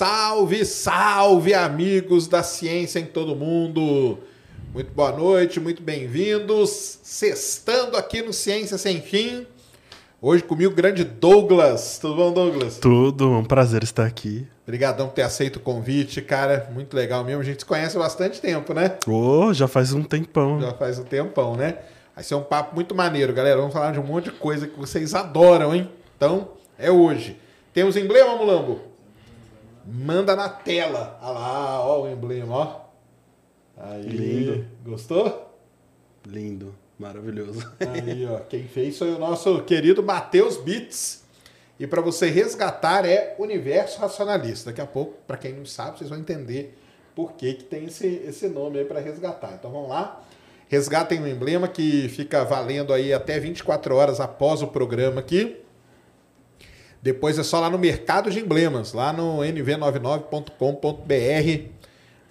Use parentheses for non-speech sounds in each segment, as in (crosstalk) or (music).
Salve, salve, amigos da ciência em todo mundo! Muito boa noite, muito bem-vindos. Sextando aqui no Ciência Sem Fim. Hoje comigo, o grande Douglas. Tudo bom, Douglas? Tudo, um prazer estar aqui. Obrigadão por ter aceito o convite, cara. Muito legal mesmo. A gente se conhece há bastante tempo, né? Oh, já faz um tempão. Já faz um tempão, né? Vai ser um papo muito maneiro, galera. Vamos falar de um monte de coisa que vocês adoram, hein? Então, é hoje. Temos emblema, Mulambo? Manda na tela. Olha lá, ó o emblema, ó. Aí, Lindo. Gostou? Lindo, maravilhoso. Aí, ó, quem fez foi o nosso querido Matheus Bits. E para você resgatar é Universo Racionalista. Daqui a pouco, para quem não sabe, vocês vão entender por que, que tem esse, esse nome aí para resgatar. Então vamos lá. Resgatem o emblema que fica valendo aí até 24 horas após o programa aqui. Depois é só lá no mercado de emblemas, lá no nv99.com.br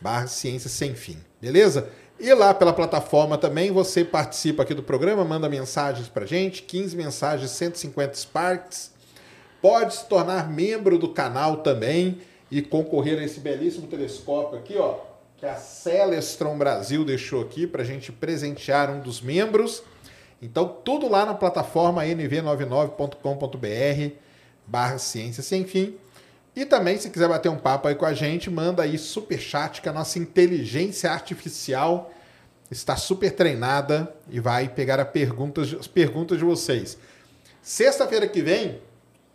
barra ciência sem fim, beleza? E lá pela plataforma também você participa aqui do programa, manda mensagens pra gente, 15 mensagens, 150 Sparks. Pode se tornar membro do canal também e concorrer a esse belíssimo telescópio aqui, ó, que a Celestron Brasil deixou aqui pra gente presentear um dos membros. Então, tudo lá na plataforma nv99.com.br barra ciência sem fim. E também, se quiser bater um papo aí com a gente, manda aí super chat que a nossa inteligência artificial está super treinada e vai pegar perguntas, as perguntas de vocês. Sexta-feira que vem,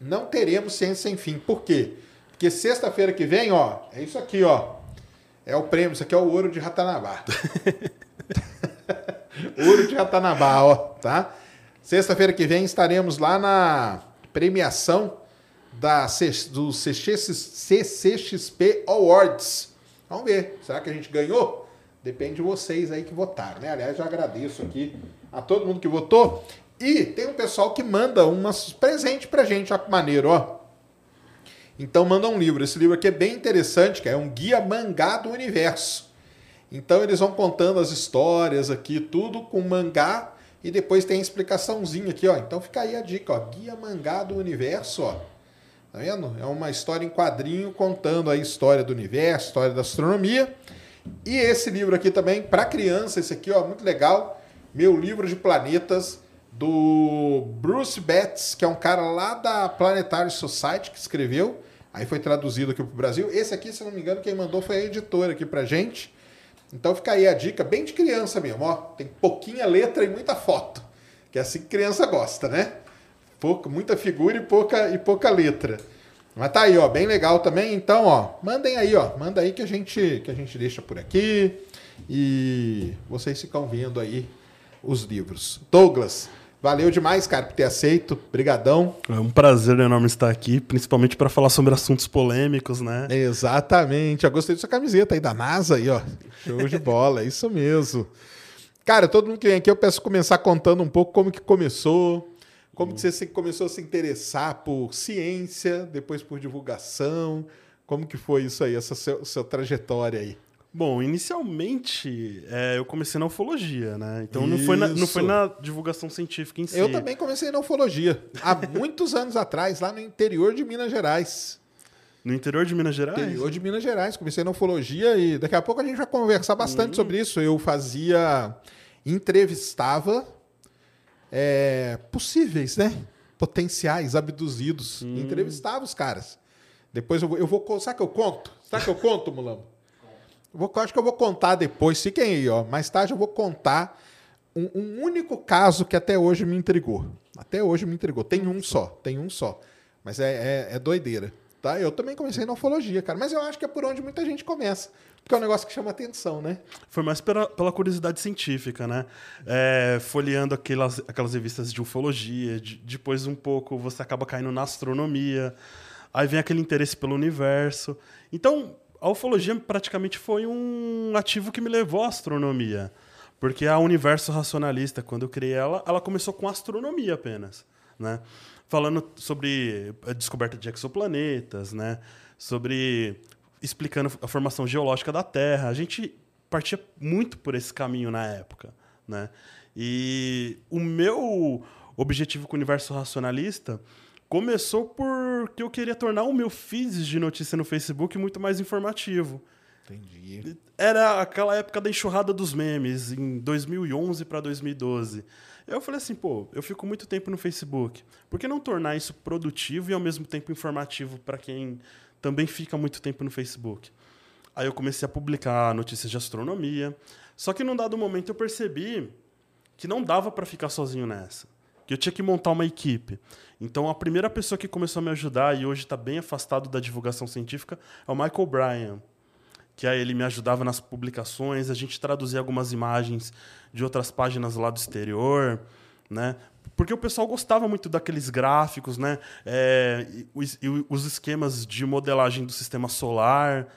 não teremos ciência sem fim. Por quê? Porque sexta-feira que vem, ó, é isso aqui, ó. É o prêmio, isso aqui é o ouro de Ratanabá. (laughs) ouro de Ratanabá, ó, tá? Sexta-feira que vem estaremos lá na premiação da, do CCX CCXP Awards. Vamos ver, será que a gente ganhou? Depende de vocês aí que votaram, né? Aliás, eu agradeço aqui a todo mundo que votou. E tem um pessoal que manda umas presente pra gente, ó que maneiro, ó. Então manda um livro. Esse livro aqui é bem interessante, que é um guia mangá do universo. Então eles vão contando as histórias aqui, tudo com mangá, e depois tem a explicaçãozinha aqui, ó. Então fica aí a dica, ó. Guia mangá do universo, ó. Tá vendo? É uma história em quadrinho contando a história do universo, história da astronomia. E esse livro aqui também, para criança, esse aqui, ó, muito legal. Meu livro de planetas, do Bruce Betts, que é um cara lá da Planetary Society que escreveu. Aí foi traduzido aqui para o Brasil. Esse aqui, se não me engano, quem mandou foi a editora aqui pra gente. Então fica aí a dica, bem de criança mesmo, ó. Tem pouquinha letra e muita foto. Que é assim que criança gosta, né? Pouca, muita figura e pouca, e pouca letra. Mas tá aí, ó, bem legal também. Então, ó, mandem aí, ó. Manda aí que a gente, que a gente deixa por aqui. E vocês ficam vendo aí os livros. Douglas, valeu demais, cara, por ter aceito. Brigadão. É um prazer enorme estar aqui, principalmente para falar sobre assuntos polêmicos, né? Exatamente. Eu gostei dessa camiseta aí da NASA aí, ó. Show de (laughs) bola, é isso mesmo. Cara, todo mundo que vem aqui, eu peço começar contando um pouco como que começou, como que você começou a se interessar por ciência, depois por divulgação, como que foi isso aí, essa seu, sua trajetória aí? Bom, inicialmente é, eu comecei na ufologia, né? Então não foi na, não foi na divulgação científica em si. Eu também comecei na ufologia, há muitos anos atrás, lá no interior de Minas Gerais. No interior de Minas Gerais? Interior de Minas Gerais. Comecei na ufologia e daqui a pouco a gente vai conversar bastante sobre isso. Eu fazia. entrevistava é, possíveis, né? Potenciais abduzidos. Entrevistava os caras. Depois eu vou, eu vou. Sabe que eu conto? Sabe que eu conto, Mulambo? Eu vou, acho que eu vou contar depois. Fiquem aí, ó. Mais tarde eu vou contar um, um único caso que até hoje me intrigou. Até hoje me intrigou. Tem um só, tem um só. Mas é, é, é doideira. Tá? Eu também comecei na ufologia, cara. Mas eu acho que é por onde muita gente começa. Porque é um negócio que chama atenção, né? Foi mais pela, pela curiosidade científica, né? É, folheando aquelas, aquelas revistas de ufologia, de- depois um pouco você acaba caindo na astronomia, aí vem aquele interesse pelo universo. Então, a ufologia praticamente foi um ativo que me levou à astronomia. Porque a Universo Racionalista, quando eu criei ela, ela começou com astronomia apenas, né? Falando sobre a descoberta de exoplanetas, né? Sobre explicando a formação geológica da Terra. A gente partia muito por esse caminho na época, né? E o meu objetivo com o universo racionalista começou porque eu queria tornar o meu feed de notícia no Facebook muito mais informativo. Entendi. Era aquela época da enxurrada dos memes, em 2011 para 2012. Eu falei assim, pô, eu fico muito tempo no Facebook. Por que não tornar isso produtivo e ao mesmo tempo informativo para quem também fica muito tempo no Facebook? Aí eu comecei a publicar notícias de astronomia. Só que num dado momento eu percebi que não dava para ficar sozinho nessa. Que eu tinha que montar uma equipe. Então a primeira pessoa que começou a me ajudar e hoje está bem afastado da divulgação científica é o Michael Bryan que aí ele me ajudava nas publicações, a gente traduzia algumas imagens de outras páginas lá do exterior, né? Porque o pessoal gostava muito daqueles gráficos, né? É, e os, e os esquemas de modelagem do sistema solar.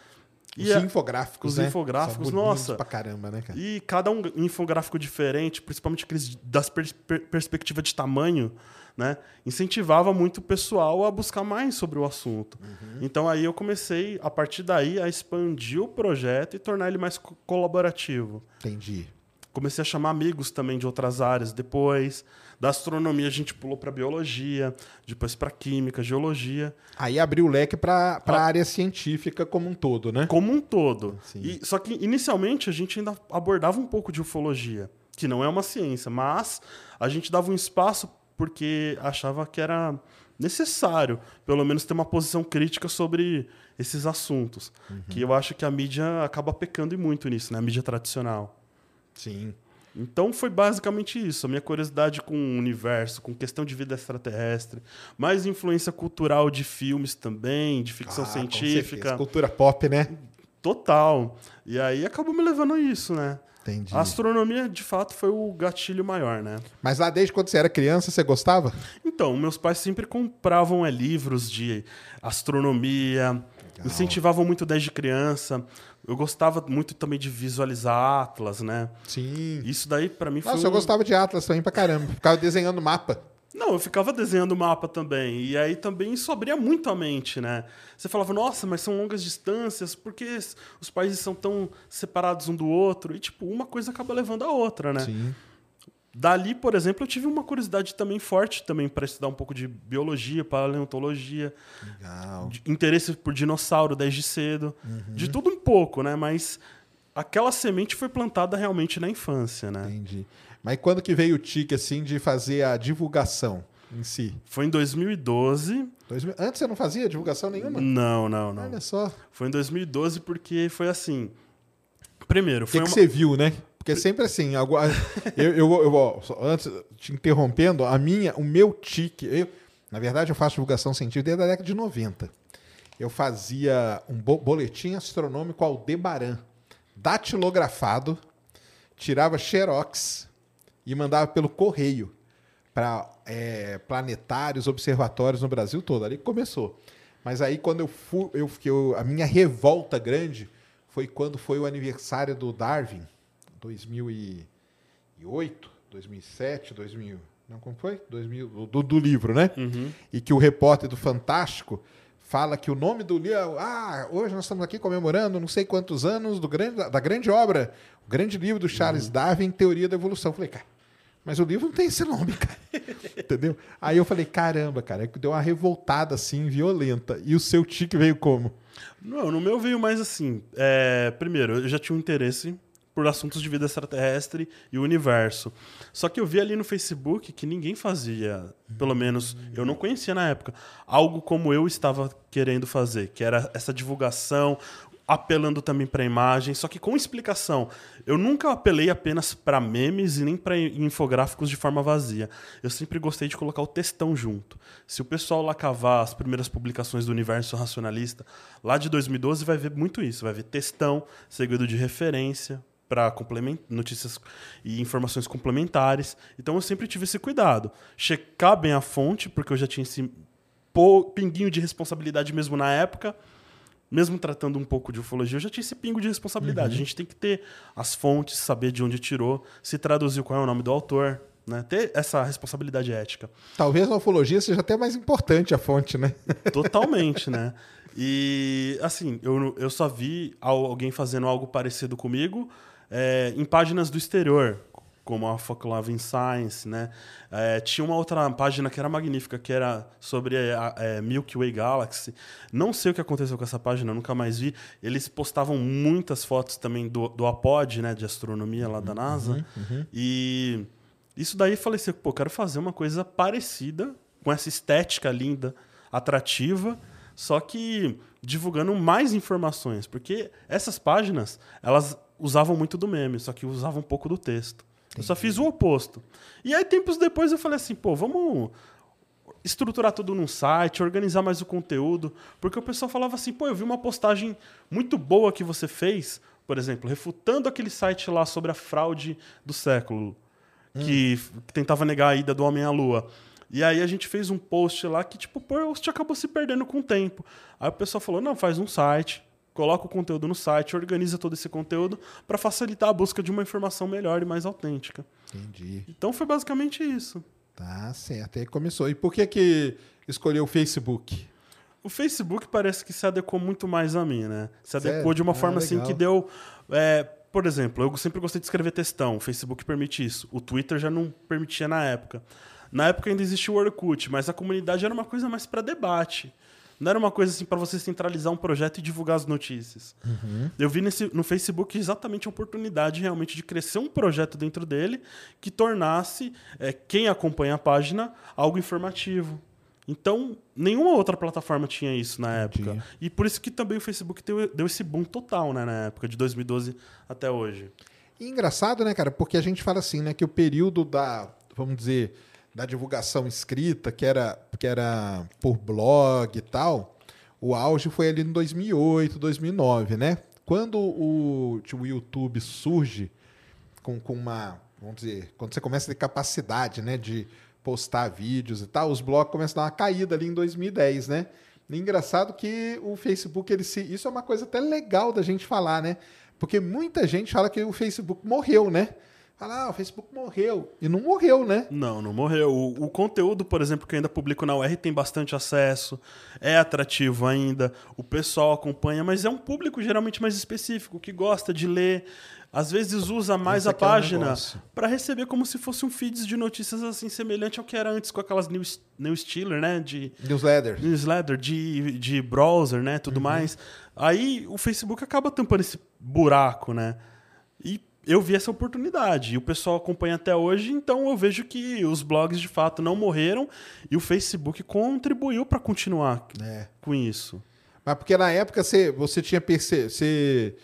Os E infográficos, os né? infográficos, nossa. pra caramba, né, cara? E cada um infográfico diferente, principalmente aqueles das pers per perspectiva de tamanho, né? Incentivava muito o pessoal a buscar mais sobre o assunto. Então aí eu comecei, a partir daí, a expandir o projeto e tornar ele mais co- colaborativo. Entendi. Comecei a chamar amigos também de outras áreas depois. Da astronomia a gente pulou para biologia, depois para química, geologia. Aí abriu o leque pra, pra Ah. área científica como um todo, né? como um todo. Sim. E, só que inicialmente a gente ainda abordava um pouco de ufologia, que não é uma ciência, mas a gente dava um espaço porque achava que era necessário, pelo menos ter uma posição crítica sobre esses assuntos, Uhum. que eu acho que a mídia acaba pecando e muito nisso, né? A mídia tradicional. Sim. Então foi basicamente isso, a minha curiosidade com o universo, com questão de vida extraterrestre, mais influência cultural de filmes também, de ficção Ah, científica. Cultura pop, né? Total. E aí acabou me levando a isso, né? Entendi. A astronomia, de fato, foi o gatilho maior, né? Mas lá desde quando você era criança, você gostava? Então, meus pais sempre compravam é, livros de astronomia, incentivavam muito desde criança. Eu gostava muito também de visualizar atlas, né? Sim. Isso daí, pra mim, foi. Nossa, eu um- gostava de Atlas também pra caramba. Ficava desenhando mapa. Não, eu ficava desenhando mapa também. E aí também isso abria muito a mente, né? Você falava, nossa, mas são longas distâncias, por que s- os países são tão separados um do outro? E, tipo, uma coisa acaba levando a outra, né? Sim. Dali, por exemplo, eu tive uma curiosidade também forte também para estudar um pouco de biologia, paleontologia, Legal. interesse por dinossauro desde cedo, Uhum. de tudo um pouco, né? Mas aquela semente foi plantada realmente na infância, né? Entendi. Mas quando que veio o tique, assim, de fazer a divulgação em si? Foi em 2012. Dois Antes você não fazia divulgação nenhuma? Não, não, não. Olha só. Foi em 2012 porque foi assim. Primeiro, O que, foi que uma... você viu, né? Porque sempre assim, eu, eu, eu, antes, te interrompendo, a minha, o meu tique, eu, na verdade eu faço divulgação científica desde a década de 90. Eu fazia um bo- boletim astronômico Aldebaran, datilografado, tirava xerox e mandava pelo correio para planetários, observatórios no Brasil todo. Ali que começou. Mas aí quando eu fui, eu, eu- a minha revolta grande foi quando foi o aniversário do Darwin, 2008, 2007, 2000, não como foi? 2000 do, do livro, né? E que o repórter do Fantástico fala que o nome do livro, ah, hoje nós estamos aqui comemorando não sei quantos anos do grande, da grande obra, o grande livro do Charles Darwin, Teoria da Evolução. Eu falei, cara, mas o livro não tem esse nome, cara. (laughs) Entendeu? Aí eu falei, caramba, cara, aí deu uma revoltada assim, violenta. E o seu tique veio como? Não, no meu veio mais assim. é, primeiro, eu já tinha um interesse por assuntos de vida extraterrestre e o universo. Só que eu vi ali no Facebook que ninguém fazia, pelo menos eu não conhecia na época, algo como eu estava querendo fazer, que era essa divulgação. Apelando também para imagem, só que com explicação. Eu nunca apelei apenas para memes e nem para infográficos de forma vazia. Eu sempre gostei de colocar o textão junto. Se o pessoal lá cavar as primeiras publicações do Universo Racionalista, lá de 2012, vai ver muito isso. Vai ver textão, seguido de referência, para notícias e informações complementares. Então eu sempre tive esse cuidado. Checar bem a fonte, porque eu já tinha esse pinguinho de responsabilidade mesmo na época mesmo tratando um pouco de ufologia, eu já tinha esse pingo de responsabilidade. Uhum. A gente tem que ter as fontes, saber de onde tirou, se traduziu qual é o nome do autor, né? Ter essa responsabilidade ética. Talvez na ufologia seja até mais importante a fonte, né? (laughs) Totalmente, né? E, assim, eu, eu só vi alguém fazendo algo parecido comigo é, em páginas do exterior, como a Foclove Science, né? É, tinha uma outra página que era magnífica, que era sobre a, a, é, Milky Way Galaxy. Não sei o que aconteceu com essa página, nunca mais vi. Eles postavam muitas fotos também do, do APOD, né, de astronomia lá da uhum, NASA. Uhum, uhum. E isso daí eu falei assim, pô, quero fazer uma coisa parecida, com essa estética linda, atrativa, só que divulgando mais informações, porque essas páginas, elas usavam muito do meme, só que usavam um pouco do texto. Eu só fiz o oposto. E aí, tempos depois, eu falei assim, pô, vamos estruturar tudo num site, organizar mais o conteúdo, porque o pessoal falava assim, pô, eu vi uma postagem muito boa que você fez, por exemplo, refutando aquele site lá sobre a fraude do século, hum. que, tentava negar a ida do homem à lua. E aí a gente fez um post lá que, tipo, o post acabou se perdendo com o tempo. Aí o pessoal falou, não, faz um site, coloca o conteúdo no site, organiza todo esse conteúdo para facilitar a busca de uma informação melhor e mais autêntica. Entendi. Então foi basicamente isso. Tá certo. Aí começou. E por que que escolheu o Facebook? O Facebook parece que se adequou muito mais a mim, né? Se adequou Sério? de uma ah, forma assim que deu. É, por exemplo, eu sempre gostei de escrever textão. O Facebook permite isso. O Twitter já não permitia na época. Na época ainda existia o Orkut, mas a comunidade era uma coisa mais para debate. Não era uma coisa assim para você centralizar um projeto e divulgar as notícias. Uhum. Eu vi nesse, no Facebook exatamente a oportunidade realmente de crescer um projeto dentro dele que tornasse é, quem acompanha a página algo informativo. Então, nenhuma outra plataforma tinha isso na época. Entendi. E por isso que também o Facebook deu, deu esse boom total né, na época, de 2012 até hoje. E engraçado, né, cara? Porque a gente fala assim, né, que o período da, vamos dizer, da divulgação escrita, que era, que era por blog e tal, o auge foi ali em 2008, 2009, né? Quando o, tipo, o YouTube surge com, com uma, vamos dizer, quando você começa a ter capacidade, né, de postar vídeos e tal, os blogs começam a dar uma caída ali em 2010, né? E engraçado que o Facebook, ele se, isso é uma coisa até legal da gente falar, né? Porque muita gente fala que o Facebook morreu, né? Fala, ah, o Facebook morreu. E não morreu, né? Não, não morreu. O, o, conteúdo, por exemplo, que eu ainda publico na UR tem bastante acesso, é atrativo ainda, o pessoal acompanha, mas é um público geralmente mais específico, que gosta de ler. Às vezes usa mais a página é para receber como se fosse um feed de notícias assim semelhante ao que era antes com aquelas news, news stealer, né? De newsletter, newsletter de, de browser, né? Tudo uhum. mais. Aí o Facebook acaba tampando esse buraco, né? Eu vi essa oportunidade. E o pessoal acompanha até hoje, então eu vejo que os blogs de fato não morreram e o Facebook contribuiu para continuar é. com isso. Mas porque na época você, você tinha percebido. Você...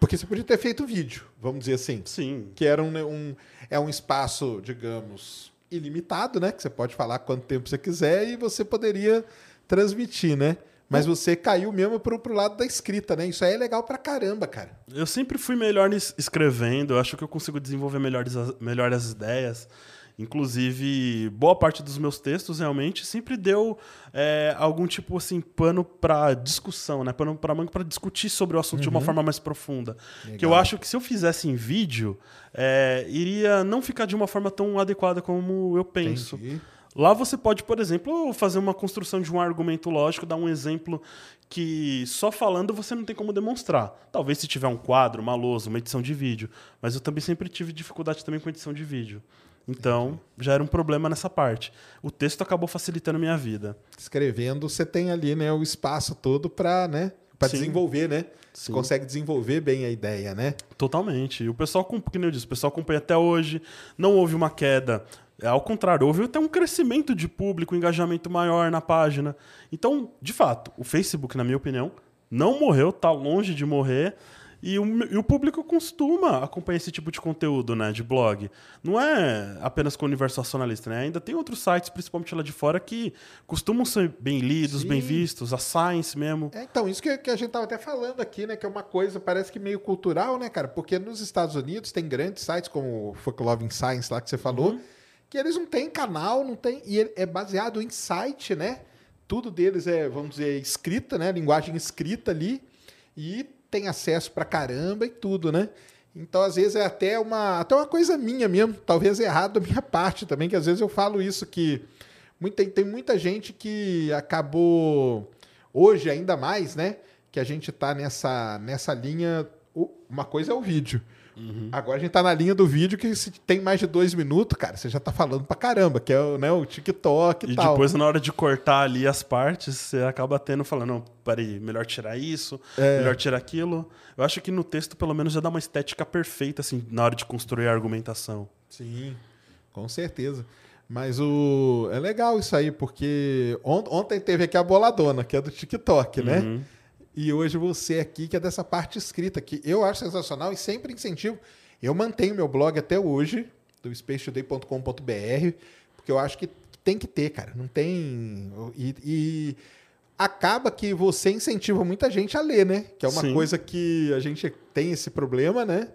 Porque você podia ter feito vídeo, vamos dizer assim. Sim. Que era um, um, é um espaço, digamos, ilimitado, né? Que você pode falar quanto tempo você quiser e você poderia transmitir, né? Mas você caiu mesmo pro, pro lado da escrita, né? Isso aí é legal pra caramba, cara. Eu sempre fui melhor escrevendo, eu acho que eu consigo desenvolver melhores, melhor as ideias. Inclusive, boa parte dos meus textos realmente sempre deu é, algum tipo assim pano para discussão, né? Pano para manga para discutir sobre o assunto uhum. de uma uhum. forma mais profunda. Legal. Que eu acho que se eu fizesse em vídeo, é, iria não ficar de uma forma tão adequada como eu penso. Entendi. Lá você pode, por exemplo, fazer uma construção de um argumento lógico, dar um exemplo que só falando você não tem como demonstrar. Talvez se tiver um quadro, uma lousa, uma edição de vídeo. Mas eu também sempre tive dificuldade também com edição de vídeo. Então, já era um problema nessa parte. O texto acabou facilitando a minha vida. Escrevendo, você tem ali né, o espaço todo para né, desenvolver, né? Você consegue desenvolver bem a ideia, né? Totalmente. E o pessoal, como eu disse, o pessoal acompanha até hoje. Não houve uma queda ao contrário, houve até um crescimento de público, um engajamento maior na página. Então, de fato, o Facebook, na minha opinião, não morreu, tá longe de morrer. E o, e o público costuma acompanhar esse tipo de conteúdo, né, de blog. Não é apenas com o universo nacionalista, né? Ainda tem outros sites, principalmente lá de fora, que costumam ser bem lidos, Sim. bem vistos, a Science mesmo. É, então, isso que, que a gente tava até falando aqui, né? Que é uma coisa, parece que meio cultural, né, cara? Porque nos Estados Unidos tem grandes sites como o Fuck Love in Science lá que você falou, Uhum. Que eles não têm canal, não tem. E é baseado em site, né? Tudo deles é, vamos dizer, escrita, né? Linguagem escrita ali. E tem acesso pra caramba e tudo, né? Então, às vezes, é até uma, até uma coisa minha mesmo, talvez errado da minha (laughs) parte também, que às vezes eu falo isso, que muita, tem muita gente que acabou, hoje ainda mais, né? Que a gente tá nessa, nessa linha. Uma coisa é o vídeo. Agora a gente tá na linha do vídeo que se tem mais de dois minutos, cara, você já tá falando pra caramba, que é o, né, o TikTok e, E tal. depois, na hora de cortar ali as partes, você acaba tendo, falando, não, peraí, melhor tirar isso, É. melhor tirar aquilo. Eu acho que no texto, pelo menos, já dá uma estética perfeita, assim, na hora de construir a argumentação. Sim, com certeza. Mas o é legal isso aí, porque on- ontem teve aqui a boladona, que é do TikTok, né? Uhum. E hoje você aqui, que é dessa parte escrita, que eu acho sensacional e sempre incentivo. Eu mantenho meu blog até hoje, do spacetoday.com.br, porque eu acho que tem que ter, cara. Não tem. E, e acaba que você incentiva muita gente a ler, né? Que é uma Sim. coisa que a gente tem esse problema, né?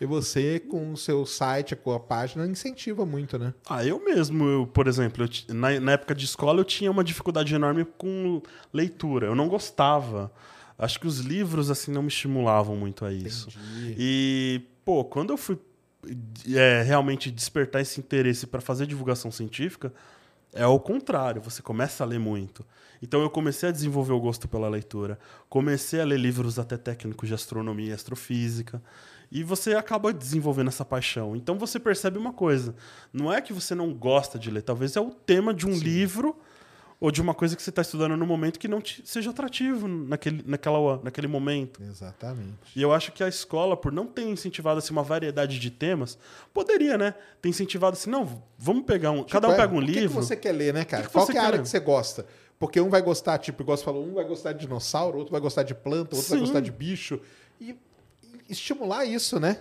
E você, com o seu site, com a página, incentiva muito, né? Ah, eu mesmo, eu, por exemplo, eu na, na época de escola eu tinha uma dificuldade enorme com leitura. Eu não gostava. Acho que os livros, assim, não me estimulavam muito a isso. Entendi. E, pô, quando eu fui é, realmente despertar esse interesse para fazer divulgação científica, é o contrário, você começa a ler muito. Então eu comecei a desenvolver o gosto pela leitura, comecei a ler livros até técnicos de astronomia e astrofísica, e você acaba desenvolvendo essa paixão. Então você percebe uma coisa, não é que você não gosta de ler, talvez é o tema de um livro ou de uma coisa que você está estudando no momento que não te, seja atrativo naquele, naquela, naquele momento. Exatamente. E eu acho que a escola, por não ter incentivado assim, uma variedade de temas, poderia, né? Ter incentivado assim, não, vamos pegar um. cada um Tipo, é, pega um o que que livro. você quer ler, né, cara? O que que Qual que é a área ler? que você gosta? Porque um vai gostar, tipo, igual você falou, um vai gostar de dinossauro, outro vai gostar de planta, outro vai Sim. gostar de bicho. E estimular isso, né?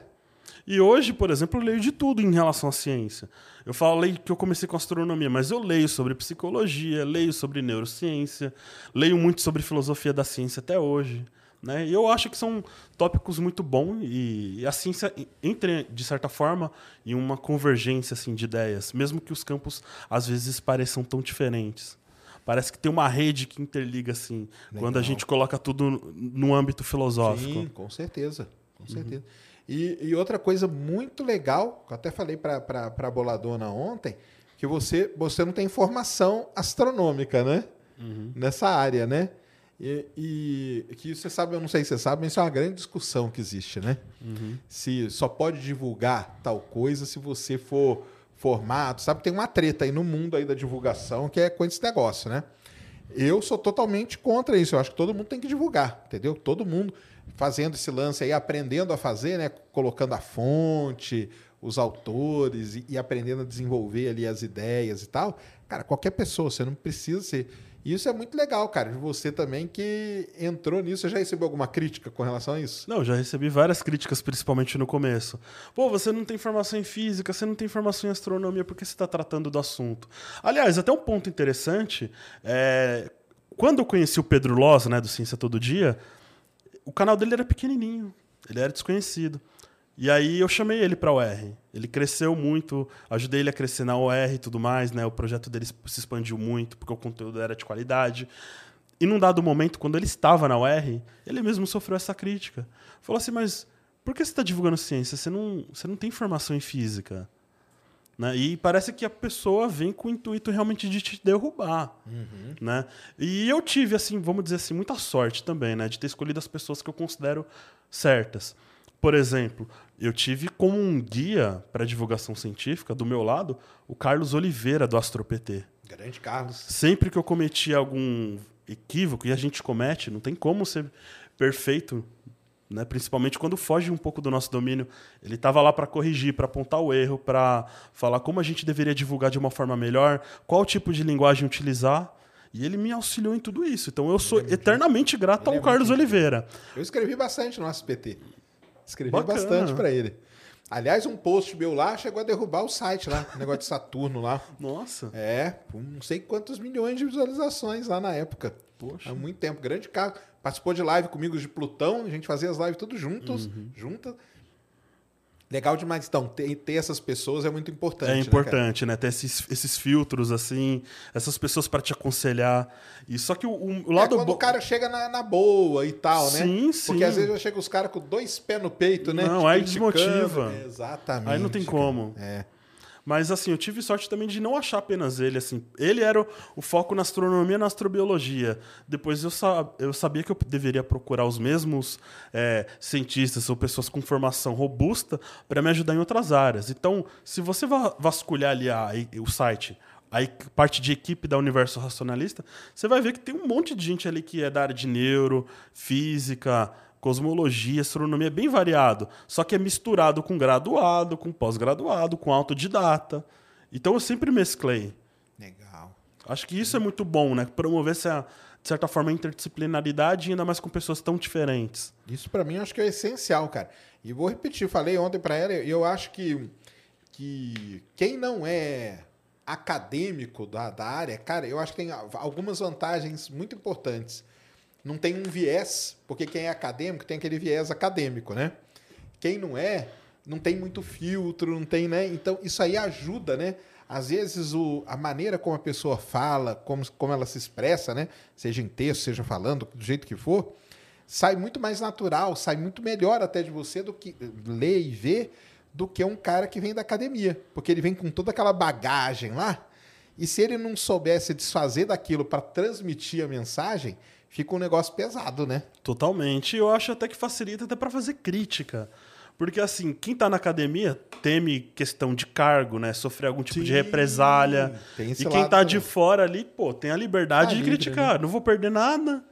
E hoje, por exemplo, eu leio de tudo em relação à ciência. Eu falei que eu comecei com astronomia, mas eu leio sobre psicologia, leio sobre neurociência, leio muito sobre filosofia da ciência até hoje. Né? E eu acho que são tópicos muito bons e, a ciência entra, de certa forma, em uma convergência assim, de ideias, mesmo que os campos às vezes pareçam tão diferentes. Parece que tem uma rede que interliga assim, quando a gente coloca tudo no âmbito filosófico. Sim, com certeza. Com Uhum. E, e outra coisa muito legal, que eu até falei para a Boladona ontem, que você, você não tem formação astronômica, né? Uhum. Nessa área, né? E, e que você sabe, eu não sei se você sabe, mas isso é uma grande discussão que existe, né? Uhum. Se só pode divulgar tal coisa se você for formado, sabe? Tem uma treta aí no mundo aí da divulgação que é com esse negócio, né? Eu sou totalmente contra isso. Eu acho que todo mundo tem que divulgar, entendeu? Todo mundo fazendo esse lance aí, aprendendo a fazer, né? Colocando a fonte, os autores e, e aprendendo a desenvolver ali as ideias e tal. Cara, qualquer pessoa, você não precisa ser. E isso é muito legal, cara. de Você também que entrou nisso, você já recebeu alguma crítica com relação a isso? Não, já recebi várias críticas, principalmente no começo. Pô, você não tem formação em física, você não tem formação em astronomia, por que você está tratando do assunto? Aliás, até um ponto interessante, é, quando eu conheci o Pedro Loz, né, do Ciência Todo Dia, o canal dele era pequenininho, ele era desconhecido. E aí eu chamei ele para a UR. Ele cresceu muito, ajudei ele a crescer na UR e tudo mais, né? O projeto dele se expandiu muito, porque o conteúdo era de qualidade. E num dado momento, quando ele estava na UR, ele mesmo sofreu essa crítica. Falou assim, mas por que você está divulgando ciência? Você não, você não tem formação em física. Né? E parece que a pessoa vem com o intuito realmente de te derrubar. Né? E eu tive, assim, vamos dizer assim, muita sorte também, né? De ter escolhido as pessoas que eu considero certas. Por exemplo, eu tive como um guia para divulgação científica, do meu lado, o Carlos Oliveira, do AstroPT. Grande Carlos. Sempre que eu cometi algum equívoco, e a gente comete, não tem como ser perfeito, né? principalmente quando foge um pouco do nosso domínio. Ele estava lá para corrigir, para apontar o erro, para falar como a gente deveria divulgar de uma forma melhor, qual tipo de linguagem utilizar. E ele me auxiliou em tudo isso. Então eu sou eternamente grato ao é Carlos gente Oliveira. Eu escrevi bastante no SPT. Escrevi Bacana. bastante pra ele. Aliás, um post meu lá chegou a derrubar o site lá, o negócio de Saturno lá. Nossa. É, não sei quantos milhões de visualizações lá na época. Poxa. Há muito tempo. Grande carro. Participou de live comigo de Plutão, a gente fazia as lives tudo juntos, Uhum. juntas. Legal demais. Então, ter, ter essas pessoas é muito importante. É né, importante, né? Ter esses, esses filtros, assim, essas pessoas para te aconselhar. E só que o, o- É lado quando bom. o cara chega na, na boa e tal, né? Sim, sim. Porque às vezes já chega os caras com dois pés no peito, né? Não, aí desmotiva. Exatamente. Aí não tem como. É. Mas assim, eu tive sorte também de não achar apenas ele, assim. Ele era o, o foco na astronomia e na astrobiologia. Depois eu, sa eu sabia que eu deveria procurar os mesmos é, cientistas ou pessoas com formação robusta para me ajudar em outras áreas. Então, se você va vasculhar ali a, o site, a parte de equipe da Universo Racionalista, você vai ver que tem um monte de gente ali que é da área de neuro, física, cosmologia, astronomia, é bem variado. Só que é misturado com graduado, com pós-graduado, com autodidata. Então eu sempre mesclei. Legal. Acho que isso é muito bom, né? Promover essa, de certa forma, a interdisciplinaridade, ainda mais com pessoas tão diferentes. Isso pra mim acho que é essencial, cara. E vou repetir, falei ontem pra ela, eu acho que, que quem não é acadêmico da, da área, cara, eu acho que tem algumas vantagens muito importantes. Não tem um viés, porque quem é acadêmico tem aquele viés acadêmico, né? Quem não é, não tem muito filtro, não tem, né? Então, isso aí ajuda, né? Às vezes, o, a maneira como a pessoa fala, como, como ela se expressa, né? Seja em texto, seja falando, do jeito que for, sai muito mais natural, sai muito melhor até de você do que ler e ver do que um cara que vem da academia. Porque ele vem com toda aquela bagagem lá, e se ele não soubesse desfazer daquilo para transmitir a mensagem, fica um negócio pesado, né? Totalmente. E eu acho até que facilita até para fazer crítica. Porque, assim, quem tá na academia teme questão de cargo, né? Sofrer algum tipo de Sim, represália. tem esse E quem lado tá de fora ali, pô, tem a liberdade Tá de livre, criticar. Não vou perder nada.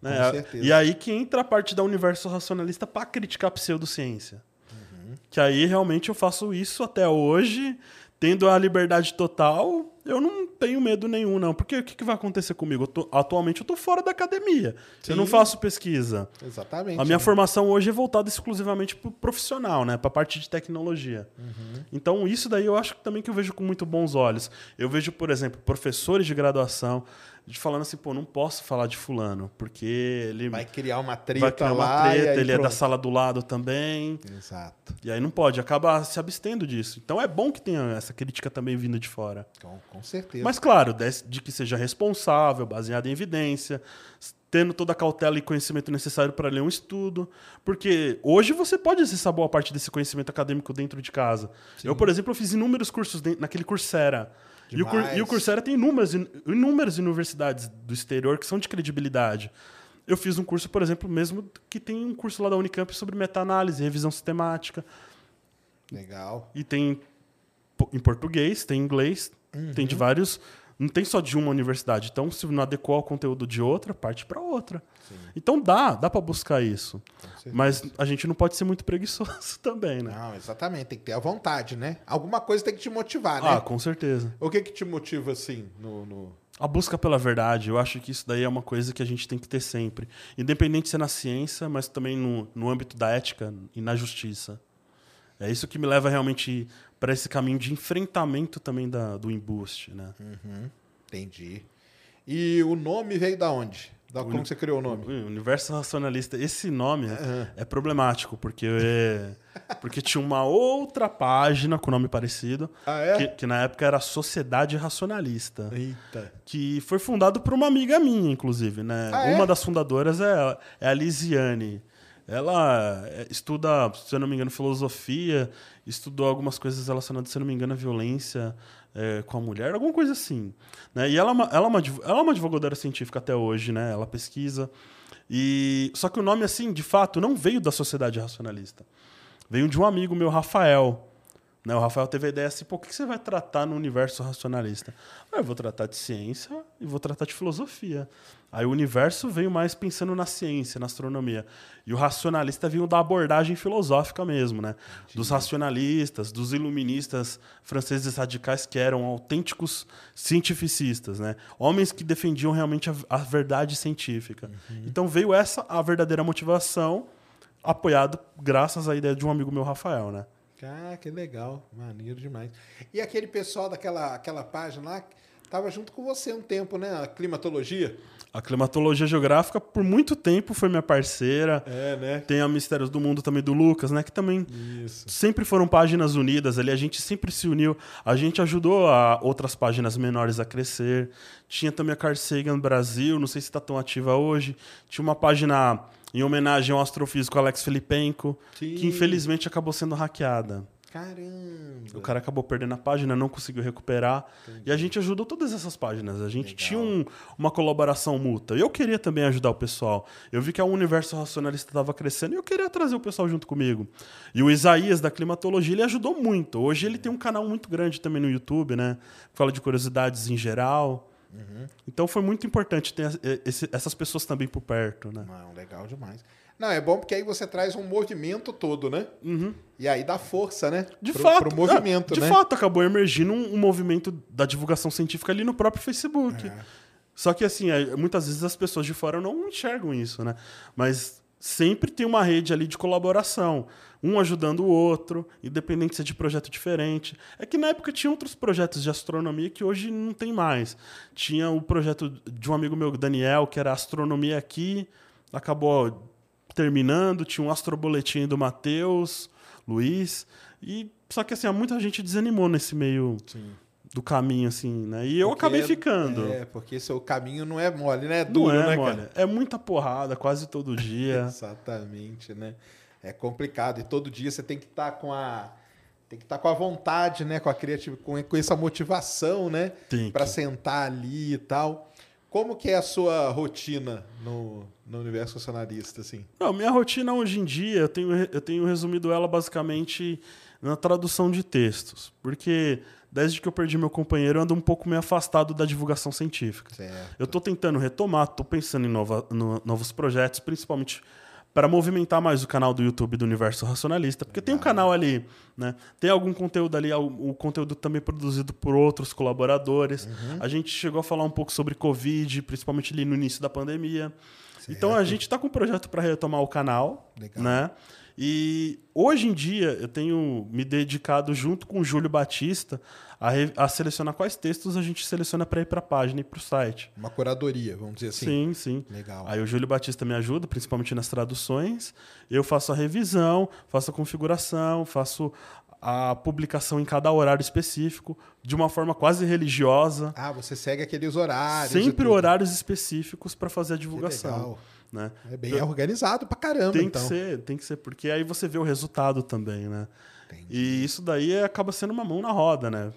Né? Com certeza. E aí que entra a parte da universo racionalista para criticar a pseudociência. Uhum. Que aí realmente eu faço isso até hoje, tendo a liberdade total, eu não tenho medo nenhum, não. Porque o que, que vai acontecer comigo? Eu tô- atualmente eu tô fora da academia. Eu não Sim. faço pesquisa. Exatamente. A minha né? formação hoje é voltada exclusivamente para o profissional, né? Para a parte de tecnologia. Então, isso daí eu acho que também que eu vejo com muito bons olhos. Eu vejo, por exemplo, professores de graduação de falando assim, pô, não posso falar de fulano, porque ele Vai criar uma treta vai criar uma lá. treta, ele é da pronto. sala do lado também. Exato. E aí não pode, acaba se abstendo disso. Então é bom que tenha essa crítica também vindo de fora. Com, com certeza. Mas claro, de que seja responsável, baseado em evidência, tendo toda a cautela e conhecimento necessário para ler um estudo. Porque hoje você pode acessar boa parte desse conhecimento acadêmico dentro de casa. Eu, por exemplo, eu fiz inúmeros cursos naquele Coursera. E o, e o Coursera tem inúmeras, inúmeras universidades do exterior que são de credibilidade. Eu fiz um curso, por exemplo, mesmo que tem um curso lá da Unicamp sobre meta-análise, revisão sistemática. Legal. E tem em português, tem em inglês, tem Uhum. de vários. Não tem só de uma universidade. Então, se não adequar ao conteúdo de outra, parte para outra. Então dá, dá para buscar isso. Mas a gente não pode ser muito preguiçoso (laughs) também, né? Não, exatamente. Tem que ter a vontade, né? Alguma coisa tem que te motivar, né? Ah, com certeza. O que que te motiva, assim, no... no- A busca pela verdade, eu acho que isso daí é uma coisa que a gente tem que ter sempre. Independente se é na ciência, mas também no, no âmbito da ética e na justiça. É isso que me leva realmente para esse caminho de enfrentamento também da, do embuste, né? Entendi. E o nome veio da onde? Da, como Uni- você criou o nome? Universo Racionalista. Esse nome é problemático, porque, é- porque tinha uma outra página com nome parecido, Ah, é? que, que na época era Sociedade Racionalista. Eita. Que foi fundado por uma amiga minha, inclusive, né? Ah, é? Uma das fundadoras é, é a Lisiane. Ela é, estuda, se eu não me engano, filosofia, estudou algumas coisas relacionadas, se eu não me engano, à violência é, com a mulher, alguma coisa assim. Né? E ela, é ela, é uma, ela é uma advogadora científica até hoje, né? Ela pesquisa. E só que o nome, assim, de fato, não veio da sociedade racionalista. Veio de um amigo meu, Rafael. Né? O Rafael teve a ideia assim, pô, o que você vai tratar no universo racionalista? Ah, eu vou tratar de ciência e vou tratar de filosofia. Aí o universo veio mais pensando na ciência, na astronomia. E o racionalista veio da abordagem filosófica mesmo, né? Dos racionalistas, dos iluministas franceses radicais que eram autênticos cientificistas, né? Homens que defendiam realmente a, a verdade científica. Então veio essa a verdadeira motivação, apoiado graças à ideia de um amigo meu, Rafael, né? Ah, que legal. Maneiro demais. E aquele pessoal daquela aquela página lá, tava junto com você um tempo, né? A climatologia. A climatologia geográfica, por muito tempo, foi minha parceira. É, né? Tem a Mistérios do Mundo também do Lucas, né? Que também Isso. sempre foram páginas unidas ali. A gente sempre se uniu. A gente ajudou a outras páginas menores a crescer. Tinha também a Carl Sagan Brasil, não sei se está tão ativa hoje. Tinha uma página em homenagem ao astrofísico Alex Filipenko, Sim. que infelizmente acabou sendo hackeada. Caramba. O cara acabou perdendo a página, não conseguiu recuperar. E a gente ajudou todas essas páginas. A gente tinha um- uma colaboração mútua. Eu queria também ajudar o pessoal. Eu vi que o universo racionalista estava crescendo e eu queria trazer o pessoal junto comigo. E o Isaías, da climatologia, ele ajudou muito. Hoje ele tem um canal muito grande também no YouTube, né? Fala de curiosidades em geral. Então foi muito importante ter esse- essas pessoas também por perto, né? Não, legal demais. Não, é bom porque aí você traz um movimento todo, né? E aí dá força, né? De pro, fato, Pro movimento, é, de né? fato, acabou emergindo um, um movimento da divulgação científica ali no próprio Facebook. É. Só que, assim, aí, muitas vezes as pessoas de fora não enxergam isso, né? Mas sempre tem uma rede ali de colaboração. Um ajudando o outro, independente se é de projeto diferente. É que na época tinha outros projetos de astronomia que hoje não tem mais. Tinha o projeto de um amigo meu, Daniel, que era Astronomia Aqui, acabou terminando. Tinha um astroboletim do Matheus, Luiz. E só que assim, muita gente desanimou nesse meio do caminho, assim, né? E eu Porque acabei é- ficando. É, porque seu caminho não é mole, né? É Não duro, é, né, mole. cara? É muita porrada, quase todo dia. (laughs) Exatamente, né? É complicado. E todo dia você tem que estar com a. Tem que estar com a vontade, né? Com a criatividade, com, com essa motivação, né? Para sentar ali e tal. Como que é a sua rotina no, no universo racionalista, assim? Não, minha rotina hoje em dia, eu tenho, eu tenho resumido ela basicamente na tradução de textos. Porque desde que eu perdi meu companheiro, eu ando um pouco meio afastado da divulgação científica. Certo. Eu estou tentando retomar, estou pensando em nova- no- novos projetos, principalmente para movimentar mais o canal do YouTube do Universo Racionalista, porque tem um canal ali, né? Tem algum conteúdo ali, o, conteúdo também produzido por outros colaboradores. A gente chegou a falar um pouco sobre Covid, principalmente ali no início da pandemia. Então a gente está com um projeto para retomar o canal, Legal. né? E hoje em dia eu tenho me dedicado junto com o Júlio Batista a, re- a selecionar quais textos a gente seleciona para ir para a página e para o site. Uma curadoria, vamos dizer assim. Sim, sim. Legal. Aí o Júlio Batista me ajuda, principalmente nas traduções. Eu faço a revisão, faço a configuração, faço a publicação em cada horário específico, de uma forma quase religiosa. Ah, você segue aqueles horários. sempre horários específicos para fazer a divulgação. legal. Né? É bem organizado pra caramba, Tem então. que ser, tem que ser, porque aí você vê o resultado também, né? Entendi. E isso daí acaba sendo uma mão na roda, né?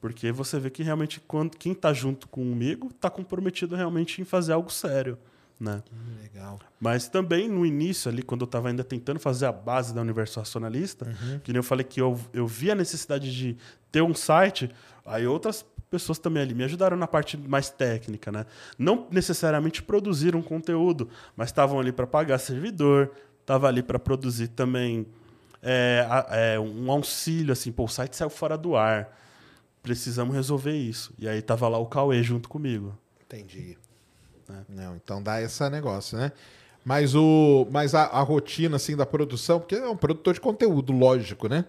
Porque você vê que realmente quando, quem tá junto comigo tá comprometido realmente em fazer algo sério, né? Hum, Legal. Mas também no início ali, quando eu estava ainda tentando fazer a base da Universo Racionalista, que nem eu falei que eu, eu vi a necessidade de ter um site, aí outras pessoas também ali me ajudaram na parte mais técnica, né? Não necessariamente produziram conteúdo, mas estavam ali para pagar servidor, estava ali para produzir também é, é, um auxílio, assim, pô, o site saiu fora do ar, precisamos resolver isso. E aí tava lá o Cauê junto comigo. Entendi. É. Não, então dá esse negócio, né? Mas, o, mas a, a rotina assim, da produção, porque é um produtor de conteúdo, lógico, né?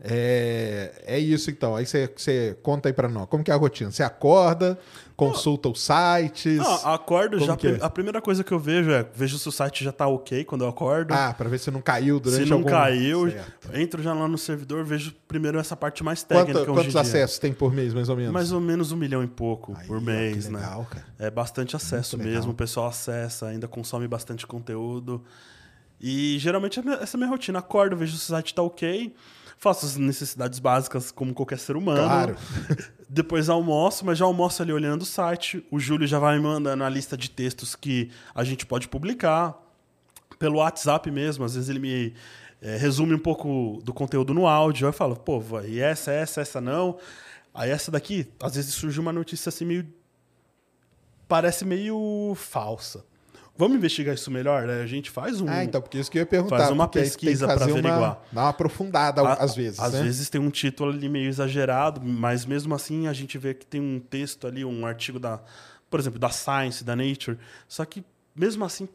É, é isso então. Aí você, você conta aí pra nós. Como que é a rotina? Você acorda, consulta os sites. Não, acordo já. é? A primeira coisa que eu vejo é vejo se o site já tá ok quando eu acordo. Ah, pra ver se não caiu durante se não algum... caiu, Certo. entro já lá no servidor, vejo primeiro essa parte mais técnica Quanto- quantos acessos tem por mês, mais ou menos? Mais ou menos um milhão e pouco Aí, por ó, mês, legal, né? cara. É bastante acesso Muito mesmo, legal. o pessoal acessa, ainda consome bastante conteúdo. E geralmente é essa é a minha rotina. Acordo, vejo se o site tá ok, faço as necessidades básicas como qualquer ser humano. Claro. (laughs) Depois almoço, mas já almoço ali olhando o site. O Júlio já vai me mandando a lista de textos que a gente pode publicar. Pelo WhatsApp mesmo, às vezes ele me eh, resume um pouco do conteúdo no áudio. Aí eu falo, pô, e essa, essa, essa não. Aí essa daqui, às vezes surge uma notícia assim meio parece meio falsa. Vamos investigar isso melhor? né? A gente faz um. Ah, então, porque isso que eu ia perguntar. Faz uma pesquisa uma- averiguar. Dar uma aprofundada A- às vezes, Às né? vezes tem um título ali meio exagerado, mas mesmo assim a gente vê que tem um texto ali, um artigo da, por exemplo, da Science, da Nature. Só que mesmo assim,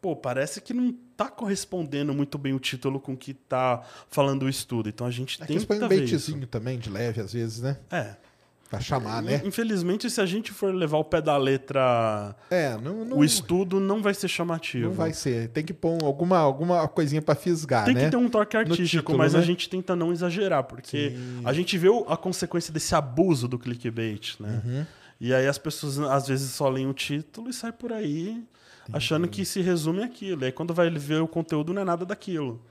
pô, parece que não tá correspondendo muito bem o título com o que tá falando o estudo. Então a gente Aqui tem eles põem que um ver isso. baitzinho também, de leve, às vezes, né? É. Pra chamar, né? Infelizmente, se a gente for levar o pé da letra, É, não, não, o estudo não vai ser chamativo. não vai ser. Tem que pôr alguma, alguma coisinha pra fisgar, Tem né? que ter um toque artístico, título, mas a né? gente tenta não exagerar, porque a gente vê a consequência desse abuso do clickbait, né? Uhum. E aí as pessoas às vezes só leem o título e sai por aí achando que se resume aquilo. E aí quando vai ver o conteúdo não é nada daquilo.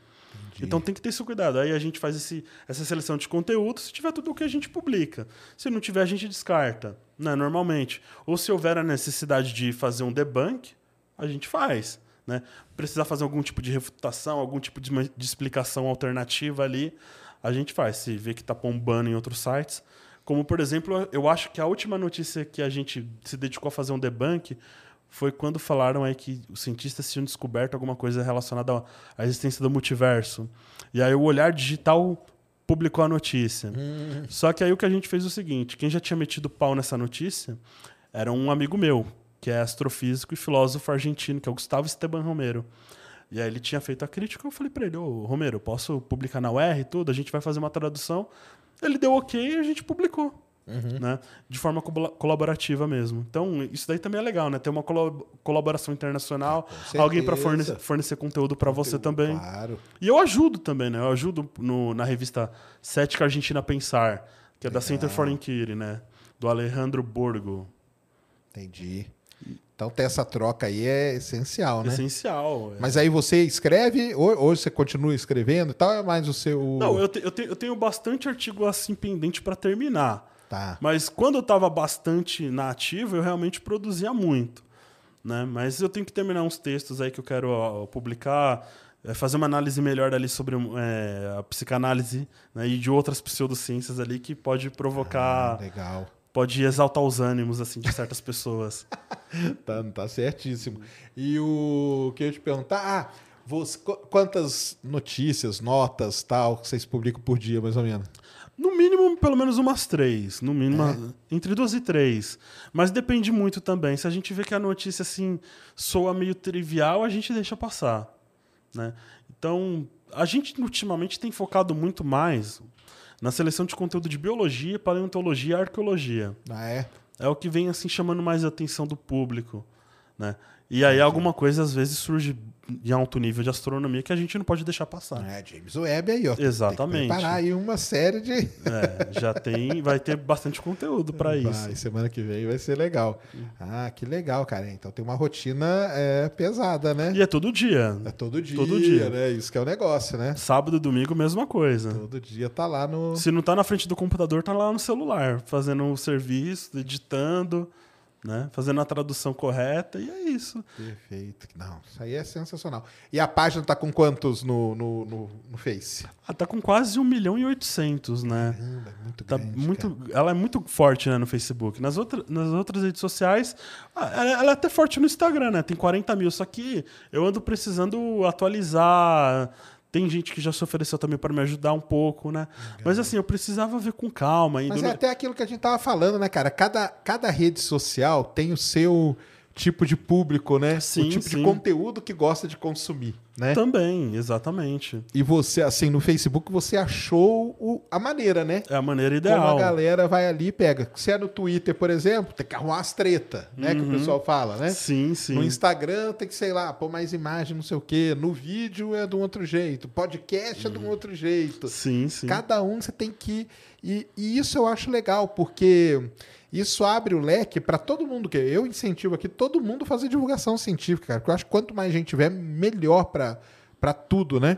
Então tem que ter esse cuidado. Aí a gente faz esse- essa seleção de conteúdo, se tiver tudo o que a gente publica. Se não tiver, a gente descarta, né, normalmente. Ou se houver a necessidade de fazer um debunk, a gente faz. Né? Precisar fazer algum tipo de refutação, algum tipo de, de explicação alternativa ali, a gente faz. Se vê que está bombando em outros sites. Como, por exemplo, eu acho que a última notícia que a gente se dedicou a fazer um debunk foi quando falaram aí que os cientistas tinham descoberto alguma coisa relacionada à- existência do multiverso. E aí o Olhar Digital publicou a notícia. Só que aí o que a gente fez é o seguinte, quem já tinha metido pau nessa notícia era um amigo meu, que é astrofísico e filósofo argentino, que é o Gustavo Esteban Romero. E aí ele tinha feito a crítica, eu falei para ele, ô Romero, posso publicar na UR e tudo? A gente vai fazer uma tradução. Ele deu ok e a gente publicou. Né? De forma cobla- colaborativa mesmo. Então, isso daí também é legal, né? Ter uma colo- colaboração internacional, Com alguém para fornecer, fornecer conteúdo para você também. Claro. E eu ajudo também, né? Eu ajudo no- na revista Cética Argentina Pensar, que é da Center for Inquiry, né? Do Alejandro Borgo. Entendi. Então ter essa troca aí é essencial, né? Essencial. é. Mas aí você escreve, ou, ou você continua escrevendo e tal, é mais o seu. Não, eu, te- eu, te- eu tenho bastante artigo assim pendente para terminar. Tá. Mas quando eu estava bastante na ativa, eu realmente produzia muito. Né? Mas eu tenho que terminar uns textos aí que eu quero ó, publicar, é, fazer uma análise melhor ali sobre é, a psicanálise né? e de outras pseudociências ali que pode provocar, Ah, legal. pode exaltar os ânimos assim de certas pessoas. (laughs) Tá, tá certíssimo. E o que eu ia te perguntar, ah, você, qu- quantas notícias, notas, tal, que vocês publicam por dia, mais ou menos? No mínimo, pelo menos umas três. No mínimo, entre duas e três. Mas depende muito também. Se a gente vê que a notícia assim soa meio trivial, a gente deixa passar. Né? Então, a gente ultimamente tem focado muito mais na seleção de conteúdo de biologia, paleontologia e arqueologia. Ah, é? É o que vem assim chamando mais a atenção do público. Né? E aí alguma coisa às vezes surge em alto nível de astronomia que a gente não pode deixar passar. É, James Webb aí, ó. Exatamente. Tem que preparar aí uma série de. É, já tem, vai ter bastante conteúdo para isso. Vai, semana que vem vai ser legal. Ah, que legal, cara. Então tem uma rotina é, pesada, né? E é todo dia. É todo dia, Todo dia. né? Isso que é o negócio, né? Sábado e domingo, mesma coisa. Todo dia tá lá no. Se não tá na frente do computador, tá lá no celular, fazendo o serviço, editando, né? Fazendo a tradução correta, e é isso. Perfeito. Não, isso aí é sensacional. E a página tá com quantos no, no, no, no Face? Ah, tá com quase 1 milhão e 800, né? Caramba, é muito Tá grande. muito, cara. ela é muito forte né, no Facebook. Nas, outra, nas outras redes sociais, ah, ela, ela é até forte no Instagram, né? Tem 40 mil. Só que eu ando precisando atualizar. Tem gente que já se ofereceu também para me ajudar um pouco, né? Mas assim, eu precisava ver com calma. Mas é até aquilo que a gente tava falando, né, cara? Cada, cada rede social tem o seu tipo de público, né? Sim, o tipo de sim. conteúdo que gosta de consumir, né? Também, exatamente. E você, assim, no Facebook, você achou o- a maneira, né? É a maneira Como ideal. a galera vai ali e pega. Se é no Twitter, por exemplo, tem que arrumar as treta, né? Que o pessoal fala, né? Uhum. Sim, sim. No Instagram tem que, sei lá, pôr mais imagem, não sei o quê. No vídeo é de um outro jeito. Podcast é de um outro jeito. Sim, sim. Cada um você tem que. E, e isso eu acho legal, porque isso abre o leque para todo mundo. que Eu incentivo aqui todo mundo a fazer divulgação científica, cara. Porque eu acho que quanto mais gente tiver, melhor para tudo, né?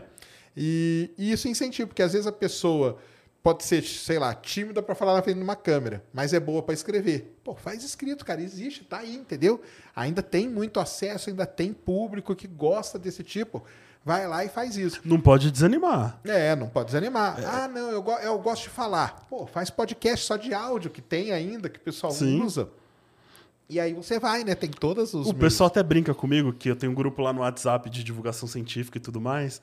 E, e isso incentiva, porque às vezes a pessoa pode ser, sei lá, tímida para falar na frente de uma câmera, mas é boa para escrever. Pô, faz escrito, cara, existe, tá aí, entendeu? Ainda tem muito acesso, ainda tem público que gosta desse tipo. Vai lá e faz isso. Não pode desanimar. É, não pode desanimar. Ah, não, eu, go- eu gosto de falar. Pô, faz podcast só de áudio que tem ainda, que o pessoal Sim. usa. E aí você vai, né? Tem todos os. O pessoal até brinca comigo que eu tenho um grupo lá no WhatsApp de divulgação científica e tudo mais,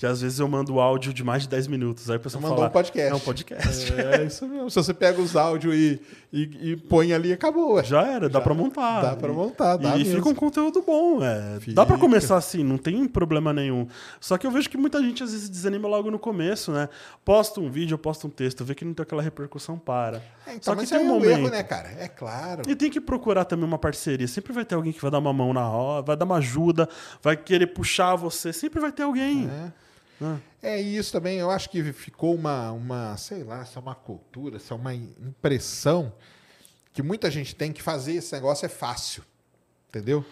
que às vezes eu mando áudio de mais de 10 minutos. Aí o pessoal Mandou fala, um podcast. É um podcast. É isso mesmo. Se você pega os áudios e, e, e põe ali, acabou. ué. Já era, dá pra montar. dá pra montar, dá E mesmo. fica um conteúdo bom, é. Dá pra começar assim, não tem problema nenhum. Só que eu vejo que muita gente às vezes desanima logo no começo, né? Posta um vídeo, posta um texto, vê que não tem aquela repercussão, para. É, então, Só que tem um é o momento. erro, né, cara? É claro. E tem que procurar também uma parceria. Sempre vai ter alguém que vai dar uma mão na roda, vai dar uma ajuda, vai querer puxar você. Sempre vai ter alguém. É isso também, eu acho que ficou uma, uma, sei lá, se é uma cultura, se é uma impressão que muita gente tem que fazer esse negócio é fácil. Entendeu?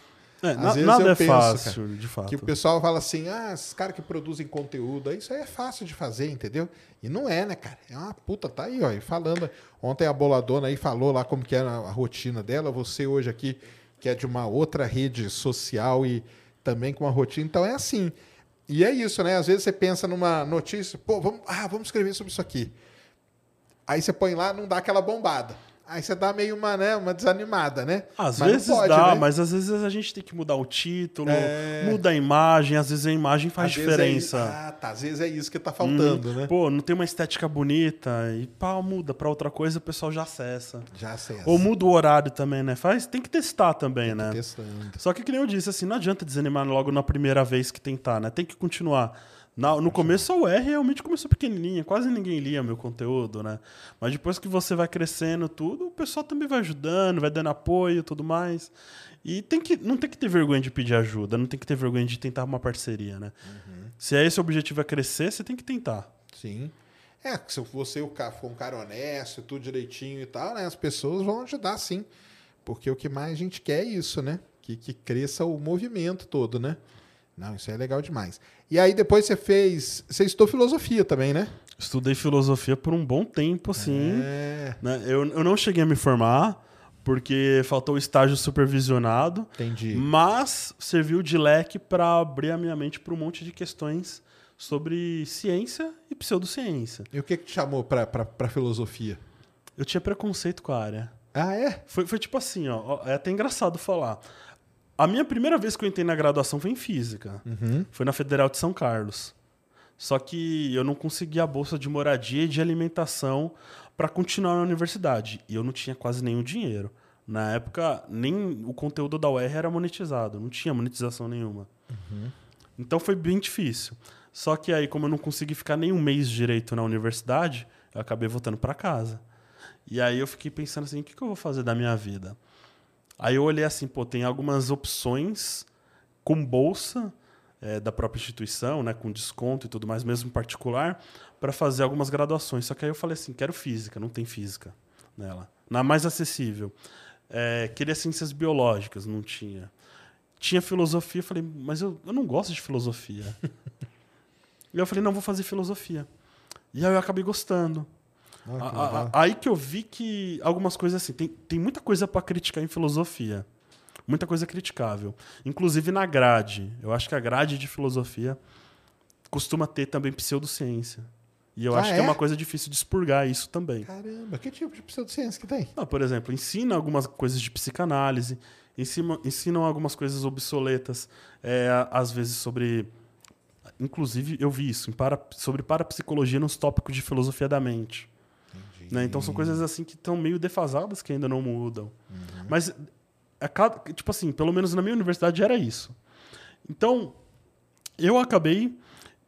É, Às vezes nada eu é penso, fácil, cara, de fato. Que o pessoal fala assim, ah, esses caras que produzem conteúdo, isso aí é fácil de fazer, entendeu? E não é, né, cara? É uma puta, tá aí, ó, e falando. Ontem a boladona aí falou lá como que era a rotina dela, você hoje aqui, que é de uma outra rede social e também com uma rotina, então é assim. E é isso, né? Às vezes você pensa numa notícia, pô, vamos, ah, vamos escrever sobre isso aqui. Aí você põe lá, não dá aquela bombada. Aí você dá meio uma, né, uma desanimada, né? Às Mas vezes pode, dá, né? mas às vezes a gente tem que mudar o título, É. muda a imagem, às vezes a imagem faz Às é diferença. isso. ah, tá. Às vezes é isso que tá faltando, Hum, né? Pô, não tem uma estética bonita e pá, muda pra outra coisa, o pessoal já acessa. Já sei. Ou muda o horário também, né? Faz, tem que testar também, né? Testando. Só que, que nem eu disse, assim, não adianta desanimar logo na primeira vez que tentar, né? Tem que continuar. Na- no começo, a UR realmente começou pequenininha, quase ninguém lia meu conteúdo, né? Mas depois que você vai crescendo tudo, o pessoal também vai ajudando, vai dando apoio e tudo mais. E tem que, não tem que ter vergonha de pedir ajuda, não tem que ter vergonha de tentar uma parceria, né? Se é esse o objetivo é crescer, você tem que tentar. Sim. É, se você for um cara honesto, tudo direitinho e tal, né? As pessoas vão ajudar sim. Porque o que mais a gente quer é isso, né? Que, que cresça o movimento todo, né? Não, isso é legal demais. E aí depois você fez. Você estudou filosofia também, né? Estudei filosofia por um bom tempo, assim. É. né? Eu, eu não cheguei a me formar, porque faltou o estágio supervisionado. Entendi. Mas serviu de leque para abrir a minha mente para um monte de questões sobre ciência e pseudociência. E o que, que te chamou pra filosofia? Eu tinha preconceito com a área. Ah, é? Foi, foi tipo assim, ó, é até engraçado falar. A minha primeira vez que eu entrei na graduação foi em física. Foi na Federal de São Carlos. Só que eu não consegui a bolsa de moradia e de alimentação para continuar na universidade. E eu não tinha quase nenhum dinheiro. Na época, nem o conteúdo da UR era monetizado. Não tinha monetização nenhuma. Então foi bem difícil. Só que aí, como eu não consegui ficar nem um mês direito na universidade, eu acabei voltando para casa. E aí eu fiquei pensando assim, o que, que eu vou fazer da minha vida? Aí eu olhei assim, pô, tem algumas opções com bolsa eh, da própria instituição, né, com desconto e tudo mais, mesmo particular, para fazer algumas graduações. Só que aí eu falei assim, quero física, não tem física nela. Na mais acessível. Eh, queria ciências biológicas, não tinha. Tinha filosofia, falei, mas eu, eu não gosto de filosofia. (laughs) e eu falei, não, vou fazer filosofia. E aí eu acabei gostando. Ah, que A- a- aí que eu vi que algumas coisas assim, tem, tem muita coisa para criticar em filosofia. Muita coisa criticável. Inclusive na grade. Eu acho que a grade de filosofia costuma ter também pseudociência. E eu Ah, acho que é? é uma coisa difícil de expurgar isso também. Caramba, que tipo de pseudociência que tem? Ah, por exemplo, ensina algumas coisas de psicanálise, ensina, ensinam algumas coisas obsoletas, é, às vezes sobre. Inclusive, eu vi isso, para, sobre parapsicologia nos tópicos de filosofia da mente. Né? Então são coisas assim que estão meio defasadas que ainda não mudam. Mas, a cada, tipo assim, pelo menos na minha universidade era isso. Então, eu acabei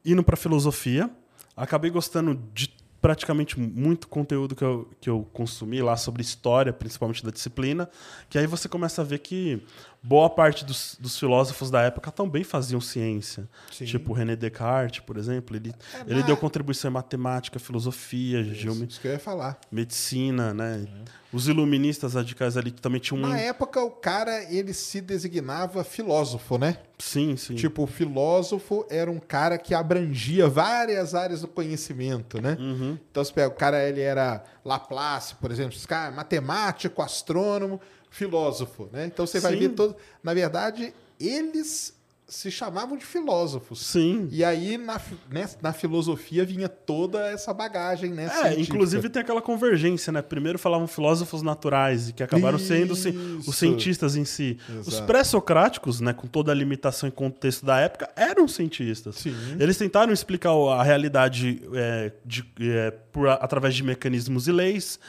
indo para filosofia, acabei gostando de praticamente muito conteúdo que eu, que eu consumi lá sobre história, principalmente da disciplina, que aí você começa a ver que boa parte dos, dos filósofos da época também faziam ciência. Sim. Tipo René Descartes, por exemplo, ele, É, ele na- deu contribuição em matemática, filosofia, geometria Isso que eu ia falar. medicina, né? Os iluministas radicais ali também tinham um. Na época, o cara, ele se designava filósofo, né? Sim, sim. Tipo, o filósofo era um cara que abrangia várias áreas do conhecimento, né? Uhum. Então, você pega, o cara, ele era Laplace, por exemplo, esse cara, matemático, astrônomo, filósofo, né? Então, você vai Sim. ver todo... Na verdade, eles se chamavam de filósofos. Sim. E aí, na, né, na filosofia, vinha toda essa bagagem, né? É, científica. inclusive tem aquela convergência, né? Primeiro falavam filósofos naturais, e que acabaram sendo Isso. os cientistas em si. Os Exato. pré-socráticos, né, com toda a limitação e contexto da época, eram cientistas. Sim. Eles tentaram explicar a realidade é, de- é, por, através de mecanismos e leis.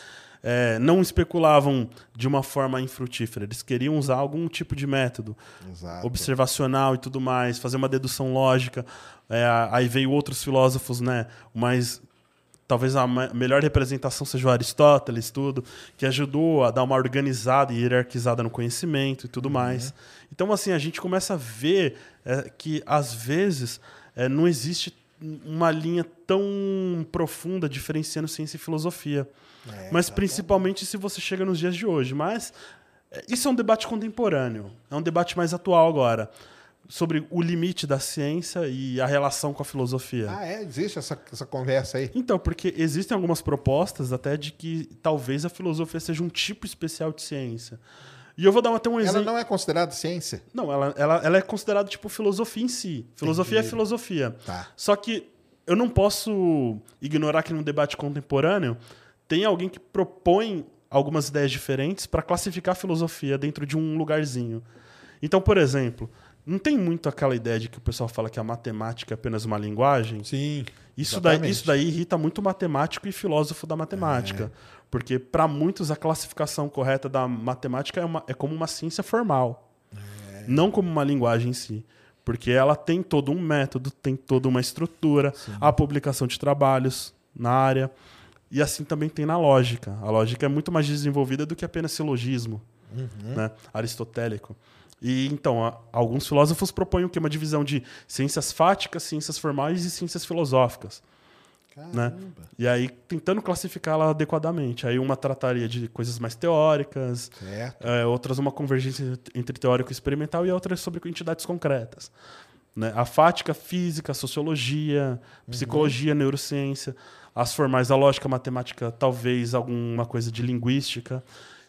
É, não especulavam de uma forma infrutífera. Eles queriam usar algum tipo de método Exato. observacional e tudo mais, fazer uma dedução lógica. É, aí veio outros filósofos, né? Mas talvez a melhor representação seja o Aristóteles, tudo, que ajudou a dar uma organizada e hierarquizada no conhecimento e tudo mais. Então, assim, a gente começa a ver é, que, às vezes, é, não existe uma linha tão profunda diferenciando ciência e filosofia. Mas principalmente se você chega nos dias de hoje. Mas é, isso é um debate contemporâneo, é um debate mais atual agora, sobre o limite da ciência e a relação com a filosofia. Ah, é? Existe essa, essa conversa aí? Então, porque existem algumas propostas até de que talvez a filosofia seja um tipo especial de ciência. E eu vou dar até um Ela exemplo. não é considerada ciência? Não, ela, ela, ela é considerada tipo filosofia em si. Filosofia Entendi. é filosofia. Tá. Só que eu não posso ignorar que num debate contemporâneo tem alguém que propõe algumas ideias diferentes para classificar a filosofia dentro de um lugarzinho. Então, por exemplo, não tem muito aquela ideia de que o pessoal fala que a matemática é apenas uma linguagem. Sim. Isso daí, isso daí irrita muito matemático e filósofo da matemática. Porque, para muitos, a classificação correta da matemática é, uma- é como uma ciência formal. Não como uma linguagem em si. Porque ela tem todo um método, tem toda uma estrutura, a publicação de trabalhos na área. E assim também tem na lógica. A lógica é muito mais desenvolvida do que apenas silogismo né, aristotélico. E então, a- alguns filósofos propõem o que? Uma divisão de ciências fáticas, ciências formais e ciências filosóficas. Né? E aí, tentando classificá-la adequadamente. Aí, uma trataria de coisas mais teóricas, é, outras uma convergência entre teórico e experimental, e outras sobre entidades concretas. Né? A fática, física, sociologia, psicologia, neurociência. As formais, a lógica, matemática, talvez alguma coisa de linguística.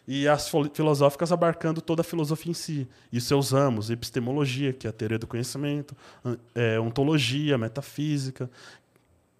E as filosóficas abarcando toda a filosofia em si. E seus ramos, epistemologia, que é a teoria do conhecimento, é, ontologia, metafísica,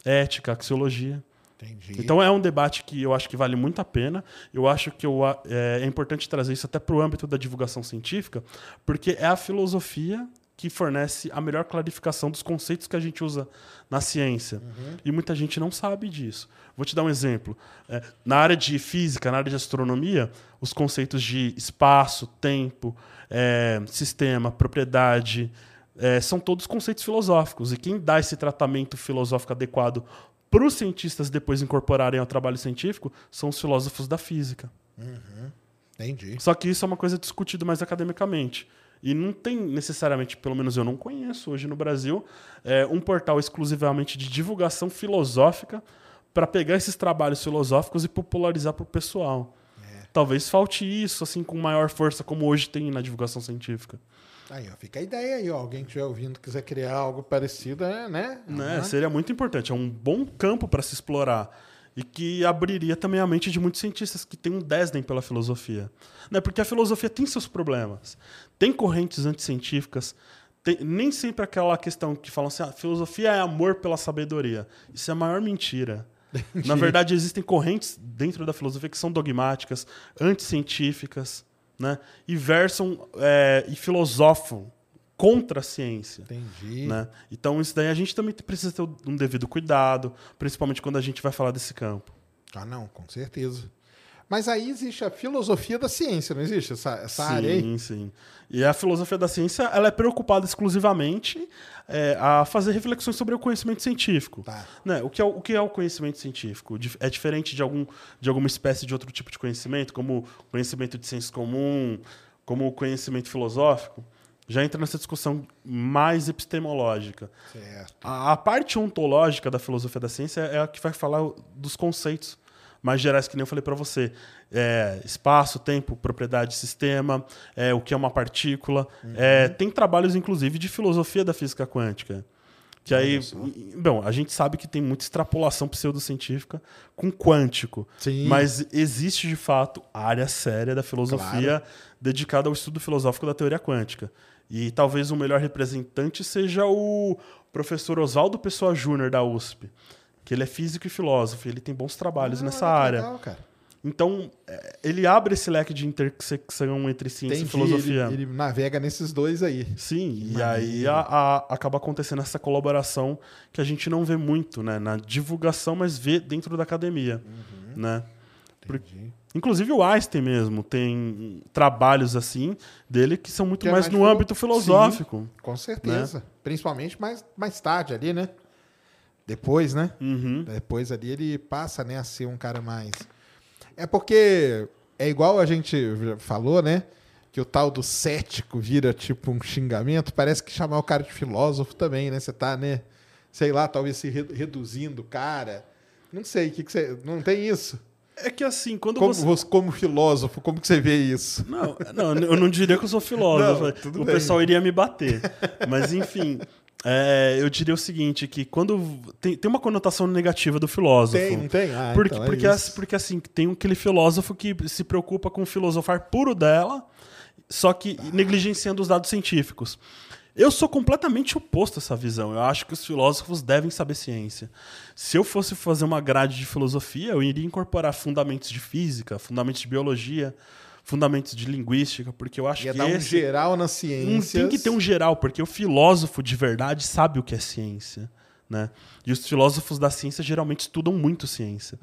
ética, axiologia. Entendi. Então é um debate que eu acho que vale muito a pena. Eu acho que eu, é, é importante trazer isso até para o âmbito da divulgação científica, porque é a filosofia que fornece a melhor clarificação dos conceitos que a gente usa na ciência. E muita gente não sabe disso. Vou te dar um exemplo. É, na área de física, na área de astronomia, os conceitos de espaço, tempo, é, sistema, propriedade, é, são todos conceitos filosóficos. E quem dá esse tratamento filosófico adequado para os cientistas depois incorporarem ao trabalho científico são os filósofos da física. Entendi. Só que isso é uma coisa discutida mais academicamente. E não tem necessariamente, pelo menos eu não conheço hoje no Brasil, é, um portal exclusivamente de divulgação filosófica para pegar esses trabalhos filosóficos e popularizar para o pessoal. Talvez falte isso assim com maior força como hoje tem na divulgação científica. Aí, ó, fica a ideia aí, ó. Alguém que estiver ouvindo quiser criar algo parecido, é, né? né? Seria muito importante. É um bom campo para se explorar. E que abriria também a mente de muitos cientistas que têm um desdém pela filosofia. Né? Porque a filosofia tem seus problemas. Tem correntes anticientíficas. Tem, nem sempre aquela questão que falam assim: a filosofia é amor pela sabedoria. Isso é a maior mentira. (laughs) Na verdade, existem correntes dentro da filosofia que são dogmáticas, anticientíficas, né? e versam é, e filosofam contra a ciência. Entendi. Né? Então, isso daí a gente também precisa ter um devido cuidado, principalmente quando a gente vai falar desse campo. Ah, não, com certeza. Mas aí existe a filosofia da ciência, não existe essa, essa área aí? sim, sim. E a filosofia da ciência ela é preocupada exclusivamente é, a fazer reflexões sobre o conhecimento científico. Tá. Né? O, que é, o que é o conhecimento científico? É diferente de, algum, de alguma espécie de outro tipo de conhecimento, como conhecimento de senso comum, como o conhecimento filosófico? Já entra nessa discussão mais epistemológica. Certo. A, a parte ontológica da filosofia da ciência é a que vai falar dos conceitos mais gerais, que nem eu falei para você. É, espaço, tempo, propriedade, sistema, é, o que é uma partícula. É, tem trabalhos, inclusive, de filosofia da física quântica. Que aí, bom, a gente sabe que tem muita extrapolação pseudocientífica com quântico. Sim. Mas existe, de fato, área séria da filosofia Claro. dedicada ao estudo filosófico da teoria quântica. E talvez o melhor representante seja o professor Oswaldo Pessoa Júnior da USP, que ele é físico e filósofo, ele tem bons trabalhos Ah, nessa área. legal, cara. Então, é, ele abre esse leque de intersecção entre ciência Entendi, e filosofia. Ele, ele navega nesses dois aí. Sim, e aí a- a- acaba acontecendo essa colaboração que a gente não vê muito, né? Na divulgação, mas vê dentro da academia, Uhum. né? Por- Inclusive o Einstein mesmo tem trabalhos assim dele que são muito Que é mais mais no filo- âmbito filosófico. Sim, com certeza. Principalmente mais, mais tarde ali, né? Depois, né? Uhum. Depois ali ele passa né, a ser um cara mais. É porque é igual a gente falou, né? Que o tal do cético vira tipo um xingamento. Parece que chamar o cara de filósofo também, né? Você tá, né? Sei lá, talvez se re- reduzindo o cara. Não sei, o que, que você. Não tem isso? É que assim, quando Como, você. como filósofo, como que você vê isso? Não, não, eu não diria que eu sou filósofo. Não, tudo o bem. pessoal iria me bater. Mas, enfim, é, eu diria o seguinte: que quando. Tem, tem uma conotação negativa do filósofo. Tem, não tem? Ah, porque, então é porque, isso. assim, porque assim, tem aquele filósofo que se preocupa com filosofar puro dela, só que negligenciando os dados científicos. Eu sou completamente oposto a essa visão. Eu acho que os filósofos devem saber ciência. Se eu fosse fazer uma grade de filosofia, eu iria incorporar fundamentos de física, fundamentos de biologia, fundamentos de linguística, porque eu acho Ia que dar um esse geral na ciência. tem que ter um geral, porque o filósofo de verdade sabe o que é ciência. Né? E os filósofos da ciência geralmente estudam muito ciência.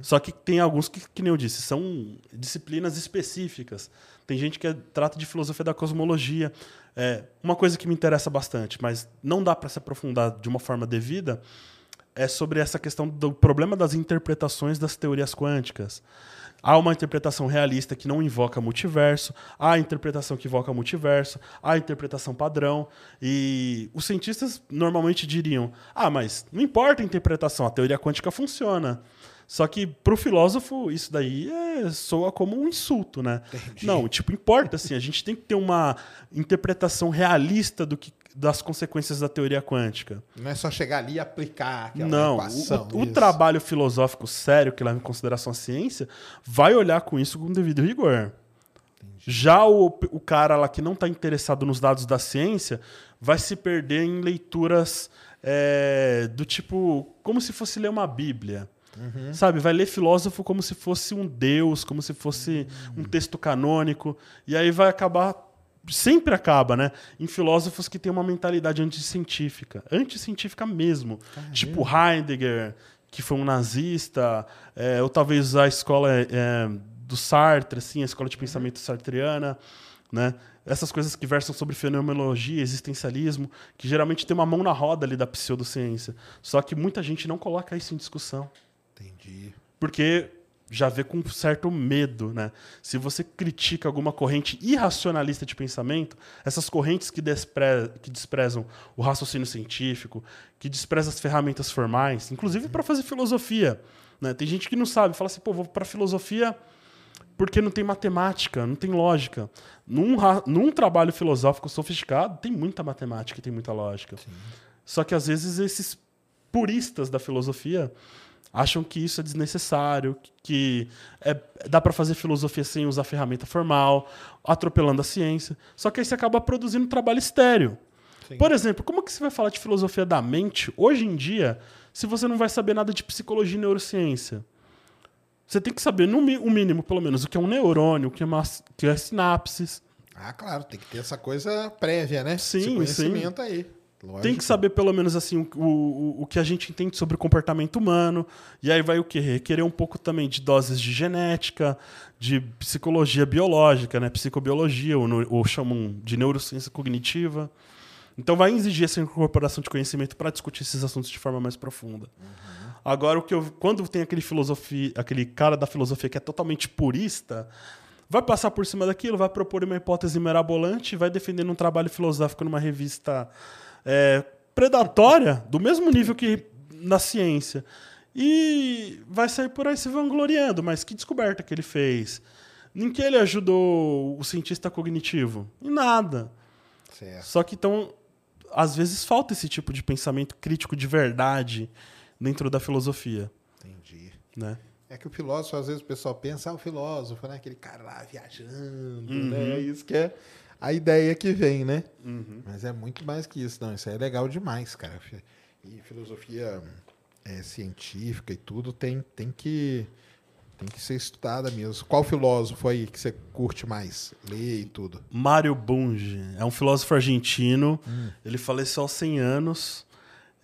Só que tem alguns que, que nem eu disse, são disciplinas específicas. Tem gente que é- trata de filosofia da cosmologia. É, uma coisa que me interessa bastante, mas não dá para se aprofundar de uma forma devida, é sobre essa questão do problema das interpretações das teorias quânticas. Há uma interpretação realista que não invoca multiverso, há a interpretação que invoca multiverso, há a interpretação padrão. E os cientistas normalmente diriam: ah, mas não importa a interpretação, a teoria quântica funciona. Só que para o filósofo isso daí é, soa como um insulto, né? Não, tipo, importa assim, a gente tem que ter uma interpretação realista do que, das consequências da teoria quântica. Não é só chegar ali e aplicar aquela Não, equação. o, o trabalho filosófico sério que leva em consideração a ciência vai olhar com isso com devido rigor. Já o, o cara lá que não está interessado nos dados da ciência vai se perder em leituras é, do tipo como se fosse ler uma Bíblia. Sabe, vai ler filósofo como se fosse um deus, como se fosse um texto canônico, e aí vai acabar sempre acaba, né? Em filósofos que têm uma mentalidade anticientífica. Anticientífica mesmo. Tipo Heidegger, que foi um nazista, é, ou talvez a escola é, do Sartre, assim, a escola de pensamento sartreana, né? Essas coisas que versam sobre fenomenologia, existencialismo, que geralmente tem uma mão na roda ali da pseudociência. Só que muita gente não coloca isso em discussão Entendi. porque já vê com certo medo, né? Se você critica alguma corrente irracionalista de pensamento, essas correntes que, despre que desprezam o raciocínio científico, que desprezam as ferramentas formais, inclusive para fazer filosofia, né? Tem gente que não sabe, fala assim, pô, vou para filosofia porque não tem matemática, não tem lógica. Num, ra- num trabalho filosófico sofisticado, tem muita matemática e tem muita lógica. Só que às vezes esses puristas da filosofia acham que isso é desnecessário, que é- dá para fazer filosofia sem usar ferramenta formal, atropelando a ciência. Só que aí você acaba produzindo trabalho estéreo. Por exemplo, como que você vai falar de filosofia da mente hoje em dia se você não vai saber nada de psicologia e neurociência? Você tem que saber, no o mínimo, pelo menos, o que é um neurônio, o que é, uma, que é sinapses. Ah, claro, tem que ter essa coisa prévia, né? Sim, Esse conhecimento aí. Lógico. Tem que saber, pelo menos, assim, o, o, o que a gente entende sobre o comportamento humano. E aí vai o quê? Requerer um pouco também de doses de genética, de psicologia biológica, né? Psicobiologia, ou, ou chamam de neurociência cognitiva. Então vai exigir essa incorporação de conhecimento para discutir esses assuntos de forma mais profunda. Agora, o que eu, quando tem aquele filosofia, aquele cara da filosofia que é totalmente purista, vai passar por cima daquilo, vai propor uma hipótese mirabolante, vai defendendo um trabalho filosófico numa revista é, predatória, do mesmo nível que na ciência. E vai sair por aí se vangloriando, mas que descoberta que ele fez? Em que ele ajudou o cientista cognitivo? Em nada. Certo. Só que então às vezes falta esse tipo de pensamento crítico de verdade dentro da filosofia, Entendi. né? É que o filósofo, às vezes o pessoal pensa, ah, o filósofo, né? Aquele cara lá viajando, Uhum. né? Isso que é a ideia que vem, né? Uhum. Mas é muito mais que isso. Não, isso aí é legal demais, cara. E filosofia é, científica e tudo tem, tem que tem que ser estudada mesmo. Qual filósofo aí que você curte mais? Ler e tudo. Mário Bunge é um filósofo argentino. Hum. Ele faleceu aos 100 anos.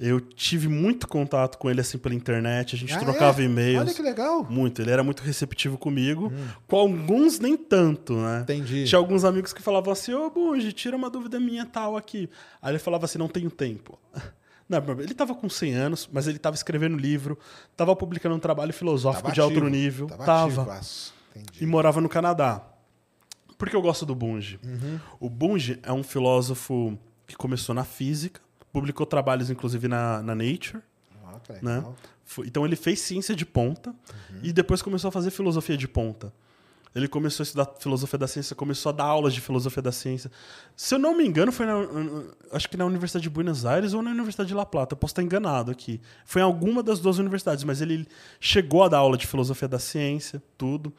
Eu tive muito contato com ele assim pela internet. A gente Ah, trocava é? e-mails. Olha que legal. Muito. Ele era muito receptivo comigo. Com alguns, nem tanto, né? Entendi. Tinha alguns amigos que falavam assim: Ô, Bunge, tira uma dúvida minha tal aqui. Aí ele falava assim: não tenho tempo. (laughs) Não, ele estava com 100 anos, mas ele estava escrevendo livro, estava publicando um trabalho filosófico Tava de alto ativo, nível. Tava. E morava no Canadá. Por que eu gosto do Bunge? Uhum. O Bunge é um filósofo que começou na física, publicou trabalhos inclusive na, na Nature, que né? Foi- Então ele fez ciência de ponta Uhum. e depois começou a fazer filosofia de ponta. Ele começou a estudar filosofia da ciência, começou a dar aulas de filosofia da ciência. Se eu não me engano, foi na, acho que na Universidade de Buenos Aires ou na Universidade de La Plata. Eu posso estar enganado aqui. Foi em alguma das duas universidades, mas ele chegou a dar aula de filosofia da ciência, tudo.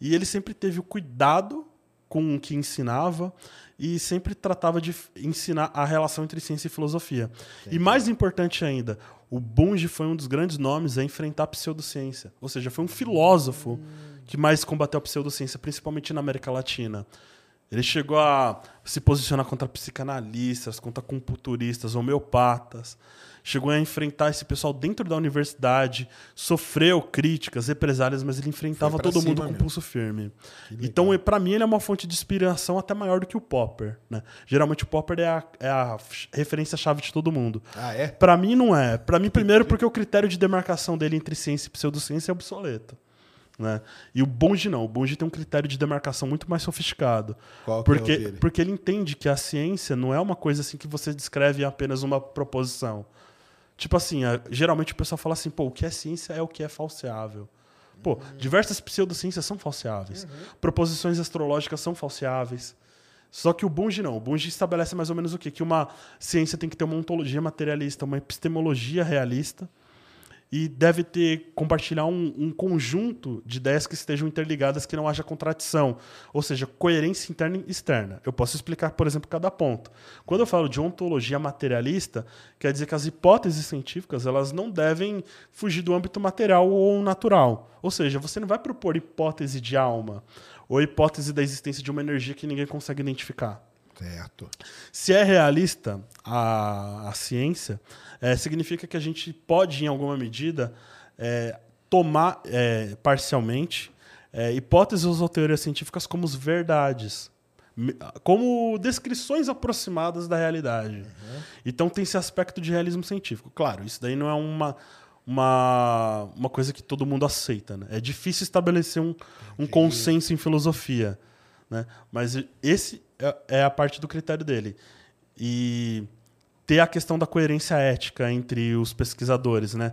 E ele sempre teve o cuidado com o que ensinava e sempre tratava de ensinar a relação entre ciência e filosofia. E mais importante ainda, o Bunge foi um dos grandes nomes a enfrentar a pseudociência. Ou seja, foi um filósofo que mais combateu a pseudociência, principalmente na América Latina. Ele chegou a se posicionar contra psicanalistas, contra computuristas, homeopatas. Chegou a enfrentar esse pessoal dentro da universidade, sofreu críticas, represálias, mas ele enfrentava todo mundo com mesmo. pulso firme. Então, para mim, ele é uma fonte de inspiração até maior do que o Popper. Né? Geralmente, o Popper é a, é a referência-chave de todo mundo. Ah, é? Pra mim, não é. Pra mim, primeiro, porque o critério de demarcação dele entre ciência e pseudociência é obsoleto. Né? E o Bunge não. O Bunge tem um critério de demarcação muito mais sofisticado. Qual é o porque, dele? porque ele entende que a ciência não é uma coisa assim que você descreve em apenas uma proposição. Tipo assim, geralmente o pessoal fala assim, pô, o que é ciência é o que é falseável. Pô, diversas pseudociências são falseáveis. Proposições astrológicas são falseáveis. Só que o Bunge não. O Bunge estabelece mais ou menos o quê? Que uma ciência tem que ter uma ontologia materialista, uma epistemologia realista e deve ter compartilhar um, um conjunto de ideias que estejam interligadas, que não haja contradição, ou seja, coerência interna e externa. Eu posso explicar, por exemplo, cada ponto. Quando eu falo de ontologia materialista, quer dizer que as hipóteses científicas elas não devem fugir do âmbito material ou natural. Ou seja, você não vai propor hipótese de alma ou hipótese da existência de uma energia que ninguém consegue identificar. Certo. Se é realista a, a ciência, é, significa que a gente pode, em alguma medida, é, tomar é, parcialmente é, hipóteses ou teorias científicas como verdades, como descrições aproximadas da realidade. Então tem esse aspecto de realismo científico. Claro, isso daí não é uma, uma, uma coisa que todo mundo aceita. Né? É difícil estabelecer um, um consenso em filosofia. Né? Mas esse é, é a parte do critério dele. E ter a questão da coerência ética entre os pesquisadores, né?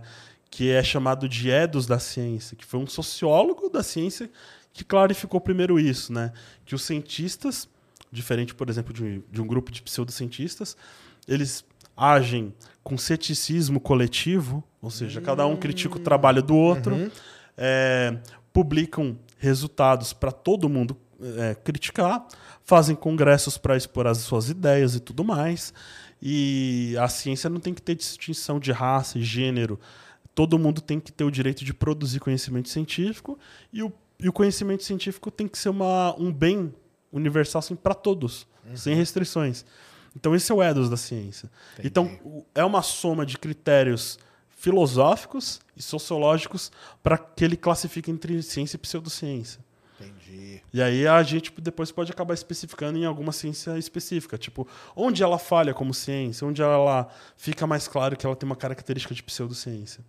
que é chamado de Edos da ciência, que foi um sociólogo da ciência que clarificou primeiro isso, né? que os cientistas, diferente, por exemplo, de um, de um grupo de pseudocientistas, eles agem com ceticismo coletivo, ou seja, cada um critica o trabalho do outro, é, publicam resultados para todo mundo é, criticar, fazem congressos para expor as suas ideias e tudo mais. E a ciência não tem que ter distinção de raça e gênero. Todo mundo tem que ter o direito de produzir conhecimento científico e o, e o conhecimento científico tem que ser uma, um bem universal assim, para todos, sem restrições. Então, esse é o ethos da ciência. Então, o- é uma soma de critérios filosóficos e sociológicos para que ele classifique entre ciência e pseudociência. Entendi. E aí a gente depois pode acabar especificando em alguma ciência específica. Tipo, onde ela falha como ciência, onde ela fica mais claro que ela tem uma característica de pseudociência.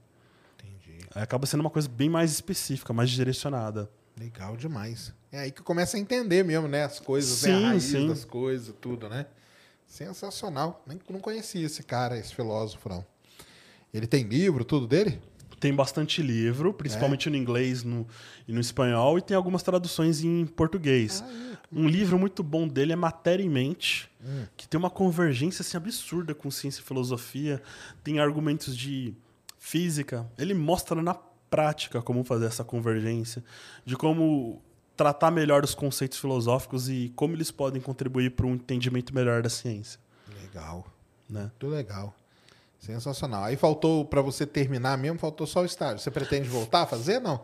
Entendi. Aí acaba sendo uma coisa bem mais específica, mais direcionada. Legal demais. É aí que começa a entender mesmo, né? As coisas, né? Sim, a raiz sim. das coisas, tudo, né? Sensacional. Nem não conhecia esse cara, esse filósofo, não. Ele tem livro, tudo dele? Tem bastante livro, principalmente no inglês no, e no espanhol, e tem algumas traduções em português. Um livro muito bom dele é Matéria em Mente, que tem uma convergência assim, absurda com ciência e filosofia. Tem argumentos de física. Ele mostra na prática como fazer essa convergência, de como tratar melhor os conceitos filosóficos e como eles podem contribuir para um entendimento melhor da ciência. Legal. Né? Muito legal. Sensacional. Aí faltou para você terminar mesmo, faltou só o estágio. Você pretende voltar a fazer, não?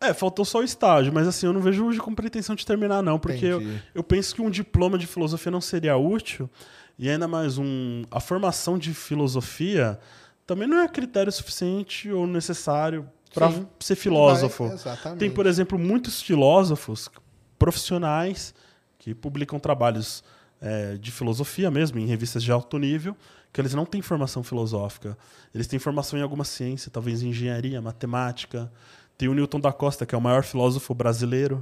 É, faltou só o estágio, mas assim, eu não vejo hoje com pretensão de terminar, não, porque eu, eu penso que um diploma de filosofia não seria útil, e ainda mais um. A formação de filosofia também não é critério suficiente ou necessário para ser filósofo. Vai- exatamente. Tem, por exemplo, muitos filósofos profissionais que publicam trabalhos é, de filosofia mesmo, em revistas de alto nível, que eles não têm formação filosófica. Eles têm formação em alguma ciência, talvez em engenharia, matemática. Tem o Newton da Costa, que é o maior filósofo brasileiro.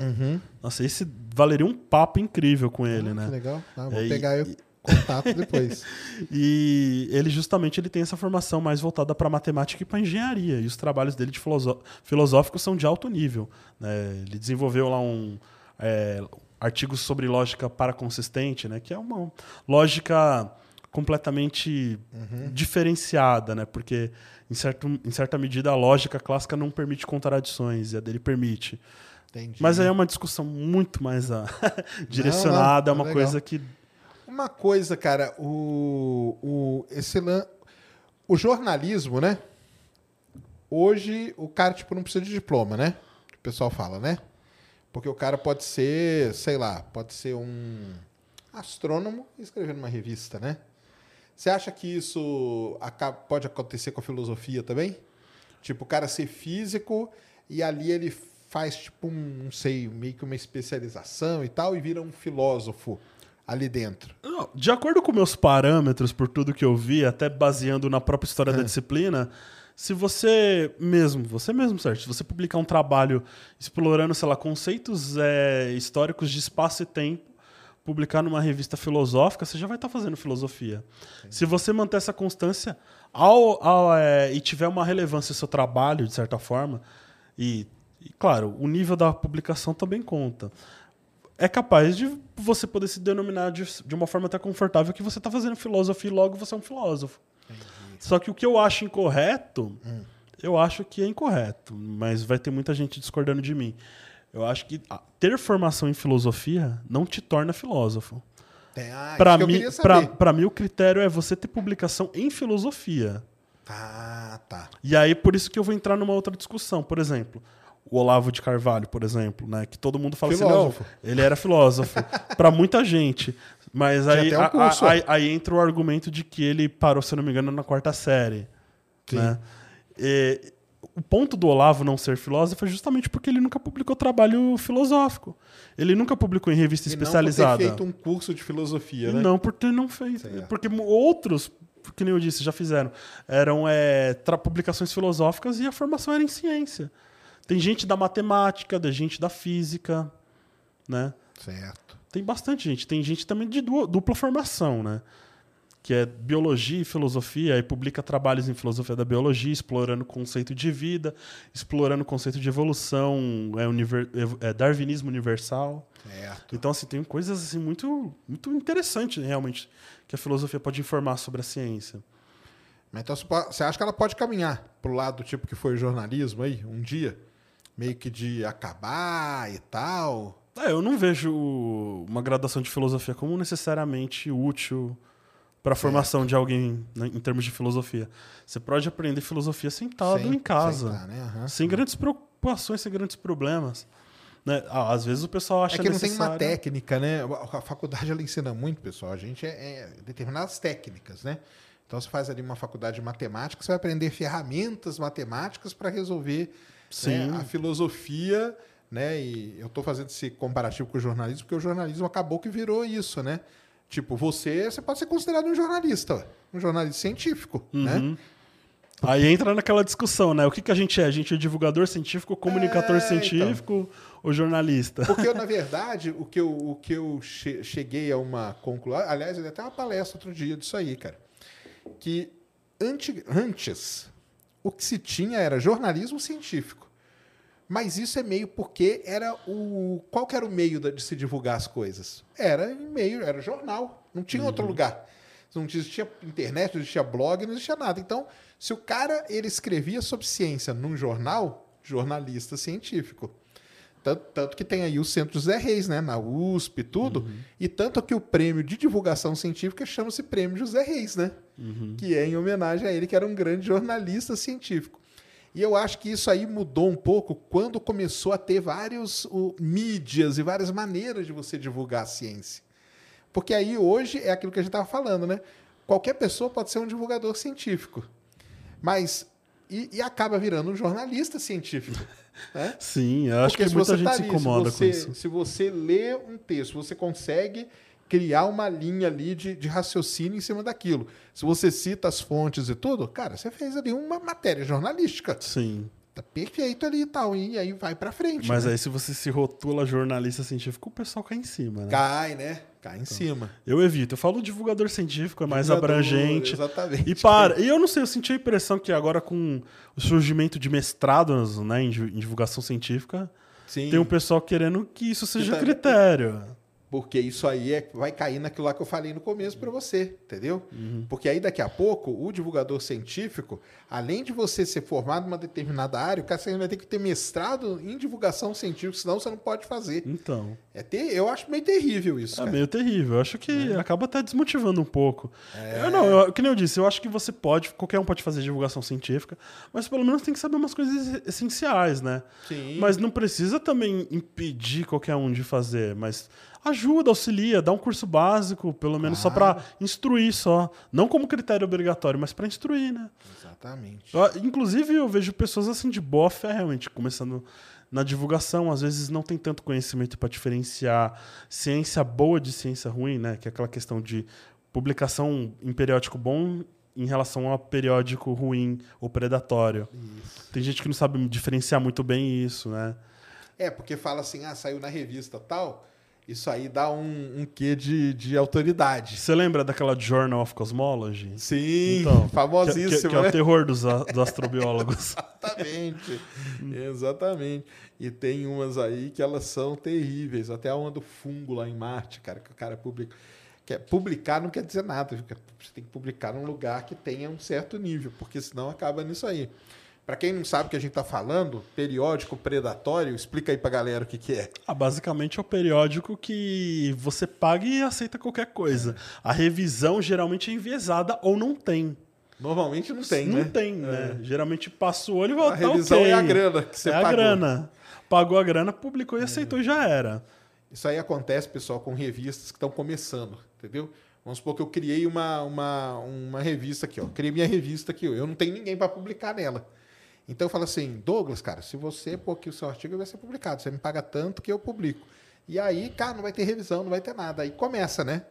Nossa, esse valeria um papo incrível com ele, Uhum. Ah, né? Que legal. Ah, vou É, e- pegar o contato depois. (laughs) E ele justamente ele tem essa formação mais voltada para matemática e para engenharia. E os trabalhos dele de filosó- filosóficos são de alto nível. né? Ele desenvolveu lá um é, artigo sobre lógica paraconsistente, né? que é uma lógica completamente diferenciada, né? porque em, certo, em certa medida a lógica clássica não permite contradições e a dele permite. Entendi. Mas aí é uma discussão muito mais ah, (laughs) direcionada, é não, uma legal. coisa que Uma coisa, cara, o, o, esse lan- o jornalismo, né? Hoje o cara tipo não precisa de diploma, né? O pessoal fala, né? Porque o cara pode ser, sei lá, pode ser um astrônomo e escrever numa revista, né? Você acha que isso pode acontecer com a filosofia também? Tipo, o cara ser físico e ali ele faz, tipo, um, não sei, meio que uma especialização e tal, e vira um filósofo ali dentro. Não, De acordo com meus parâmetros, por tudo que eu vi, até baseando na própria história da disciplina, se você mesmo, você mesmo, certo? Se você publicar um trabalho explorando, sei lá, conceitos é, históricos de espaço e tempo, publicar numa revista filosófica, você já vai estar fazendo filosofia. Se você manter essa constância ao, ao, é, e tiver uma relevância no seu trabalho, de certa forma, e, e, claro, o nível da publicação também conta é capaz de você poder se denominar de, de uma forma até confortável que você está fazendo filosofia e logo você é um filósofo. Só que o que eu acho incorreto, eu acho que é incorreto, mas vai ter muita gente discordando de mim. Eu acho que ter formação em filosofia não te torna filósofo. Tem, ah, Para mim, pra mim, o critério é você ter publicação em filosofia. Ah, tá. E aí, por isso que eu vou entrar numa outra discussão. Por exemplo, o Olavo de Carvalho, por exemplo, né? Que todo mundo fala Filósofo. assim, não, ele era filósofo. (laughs) para muita gente. Mas aí, um a- a- aí, aí entra o argumento de que ele parou, se não me engano, na quarta série. Sim. Né? E o ponto do Olavo não ser filósofo é justamente porque ele nunca publicou trabalho filosófico. Ele nunca publicou em revista E especializada. não por ter feito um curso de filosofia, E né? não por ter não feito. Certo. Porque mu- outros, que nem eu disse, já fizeram. Eram é, publicações filosóficas e a formação era em ciência. Tem gente da matemática, da gente da física, né? Certo. Tem bastante gente. Tem gente também de du- dupla formação, né? Que é biologia e filosofia, aí publica trabalhos em filosofia da biologia, explorando o conceito de vida, explorando o conceito de evolução, é, univer- é darwinismo universal. Certo. Então, assim, tem coisas assim, muito, muito interessantes, realmente, que a filosofia pode informar sobre a ciência. Mas então você acha que ela pode caminhar pro lado do tipo que foi o jornalismo aí, um dia? Meio que de acabar e tal? É, eu não vejo uma graduação de filosofia como necessariamente útil para a formação de alguém né, em termos de filosofia. Você pode aprender filosofia sentado Sem- em casa, sem né? Aham. sem grandes preocupações, sem grandes problemas. Né? Às vezes o pessoal acha É que não tem uma necessário... técnica, né? A faculdade ela ensina muito, pessoal. A gente é, é determinadas técnicas, né? Então você faz ali uma faculdade de matemática, você vai aprender ferramentas matemáticas para resolver né, a filosofia, né? E eu estou fazendo esse comparativo com o jornalismo, porque o jornalismo acabou que virou isso, né? Tipo, você, você pode ser considerado um jornalista, um jornalista científico, né? Uhum. Aí entra naquela discussão, né? O que, que a gente é? A gente é divulgador científico, comunicador É, então. científico ou jornalista? Porque, eu, na (laughs) verdade, o que eu, o que eu che- cheguei a uma conclusão. Aliás, eu dei até uma palestra outro dia disso aí, cara. Que anti- antes, o que se tinha era jornalismo científico. Mas isso é meio porque era o. Qual era o meio de se divulgar as coisas? Era e-mail, era jornal. Não tinha outro lugar. Não existia internet, não existia blog, não existia nada. Então, se o cara ele escrevia sobre ciência num jornal, jornalista científico. Tanto, tanto que tem aí o Centro José Reis, né? Na USP e tudo. E tanto que o prêmio de divulgação científica chama-se Prêmio José Reis, né? Que é em homenagem a ele, que era um grande jornalista científico. E eu acho que isso aí mudou um pouco quando começou a ter vários o, mídias e várias maneiras de você divulgar a ciência. Porque aí hoje é aquilo que a gente estava falando, né? Qualquer pessoa pode ser um divulgador científico. Mas. E, e acaba virando um jornalista científico. (laughs) Né? Sim, eu acho Porque que se muita você gente tá se ali, incomoda se você, com isso. Se você lê um texto, você consegue criar uma linha ali de, de raciocínio em cima daquilo. Se você cita as fontes e tudo, cara, você fez ali uma matéria jornalística. Sim. Tá perfeito ali e tal. E aí vai pra frente. Mas né? aí, se você se rotula jornalista científico, o pessoal cai em cima, né? Cai, né? Cai em cima. Eu evito. Eu falo divulgador científico, é mais Divulgador, abrangente. exatamente. E para. E eu não sei, eu senti a impressão que agora com o surgimento de mestrados né, em divulgação científica, Sim. tem um pessoal querendo que isso seja tá- critério. Porque isso aí é, vai cair naquilo lá que eu falei no começo para você, entendeu? Uhum. Porque aí daqui a pouco, o divulgador científico, além de você ser formado numa determinada área, o cara você vai ter que ter mestrado em divulgação científica, senão você não pode fazer. Então. É ter, eu acho meio terrível isso. É cara. meio terrível. Eu acho que É. acaba até desmotivando um pouco. Eu não, eu, que nem eu disse, eu acho que você pode, qualquer um pode fazer divulgação científica, mas pelo menos tem que saber umas coisas essenciais, né? Sim. Mas não precisa também impedir qualquer um de fazer, mas ajuda, auxilia, dá um curso básico, pelo menos só pra instruir só. Não como critério obrigatório, mas pra instruir, né? Exatamente. Eu- inclusive, eu vejo pessoas assim de boa fé, realmente, começando na divulgação, às vezes não tem tanto conhecimento para diferenciar ciência boa de ciência ruim, né? Que é aquela questão de publicação em periódico bom em relação a periódico ruim ou predatório. Tem gente que não sabe diferenciar muito bem isso, né? É, porque fala assim, ah, saiu na revista tal, isso aí dá um, um quê de, de autoridade. Você lembra daquela Journal of Cosmology? Sim, Então, famosíssimo, Que, que, que é né? o terror dos, a- dos (laughs) astrobiólogos. Exatamente. Exatamente. E tem umas aí que elas são terríveis. Até a uma do fungo lá em Marte, cara, que o cara publica. Quer, publicar não quer dizer nada. Você tem que publicar num lugar que tenha um certo nível, porque senão acaba nisso aí. Para quem não sabe o que a gente está falando, periódico predatório, explica aí pra galera o que, que é. Ah, basicamente é o periódico que você paga e aceita qualquer coisa. A revisão geralmente é enviesada ou não tem. Normalmente não tem, não né? tem, né? Geralmente passa o olho e volta. A revisão ok. é a grana que você é pagou. a grana. Pagou a grana, publicou e aceitou e já era. Isso aí acontece, pessoal, com revistas que estão começando, entendeu? Vamos supor que eu criei uma, uma, uma revista aqui, ó. Criei minha revista aqui, eu não tenho ninguém para publicar nela. Então eu falo assim, Douglas, cara, se você pôr aqui o seu artigo, vai ser publicado. Você me paga tanto que eu publico. E aí, cara, não vai ter revisão, não vai ter nada. Aí começa, né?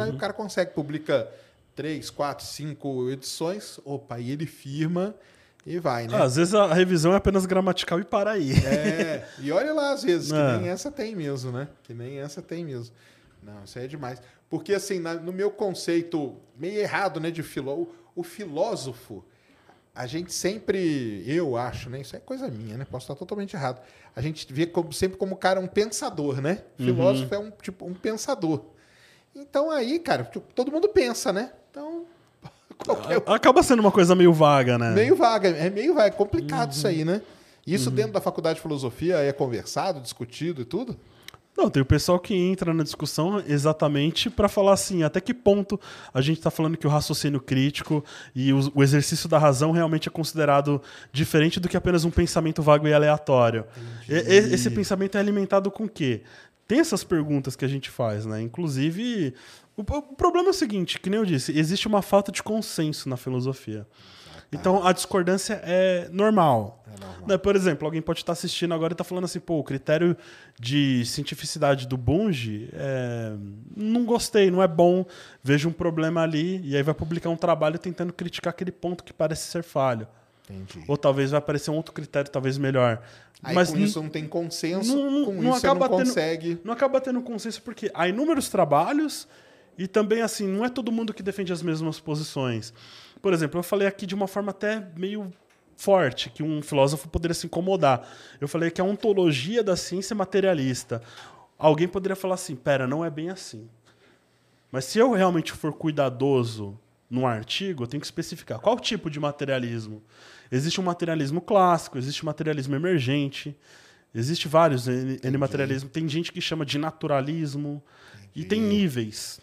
Aí o cara consegue, publica três, quatro, cinco edições, opa, aí ele firma e vai, né? Ah, às vezes a revisão é apenas gramatical e para aí. É, e olha lá, às vezes, que É. nem essa tem mesmo, né? Que nem essa tem mesmo. Não, isso aí é demais. Porque, assim, na- no meu conceito meio errado, né, de filó, o, o filósofo, a gente sempre, eu acho, né? Isso é coisa minha, né? Posso estar totalmente errado. A gente vê como, sempre como o cara um pensador, né? Filósofo é um tipo um pensador. Então aí, cara, tipo, todo mundo pensa, né? Então, (laughs) qualquer Acaba sendo uma coisa meio vaga, né? Meio vaga, é meio vaga, é complicado isso Uhum. aí, né? Isso dentro da faculdade de filosofia é conversado, discutido e tudo? Não, tem o pessoal que entra na discussão exatamente para falar assim, até que ponto a gente está falando que o raciocínio crítico e o, o exercício da razão realmente é considerado diferente do que apenas um pensamento vago e aleatório. E- esse pensamento é alimentado com o quê? Tem essas perguntas que a gente faz, né? Inclusive, o, o problema é o seguinte, que nem eu disse, existe uma falta de consenso na filosofia. Então a discordância é normal. Né, Por exemplo, alguém pode estar assistindo agora e estar falando assim, pô, o critério de cientificidade do Bunge é, não gostei, não é bom, vejo um problema ali, e aí vai publicar um trabalho tentando criticar aquele ponto que parece ser falho. Entendi. Ou talvez vai aparecer um outro critério, talvez melhor. Aí Mas com isso não tem consenso, não, não- com não isso você não acaba tendo- consegue. não acaba tendo consenso porque há inúmeros trabalhos e também, assim, não é todo mundo que defende as mesmas posições. Por exemplo, eu falei aqui de uma forma até meio forte, que um filósofo poderia se incomodar. Eu falei que a ontologia da ciência é materialista. Alguém poderia falar assim: pera, não é bem assim. Mas se eu realmente for cuidadoso num artigo, eu tenho que especificar qual tipo de materialismo. Existe um materialismo clássico, existe um materialismo emergente, existe vários N, N materialismo. Tem gente que chama de naturalismo e tem níveis.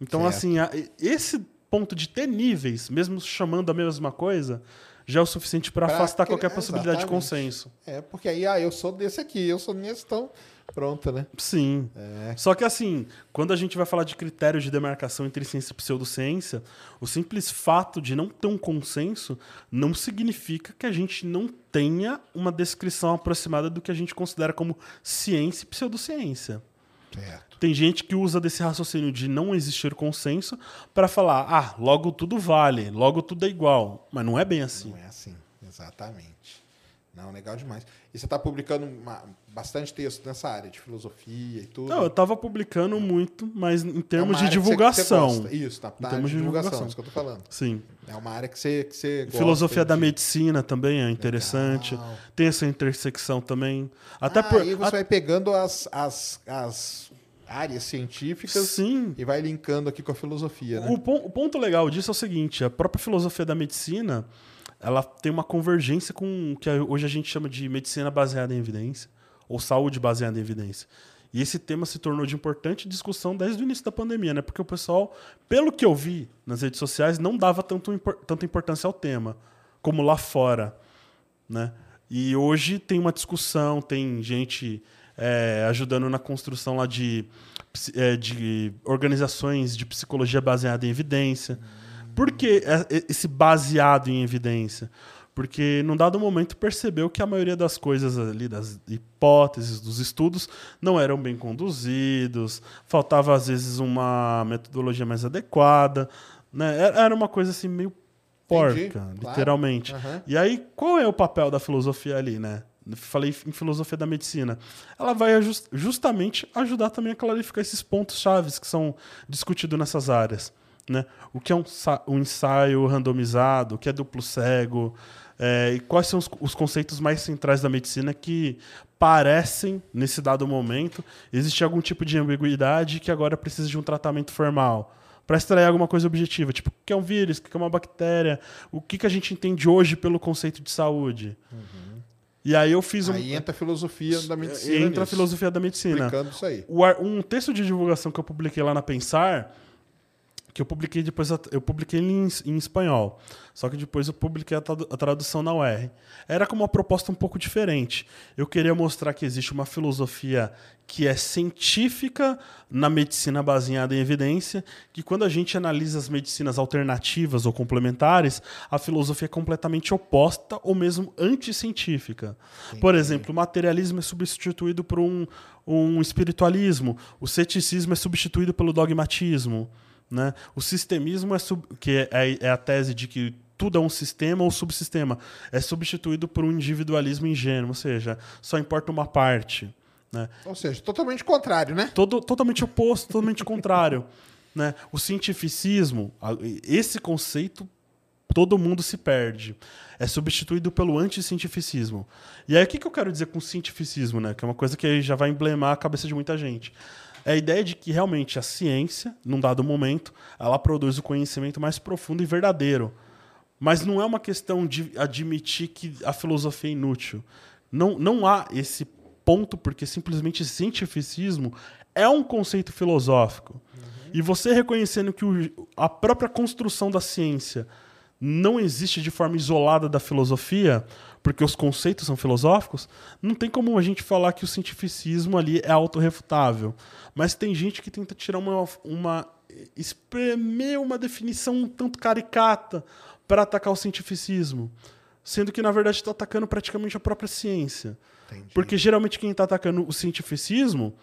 Então, Certo. assim, a- esse ponto de ter níveis, mesmo chamando a mesma coisa, já é o suficiente para afastar cri- qualquer possibilidade de exatamente. consenso. É, porque aí, ah, eu sou desse aqui, eu sou nesse, então pronto, né? Sim. É. Só que assim, quando a gente vai falar de critérios de demarcação entre ciência e pseudociência, o simples fato de não ter um consenso não significa que a gente não tenha uma descrição aproximada do que a gente considera como ciência e pseudociência. Certo. Tem gente que usa desse raciocínio de não existir consenso para falar, ah, logo tudo vale, logo tudo é igual. Mas não é bem assim. Não é assim, exatamente. Não, legal demais. E você está publicando uma- bastante texto nessa área de filosofia e tudo. Não, eu tava publicando muito, mas em É termos de que você- divulgação. Que você gosta. Isso, tá, tá, termos de de divulgação, divulgação. isso que eu tô falando. Sim. É uma área que você, que você gosta Filosofia da de- medicina também é interessante. Legal. Tem essa intersecção também. Até ah, por. aí você a- vai pegando as, as, as áreas científicas Sim. e vai linkando aqui com a filosofia, né? O, pon- o ponto legal disso é o seguinte: a própria filosofia da medicina ela tem uma convergência com o que hoje a gente chama de medicina baseada em evidência, ou saúde baseada em evidência. E esse tema se tornou de importante discussão desde o início da pandemia, né? Porque o pessoal, pelo que eu vi nas redes sociais, não dava tanto, tanta importância ao tema, como lá fora. Né? E hoje tem uma discussão, tem gente é, ajudando na construção lá de, é, de organizações de psicologia baseada em evidência. Por que é- é- esse baseado em evidência? Porque num dado momento percebeu que a maioria das coisas ali, das hipóteses, dos estudos, não eram bem conduzidos, faltava às vezes uma metodologia mais adequada. Né? Era uma coisa assim meio porca, Entendi, claro. literalmente. Aham. E aí, qual é o papel da filosofia ali, né? Falei em filosofia da medicina. Ela vai ajus- justamente ajudar também a clarificar esses pontos chaves que são discutidos nessas áreas. Né? O que é um, um ensaio randomizado, o que é duplo cego, é, e quais são os, os conceitos mais centrais da medicina que parecem, nesse dado momento, existir algum tipo de ambiguidade que agora precisa de um tratamento formal para extrair alguma coisa objetiva, tipo, o que é um vírus, o que é uma bactéria, o que, que a gente entende hoje pelo conceito de saúde. E aí eu fiz um. Aí entra a filosofia da medicina. entra a nisso, filosofia da medicina. Explicando isso aí. Um texto de divulgação que eu publiquei lá na Pensar, que eu publiquei depois, eu publiquei em, em espanhol. Só que depois eu publiquei a, a tradução na UR. Era com uma proposta um pouco diferente. Eu queria mostrar que existe uma filosofia que é científica na medicina baseada em evidência, que quando a gente analisa as medicinas alternativas ou complementares, a filosofia é completamente oposta ou mesmo anticientífica. Por exemplo, o materialismo é substituído por um, um espiritualismo, o ceticismo é substituído pelo dogmatismo. Né? O sistemismo, é sub- que é, é a tese de que tudo é um sistema ou subsistema, é substituído por um individualismo ingênuo, ou seja, só importa uma parte. Né? Ou seja, totalmente contrário, né? Todo, totalmente oposto, totalmente contrário. (laughs) Né? O cientificismo, esse conceito, todo mundo se perde. É substituído pelo anticientificismo. E aí, o que, que eu quero dizer com cientificismo? Né? Que é uma coisa que já vai emblemar a cabeça de muita gente. É a ideia de que realmente a ciência, num dado momento, ela produz o conhecimento mais profundo e verdadeiro. Mas não é uma questão de admitir que a filosofia é inútil. Não, não há esse ponto, porque simplesmente cientificismo é um conceito filosófico. E você reconhecendo que o- a própria construção da ciência não existe de forma isolada da filosofia, porque os conceitos são filosóficos, não tem como a gente falar que o cientificismo ali é autorrefutável. Mas tem gente que tenta tirar uma, uma espremer uma definição um tanto caricata para atacar o cientificismo, sendo que na verdade está atacando praticamente a própria ciência. Porque geralmente quem está atacando o cientificismo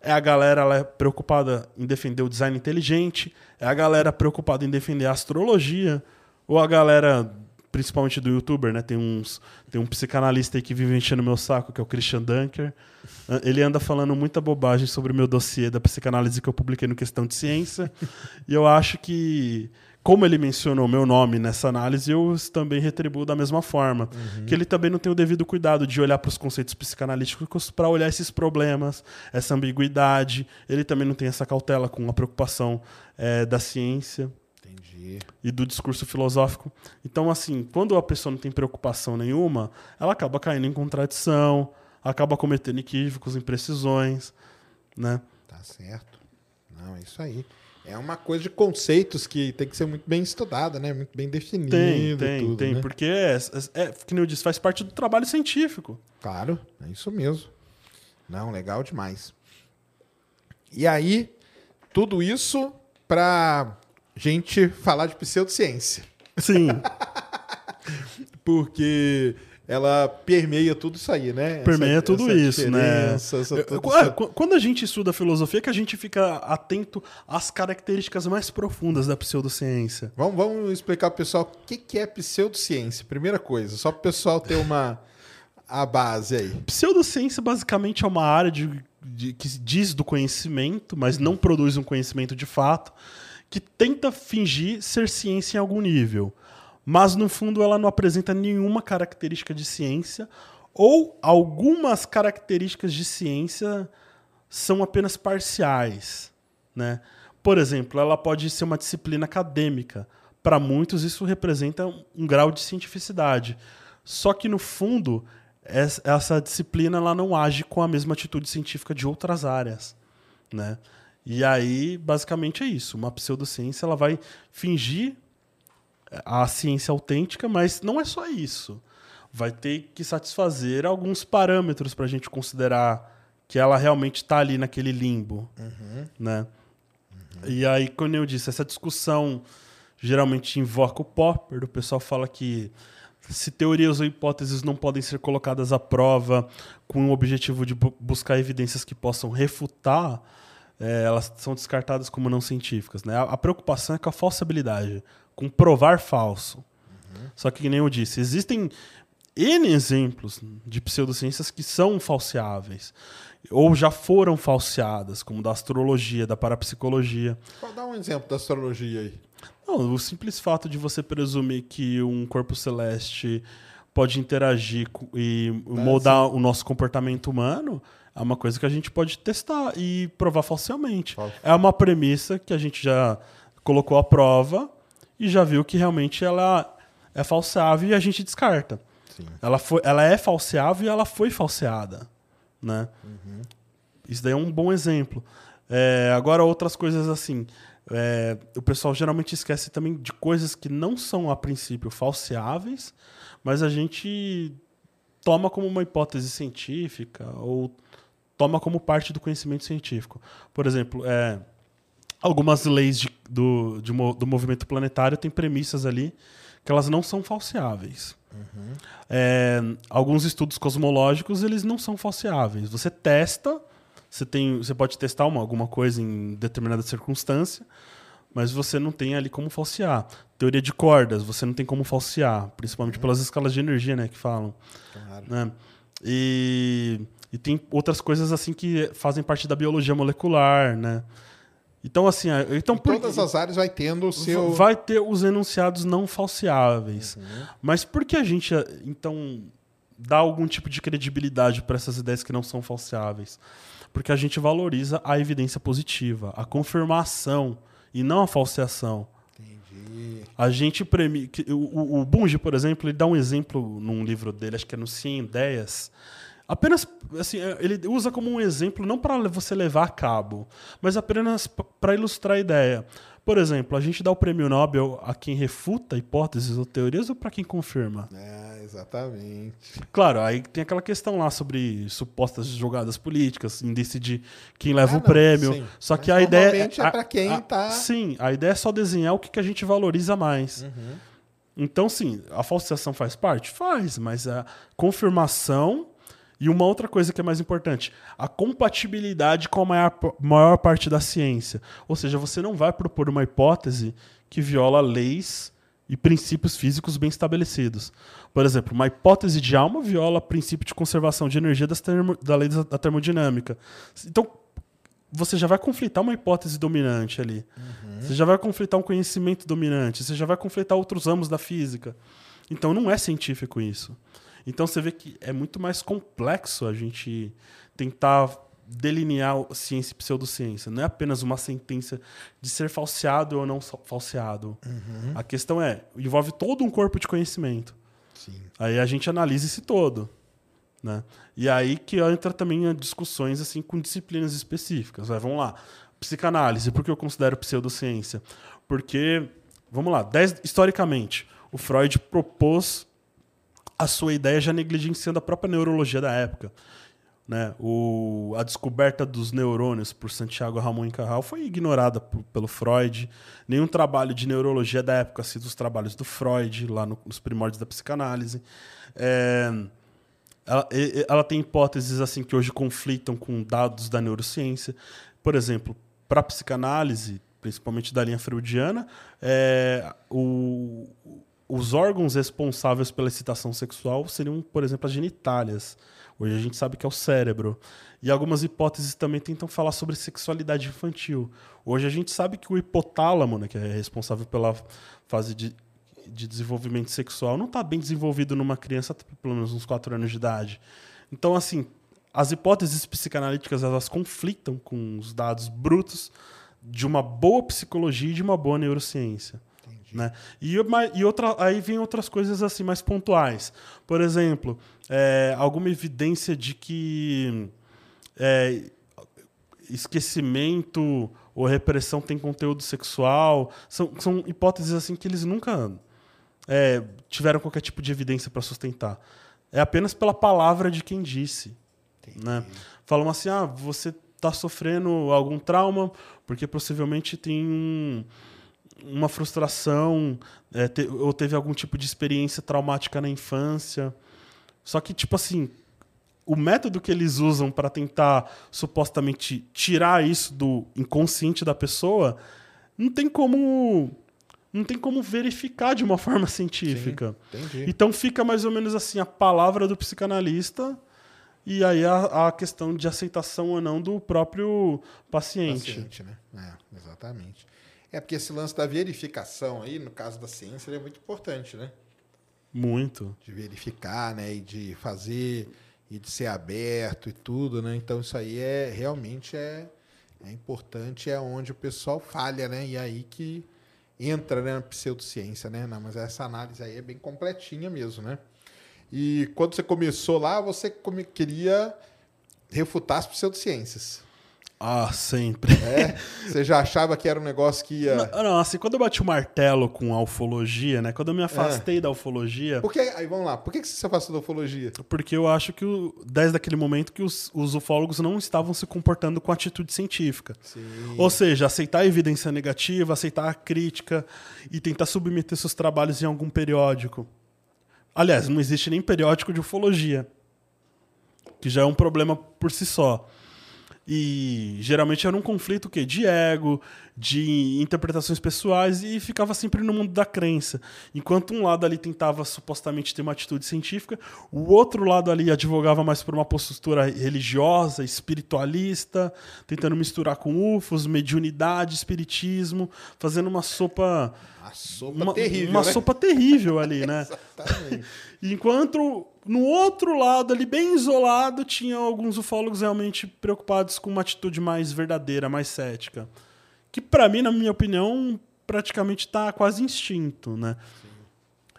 é a galera lá preocupada em defender o design inteligente, é a galera preocupada em defender a astrologia, ou a galera principalmente do youtuber, né? Tem uns tem um psicanalista aí que vive enchendo meu saco, que é o Christian Dunker. Ah, Ele anda falando muita bobagem sobre o meu dossiê da psicanálise que eu publiquei no Questão de Ciência. (laughs) e eu acho que como ele mencionou meu nome nessa análise, eu também retribuo da mesma forma. Que ele também não tem o devido cuidado de olhar para os conceitos psicanalíticos para olhar esses problemas, essa ambiguidade. Ele também não tem essa cautela com a preocupação eh, da ciência Entendi. e do discurso filosófico. Então, assim, quando a pessoa não tem preocupação nenhuma, ela acaba caindo em contradição, acaba cometendo equívocos, imprecisões, né? Tá certo. Não, é isso aí. É uma coisa de conceitos que tem que ser muito bem estudada, né? Muito bem definido. Tem, tem, tudo, tem, né? porque é, é, é, que nem eu disse, faz parte do trabalho científico. Claro, é isso mesmo. Não, legal demais. E aí, tudo isso pra gente falar de pseudociência. Sim, (laughs) Porque ela permeia tudo isso aí, né? permeia Essa- tudo essa isso, né? essa- tudo qu- Quando a gente estuda filosofia, é que a gente fica atento às características mais profundas da pseudociência. Vamos, vamos explicar pro pessoal o que, que é pseudociência. Primeira coisa, só pro pessoal ter uma a base aí. Pseudociência basicamente é uma área de, de- que diz do conhecimento, mas não produz um conhecimento de fato, que tenta fingir ser ciência em algum nível. Mas no fundo ela não apresenta nenhuma característica de ciência, ou algumas características de ciência são apenas parciais. Né? Por exemplo, ela pode ser uma disciplina acadêmica. Para muitos, isso representa um, grau de cientificidade. Só que, no fundo, es- essa disciplina ela não age com a mesma atitude científica de outras áreas. Né? E aí, basicamente, é isso. Uma pseudociência ela vai fingir a ciência autêntica, mas não é só isso. Vai ter que satisfazer alguns parâmetros para a gente considerar que ela realmente está ali naquele limbo, né? E aí, como eu disse, essa discussão geralmente invoca o Popper. O pessoal fala que se teorias ou hipóteses não podem ser colocadas à prova com o objetivo de bu- buscar evidências que possam refutar, eh, elas são descartadas como não científicas. Né? A, a preocupação é com a falsabilidade, com provar falso. Só que, nem eu disse, existem N exemplos de pseudociências que são falseáveis ou já foram falseadas, como da astrologia, da parapsicologia. Qual dá um exemplo da astrologia aí? Não, o simples fato de você presumir que um corpo celeste pode interagir e moldar o nosso comportamento humano é uma coisa que a gente pode testar e provar falsamente. Fal- É uma premissa que a gente já colocou à prova e já viu que realmente ela é falseável e a gente descarta. Sim. Ela, foi, ela é falseável e ela foi falseada. Né? Isso daí é um bom exemplo. É, agora, outras coisas assim. é, o pessoal geralmente esquece também de coisas que não são, a princípio, falseáveis, mas a gente toma como uma hipótese científica ou toma como parte do conhecimento científico. Por exemplo, é, algumas leis de- do, de do movimento planetário têm premissas ali que elas não são falseáveis. É, alguns estudos cosmológicos eles não são falseáveis. Você testa, você, tem, você pode testar uma, alguma coisa em determinada circunstância, mas você não tem ali como falsear. Teoria de cordas, você não tem como falsear, principalmente pelas escalas de energia né, que falam. Claro. Né? E, e tem outras coisas assim que fazem parte da biologia molecular, né? Então, assim, a- então Em por- todas as áreas vai tendo o seu. vai ter os enunciados não falseáveis. Mas por que a gente, então, dá algum tipo de credibilidade para essas ideias que não são falseáveis? Porque a gente valoriza a evidência positiva, a confirmação e não a falseação. Entendi. A gente premi... que- O, o, Bunge, por exemplo, ele dá um exemplo num livro dele, acho que é no 100 Ideias. Apenas, assim, é, ele usa como um exemplo, não para você levar a cabo, mas apenas para ilustrar a ideia. Por exemplo, a gente dá o prêmio Nobel a quem refuta hipóteses ou teorias ou para quem confirma? É, exatamente. Claro, aí tem aquela questão lá sobre supostas jogadas políticas, em decidir quem leva Ah, o não, prêmio. sim. Só Mas que a ideia. é a- pra quem a- tá- Sim, a ideia é só desenhar o que, que a gente valoriza mais. Uhum. Então, sim, a falsificação faz parte? Faz, mas a confirmação. E uma outra coisa que é mais importante, a compatibilidade com a maior, maior parte da ciência. Ou seja, você não vai propor uma hipótese que viola leis e princípios físicos bem estabelecidos. Por exemplo, uma hipótese de alma viola o princípio de conservação de energia das termo- da lei da termodinâmica. Então, você já vai conflitar uma hipótese dominante ali. Você já vai conflitar um conhecimento dominante. Você já vai conflitar outros ramos da física. Então, não é científico isso. Então, você vê que é muito mais complexo a gente tentar delinear ciência e pseudociência. Não é apenas uma sentença de ser falseado ou não falseado. A questão é, envolve todo um corpo de conhecimento. Sim. Aí a gente analisa esse todo. Né? E aí que entra também discussões assim com disciplinas específicas. Vai, vamos lá. Psicanálise, por que eu considero pseudociência? Porque, vamos lá, dez- historicamente, o Freud propôs a sua ideia já negligenciando a própria neurologia da época. Né? O, a descoberta dos neurônios por Santiago Ramon e Cajal foi ignorada pelo Freud. Nenhum trabalho de neurologia da época cita os trabalhos do Freud, lá no- nos primórdios da psicanálise. É, ela, ela tem hipóteses assim que hoje conflitam com dados da neurociência. Por exemplo, para a psicanálise, principalmente da linha freudiana, é, o- os órgãos responsáveis pela excitação sexual seriam, por exemplo, as genitálias. Hoje a gente sabe que é o cérebro. E algumas hipóteses também tentam falar sobre sexualidade infantil. Hoje a gente sabe que o hipotálamo, né, que é responsável pela fase de, de desenvolvimento sexual, não está bem desenvolvido numa criança pelo menos uns 4 anos de idade. Então, assim, as hipóteses psicanalíticas elas conflitam com os dados brutos de uma boa psicologia e de uma boa neurociência. Né? E, e outra, aí vem outras coisas assim mais pontuais. Por exemplo, é, alguma evidência de que é, esquecimento ou repressão tem conteúdo sexual. São, são hipóteses assim que eles nunca é, tiveram qualquer tipo de evidência para sustentar. É apenas pela palavra de quem disse. Né? Falam assim: ah, você está sofrendo algum trauma porque possivelmente tem um- uma frustração é, te- ou teve algum tipo de experiência traumática na infância. Só que, tipo assim, o método que eles usam para tentar supostamente tirar isso do inconsciente da pessoa não tem como não tem como verificar de uma forma (laughs) científica. entendi. Então fica mais ou menos assim a palavra do psicanalista e aí a, a questão de aceitação ou não do próprio paciente. Paciente, né? É, exatamente. É porque esse lance da verificação aí, no caso da ciência, ele é muito importante, né? Muito. De verificar, né? E de fazer, e de ser aberto e tudo, né? Então isso aí é realmente é, é importante, é onde o pessoal falha, né? E aí que entra né, na pseudociência, né? Não, mas essa análise aí é bem completinha mesmo, né? E quando você começou lá, você queria refutar as pseudociências. Ah, sempre. É? Você já achava que era um negócio que ia. Não, não, assim, quando eu bati o martelo com a ufologia, né? Quando eu me afastei da ufologia, Por que, aí vamos lá, por que você se afastou da ufologia? porque eu acho que o- desde aquele momento que os, os ufólogos não estavam se comportando com atitude científica. Ou seja, aceitar a evidência negativa, aceitar a crítica e tentar submeter seus trabalhos em algum periódico. Aliás, não existe nem periódico de ufologia, que já é um problema por si só. E geralmente era um conflito o quê? de ego, de interpretações pessoais e ficava sempre no mundo da crença. Enquanto um lado ali tentava supostamente ter uma atitude científica, o outro lado ali advogava mais por uma postura religiosa, espiritualista, tentando misturar com UFOs, mediunidade, espiritismo, fazendo uma sopa A sopa uma, terrível, uma né? sopa terrível ali, né? (laughs) Exatamente. (laughs) Enquanto no outro lado, ali bem isolado, tinha alguns ufólogos realmente preocupados com uma atitude mais verdadeira, mais cética. Que pra mim, na minha opinião, praticamente tá quase instinto, né?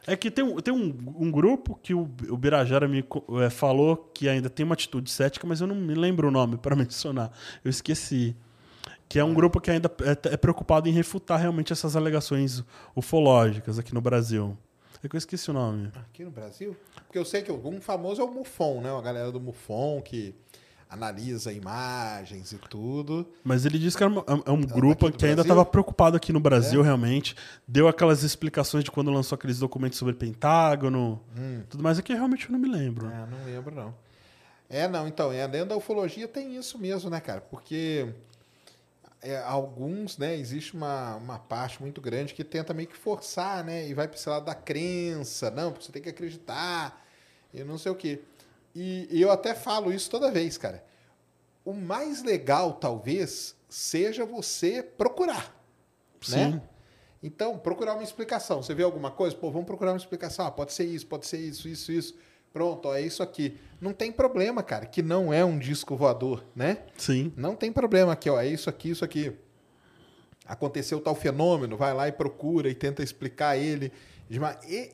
É que tem, um, tem um, um grupo que o, o Birajara me eh, falou que ainda tem uma atitude cética, mas eu não me lembro o nome para (laughs) mencionar. Eu esqueci. Que é um grupo que ainda é, é preocupado em refutar realmente essas alegações ufológicas aqui no Brasil. É que eu esqueci o nome. Aqui no Brasil? Porque eu sei que um famoso é o MUFON, né? A galera do MUFON que analisa imagens e tudo. Mas ele disse que era é um grupo daqui do que ainda estava preocupado aqui no Brasil, É? realmente. Deu aquelas explicações de quando lançou aqueles documentos sobre Pentágono, Hum. tudo mais. É que realmente eu não me lembro. Ah, não lembro, não. É, não, então, é, dentro da ufologia tem isso mesmo, né, cara? Porque é, alguns, né, existe uma, uma parte muito grande que tenta meio que forçar, né, e vai para esse lado da crença, não, porque você tem que acreditar, e não sei o quê. E, e eu até falo isso toda vez, cara. O mais legal, talvez, seja você procurar, né? Sim. Então, procurar uma explicação. Você vê alguma coisa? Pô, vamos procurar uma explicação. Ah, pode ser isso, pode ser isso, isso, isso. Pronto, ó, é isso aqui. Não tem problema, cara, que não é um disco voador, né? Sim. Não tem problema aqui, ó, é isso aqui, isso aqui. Aconteceu tal fenômeno, vai lá e procura e tenta explicar ele. E,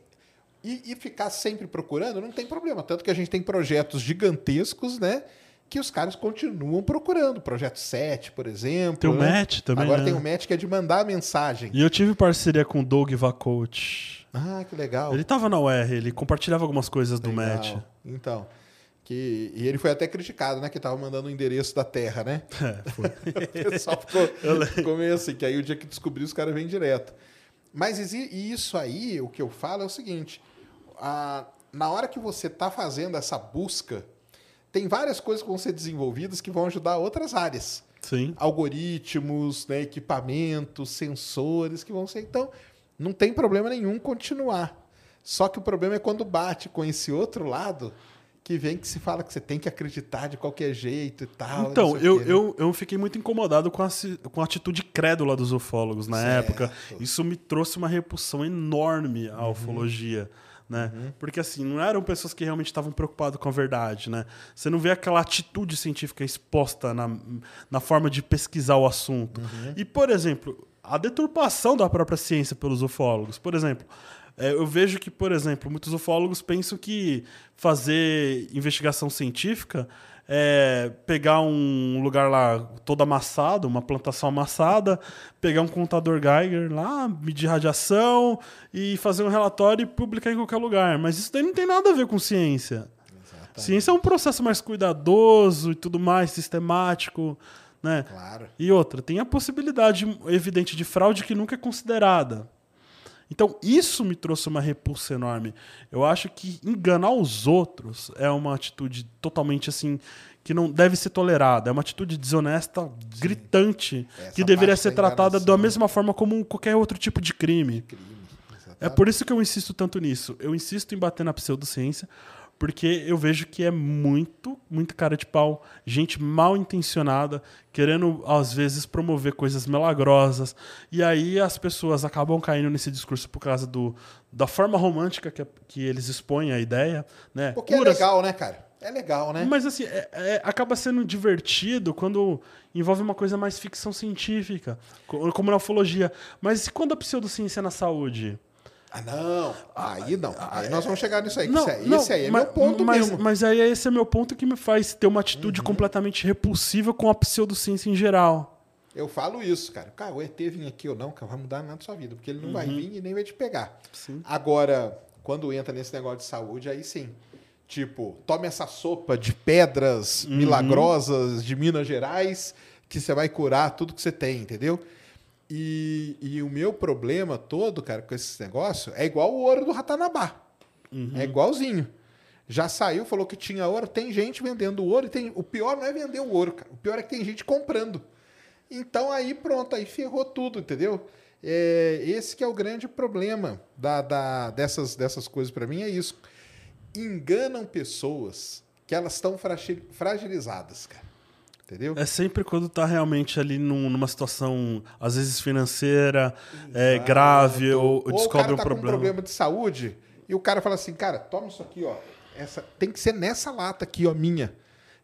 e, e ficar sempre procurando, não tem problema. Tanto que a gente tem projetos gigantescos, né? Que os caras continuam procurando. Projeto 7, por exemplo. Tem o né? Match também, Agora né? tem o Match que é de mandar mensagem. E eu tive parceria com o Doug Vacoach. Ah, que legal. Ele tava na UR, ele compartilhava algumas coisas do Legal. Match. Então. Que, e ele foi até criticado, né? Que tava mandando o endereço da terra, né? (laughs) É, foi. (laughs) o pessoal ficou, (laughs) ficou meio assim, que aí o dia que descobriu, os caras vêm direto. Mas e isso aí, o que eu falo é o seguinte: a- na hora que você está fazendo essa busca, tem várias coisas que vão ser desenvolvidas que vão ajudar outras áreas. Sim. Algoritmos, né, equipamentos, sensores que vão ser. Então, não tem problema nenhum continuar. Só que o problema é quando bate com esse outro lado que vem que se fala que você tem que acreditar de qualquer jeito e tal. Então, eu, quê, né? eu, eu fiquei muito incomodado com a, com a atitude crédula dos ufólogos na Certo. época. Isso me trouxe uma repulsão enorme à Uhum. ufologia. Né? Porque assim, não eram pessoas que realmente estavam preocupadas com a verdade, né? Você não vê aquela atitude científica exposta na, na forma de pesquisar o assunto. Uhum. E, por exemplo, a deturpação da própria ciência pelos ufólogos. Por exemplo, é, eu vejo que, por exemplo, muitos ufólogos pensam que fazer investigação científica é pegar um lugar lá todo amassado, uma plantação amassada, pegar um contador Geiger lá, medir radiação e fazer um relatório e publicar em qualquer lugar. Mas isso daí não tem nada a ver com ciência. Ciência é um processo mais cuidadoso e tudo mais, sistemático, né? Claro. E outra, tem a possibilidade evidente de fraude que nunca é considerada. Então, isso me trouxe uma repulsa enorme. Eu acho que enganar os outros é uma atitude totalmente assim que não deve ser tolerada. É uma atitude desonesta, gritante, Essa que deveria ser da tratada da mesma forma como qualquer outro tipo de crime. É por isso que eu insisto tanto nisso. Eu insisto em bater na pseudociência, porque eu vejo que é muito, muito cara de pau, gente mal intencionada, querendo às vezes promover coisas milagrosas, e aí as pessoas acabam caindo nesse discurso por causa do, da forma romântica que, que eles expõem a ideia, né? Porque é Curas- legal, né, cara? É legal, né? mas assim, é- é- acaba sendo divertido quando envolve uma coisa mais ficção científica, co- como na ufologia. Mas e quando a pseudociência é na saúde? Ah, não. Aí não. Aí nós vamos chegar nisso aí. Não, isso aí- não, esse aí é mas, meu ponto mas, mesmo. Mas aí esse é meu ponto que me faz ter uma Uhum. atitude completamente repulsiva com a pseudociência em geral. Eu falo isso, cara. Cara, o ET vir aqui ou não, cara, vai mudar nada na sua vida, porque ele não vai vir e nem vai te pegar. Sim. Agora, quando entra nesse negócio de saúde, aí sim. Tipo, tome essa sopa de pedras milagrosas de Minas Gerais, que você vai curar tudo que você tem, entendeu? E, e o meu problema todo, cara, com esse negócio é igual o ouro do Ratanabá. É igualzinho. Já saiu, falou que tinha ouro, tem gente vendendo ouro e tem. O pior não é vender o ouro, cara. O pior é que tem gente comprando. Então aí pronto, aí ferrou tudo, entendeu? É, esse que é o grande problema da, da- dessas, dessas coisas para mim, é isso. Enganam pessoas que elas estão fragil- fragilizadas, cara. Entendeu? É sempre quando tá realmente ali num- numa situação, às vezes financeira, é, grave, ou, ou o descobre cara um tá problema. com um problema de saúde e o cara fala assim, cara, toma isso aqui, ó. Essa, tem que ser nessa lata aqui, ó, minha.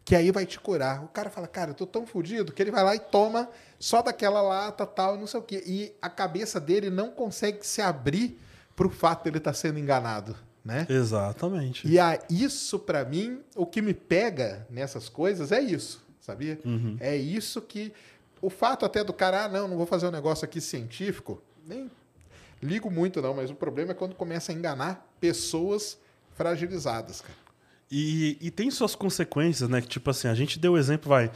Que aí vai te curar. O cara fala, cara, eu tô tão fudido que ele vai lá e toma só daquela lata, tal, não sei o quê. E a cabeça dele não consegue se abrir pro fato dele estar sendo enganado, né? Exatamente. E a, isso, pra mim, o que me pega nessas coisas é isso, sabia? Uhum. É isso que. O fato até do cara, ah, não, não vou fazer um negócio aqui científico, nem ligo muito, não, mas o problema é quando começa a enganar pessoas fragilizadas, cara. E, e tem suas consequências, né? Que, tipo assim, a gente deu o exemplo, vai,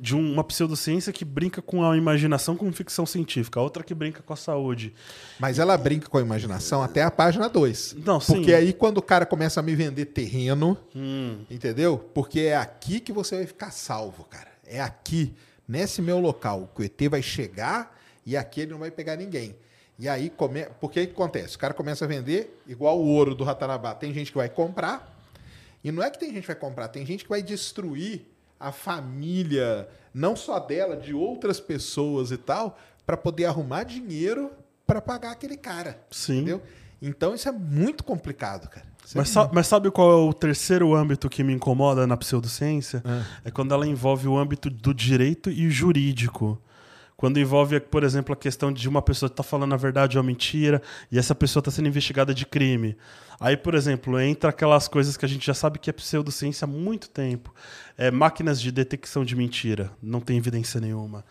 de um- uma pseudociência que brinca com a imaginação com ficção científica, a outra que brinca com a saúde. Mas ela brinca com a imaginação até a página 2. Não, sim. Porque aí quando o cara começa a me vender terreno, entendeu? Porque é aqui que você vai ficar salvo, cara. É aqui. nesse meu local, que o ET vai chegar e aqui ele não vai pegar ninguém. E aí, come... porque o que acontece? O cara começa a vender igual o ouro do Ratanabá. Tem gente que vai comprar, e não é que tem gente que vai comprar, tem gente que vai destruir a família, não só dela, de outras pessoas e tal, para poder arrumar dinheiro para pagar aquele cara. Sim. Entendeu? Então isso é muito complicado, cara. Isso Mas, é sa- mas sabe qual é o terceiro âmbito que me incomoda na pseudociência? É quando ela envolve o âmbito do direito e jurídico. Quando envolve, por exemplo, a questão de uma pessoa estar falando a verdade ou a mentira e essa pessoa está sendo investigada de crime. Aí, por exemplo, entra aquelas coisas que a gente já sabe que é pseudociência há muito tempo. É, máquinas de detecção de mentira, não tem evidência nenhuma.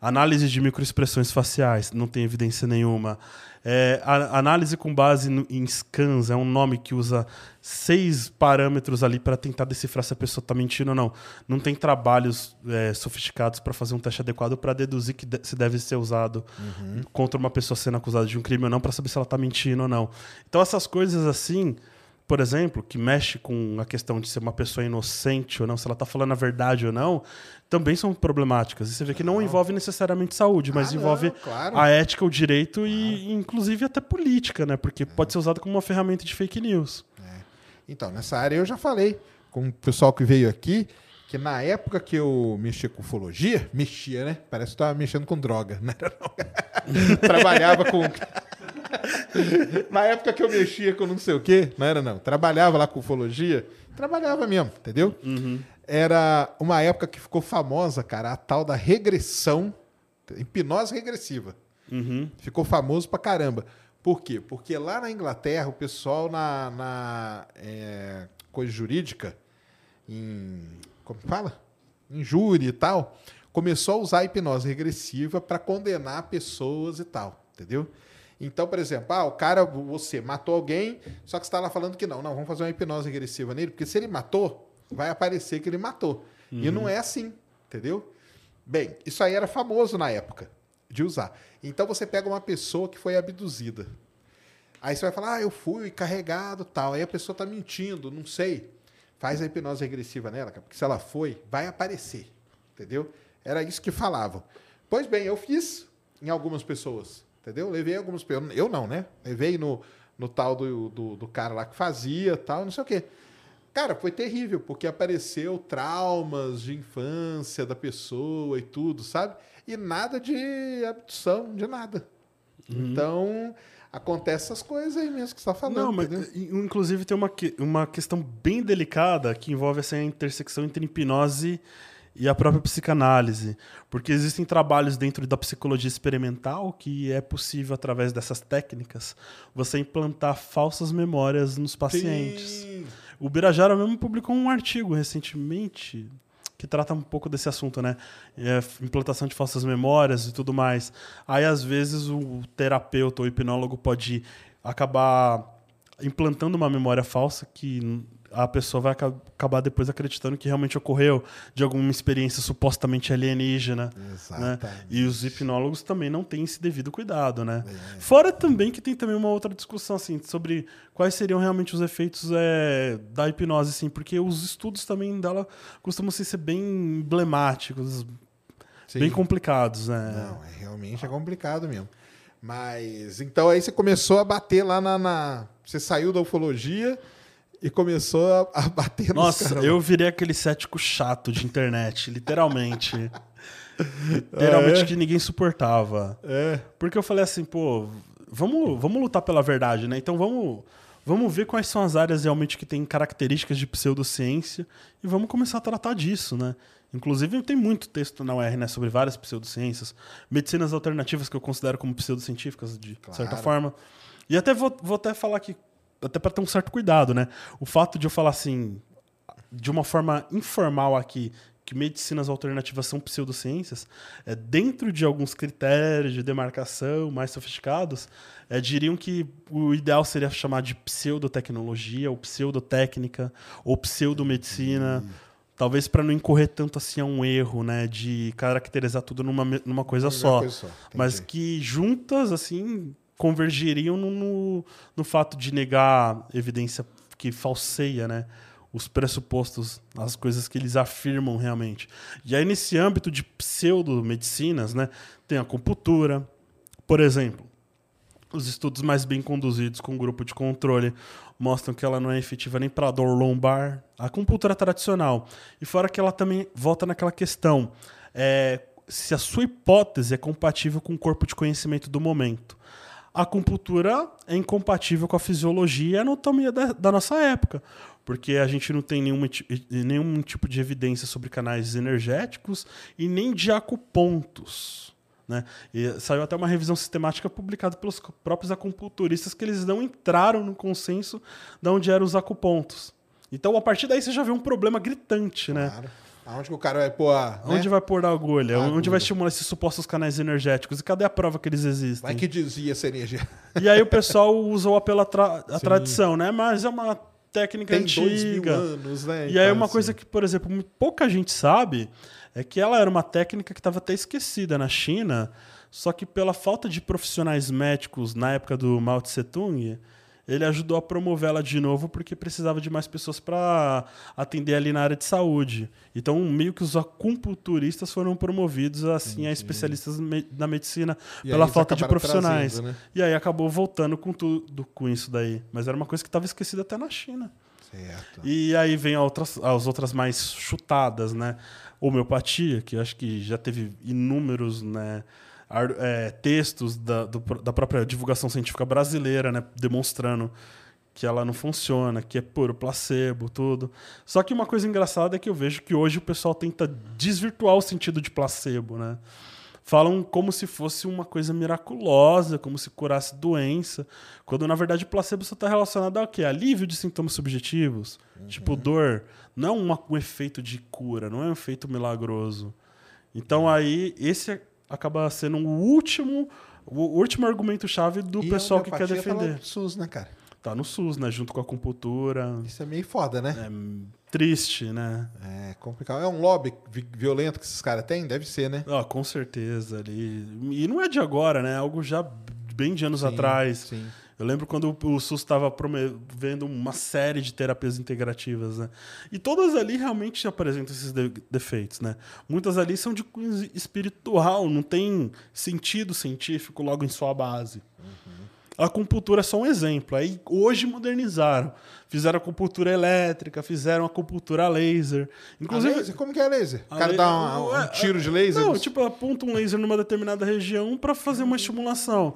Análise de microexpressões faciais, não tem evidência nenhuma. É, a- análise com base no- em scans, é um nome que usa seis parâmetros ali para tentar decifrar se a pessoa está mentindo ou não. Não tem trabalhos é, sofisticados para fazer um teste adequado para deduzir que de- se deve ser usado contra uma pessoa sendo acusada de um crime ou não, para saber se ela está mentindo ou não. Então, essas coisas assim, por exemplo, que mexe com a questão de ser uma pessoa inocente ou não, se ela está falando a verdade ou não, também são problemáticas. E você vê que não envolve necessariamente saúde, mas Ah, não, envolve claro. a ética, o direito e, inclusive, até política, né? Porque pode ser usado como uma ferramenta de fake news. Então, nessa área eu já falei com o pessoal que veio aqui, que na época que eu mexia com ufologia, mexia, né? Parece que estava mexendo com droga, não (laughs) não. (laughs) Trabalhava com... na época que eu mexia com não sei o quê, não era não. Trabalhava lá com ufologia, trabalhava mesmo, entendeu? Era uma época que ficou famosa, cara, a tal da regressão, hipnose regressiva. Ficou famoso pra caramba. Por quê? Porque lá na Inglaterra, o pessoal na, na é, coisa jurídica, em. Como fala? Em júri e tal, começou a usar a hipnose regressiva para condenar pessoas e tal. Entendeu? Então, por exemplo, ah, o cara, você matou alguém, só que você está lá falando que não. Não, vamos fazer uma hipnose regressiva nele, porque se ele matou, vai aparecer que ele matou. E não é assim, entendeu? Bem, isso aí era famoso na época de usar. Então você pega uma pessoa que foi abduzida. Aí você vai falar, ah, eu fui carregado tal. Aí a pessoa tá mentindo, não sei. Faz a hipnose regressiva nela, cara, porque se ela foi, vai aparecer. Entendeu? Era isso que falavam. Pois bem, eu fiz em algumas pessoas. Entendeu? Levei pessoas. Eu não, né? Levei no, no tal do, do, do cara lá que fazia tal, não sei o quê. Cara, foi terrível, porque apareceu traumas de infância da pessoa e tudo, sabe? E nada de abdução, de nada. Então, acontece essas coisas aí mesmo que você está falando. Não, mas entendeu? inclusive tem uma, uma questão bem delicada que envolve essa intersecção entre hipnose e a própria psicanálise. Porque existem trabalhos dentro da psicologia experimental que é possível, através dessas técnicas, você implantar falsas memórias nos pacientes. Sim. O Birajara mesmo publicou um artigo recentemente que trata um pouco desse assunto, né? É, implantação de falsas memórias e tudo mais. Aí, às vezes, o terapeuta ou hipnólogo pode acabar implantando uma memória falsa que a pessoa vai aca- acabar depois acreditando que realmente ocorreu de alguma experiência supostamente alienígena. Né? E os hipnólogos também não têm esse devido cuidado, né? Fora também que tem também uma outra discussão assim sobre quais seriam realmente os efeitos é, da hipnose, assim, porque os estudos também dela costumam assim, ser bem emblemáticos, Sim. bem complicados, né? Não, é, realmente é complicado mesmo. Mas então aí você começou a bater lá na. na- Você saiu da ufologia e começou a, a bater nos Nossa, eu virei aquele cético chato de internet, literalmente. (laughs) literalmente Ah, é? que ninguém suportava. É. Porque eu falei assim, pô, vamos, vamos lutar pela verdade, né? Então vamos, vamos ver quais são as áreas realmente que têm características de pseudociência e vamos começar a tratar disso, né? Inclusive, tem muito texto na UR, né, sobre várias pseudociências, medicinas alternativas que eu considero como pseudocientíficas, de certa Claro. forma. E até vou, vou até falar que, até para ter um certo cuidado, né? O fato de eu falar assim, de uma forma informal aqui, que medicinas alternativas são pseudociências, é, dentro de alguns critérios de demarcação mais sofisticados, é, diriam que o ideal seria chamar de pseudotecnologia, ou pseudotécnica, ou pseudomedicina, talvez para não incorrer tanto assim a um erro, né, de caracterizar tudo numa, numa coisa só. coisa só, mas que juntas, assim, convergiriam no, no, no fato de negar evidência que falseia, né? os pressupostos, as coisas que eles afirmam realmente. E aí, nesse âmbito de pseudomedicinas, né, tem a acupuntura, por exemplo. Os estudos mais bem conduzidos com grupo de controle mostram que ela não é efetiva nem para dor lombar, a acupuntura tradicional. E fora que ela também volta naquela questão, é, se a sua hipótese é compatível com o corpo de conhecimento do momento. A acupuntura é incompatível com a fisiologia e a anatomia da, da nossa época, porque a gente não tem nenhum, nenhum tipo de evidência sobre canais energéticos e nem de acupontos. Né? E saiu até uma revisão sistemática publicada pelos próprios acupunturistas que eles não entraram no consenso de onde eram os acupontos. Então, a partir daí, você já vê um problema gritante, né? Aonde que o cara vai pôr a. Né? Onde vai pôr a agulha? A Onde agulha. vai estimular esses supostos canais energéticos? E cadê a prova que eles existem? Vai que dizia essa energia. E aí o pessoal apelo à tra à tradição, né? Mas é uma técnica Tem dois mil antiga. anos, né? E aí uma assim, coisa que, por exemplo, pouca gente sabe é que ela era uma técnica que estava até esquecida na China, só que pela falta de profissionais médicos na época do Mao Tse Tung, ele ajudou a promover ela de novo porque precisava de mais pessoas para atender ali na área de saúde. Então, meio que os acupunturistas foram promovidos assim a especialistas me- da medicina E pela falta de profissionais. trazendo, né? E aí acabou voltando com tudo com isso daí. Mas era uma coisa que estava esquecida até na China. Certo. E aí vem outras, as outras mais chutadas, né? Homeopatia, que acho que já teve inúmeros né, é, textos da, do da própria divulgação científica brasileira, né? Demonstrando que ela não funciona, que é puro placebo, tudo. Só que uma coisa engraçada é que eu vejo que hoje o pessoal tenta desvirtuar o sentido de placebo, né? Falam como se fosse uma coisa miraculosa, como se curasse doença, quando na verdade o placebo só está relacionado ao quê? Alívio de sintomas subjetivos, tipo dor. Não é um efeito de cura, não é um efeito milagroso. Então aí esse acaba sendo o último, o último argumento-chave do E pessoal que quer homeopatia tá defender. no SUS, né, cara? Tá no SUS, né? Junto com a acupuntura. Isso é meio foda, né? É triste, né? É, complicado. É um lobby vi- violento que esses caras têm? Deve ser, né? Ah, com certeza ali. E não é de agora, né? É Algo já bem de anos Sim, atrás. sim. Eu lembro quando o SUS estava promovendo uma série de terapias integrativas, né? E todas ali realmente apresentam esses de- defeitos, né? Muitas ali são de cunho espiritual, não tem sentido científico logo em sua base. A acupuntura é só um exemplo. Aí hoje modernizaram. Fizeram acupuntura elétrica, fizeram acupuntura laser. Inclusive, Inclusive, como que é laser? O cara dá um, é, tiro de laser? Não, tipo, aponta um laser numa determinada região para fazer uma estimulação.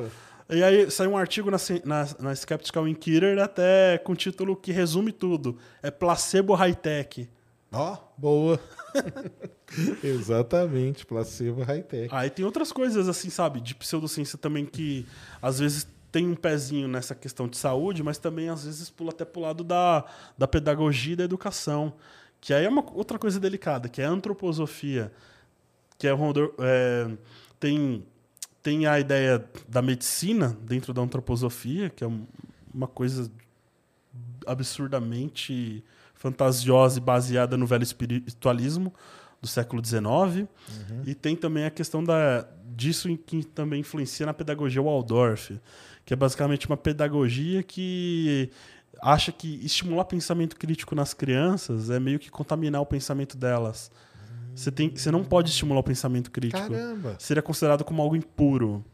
E aí saiu um artigo na, na, na Skeptical Inquirer até com o título que resume tudo. É placebo high-tech. Ó, boa. (laughs) Exatamente, placebo high-tech. Aí tem outras coisas, assim, sabe, de pseudociência também que às vezes tem um pezinho nessa questão de saúde, mas também às vezes pula até pro lado da, da pedagogia e da educação. Que aí é uma outra coisa delicada, que é a antroposofia. Que é, é, tem, tem a ideia da medicina dentro da antroposofia, que é um- uma coisa absurdamente fantasiosa e baseada no velho espiritualismo do século XIX. E tem também a questão da, disso em que também influencia na pedagogia Waldorf, que é basicamente uma pedagogia que acha que estimular pensamento crítico nas crianças é meio que contaminar o pensamento delas. Você, tem, você não pode estimular o pensamento crítico. Caramba. Seria considerado como algo impuro.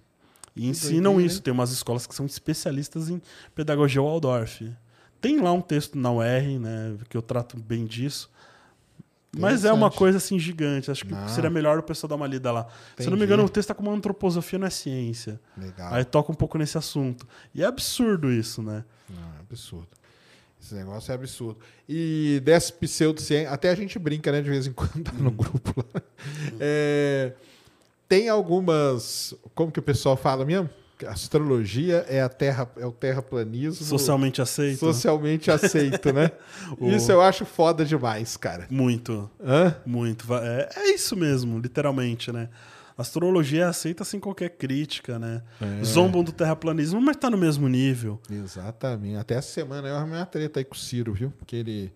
E ensinam doideira, isso. Tem umas escolas que são especialistas em pedagogia Waldorf. Tem lá um texto na UR, né, que eu trato bem disso. Mas é uma coisa assim gigante. Acho que Ah. seria melhor o pessoal dar uma lida lá. Se eu não me Entendi. engano, o texto tá como antroposofia não é ciência. Legal. Aí toca um pouco nesse assunto. E é absurdo isso, né? Não, é absurdo. Esse negócio é absurdo. E dessa pseudociência, até a gente brinca, né, de vez em quando tá no grupo lá. É, tem algumas. Como que o pessoal fala mesmo? Astrologia é, a terra, é o terraplanismo. Socialmente aceito. né? socialmente aceito, né? (laughs) O- Isso eu acho foda demais, cara. Muito. Hã? Muito. É, é isso mesmo, literalmente, né? Astrologia é aceita sem qualquer crítica, né? É. Zombam do terraplanismo, mas tá no mesmo nível. Exatamente. Até essa semana eu arrumei uma treta aí com o Ciro, viu? Porque ele.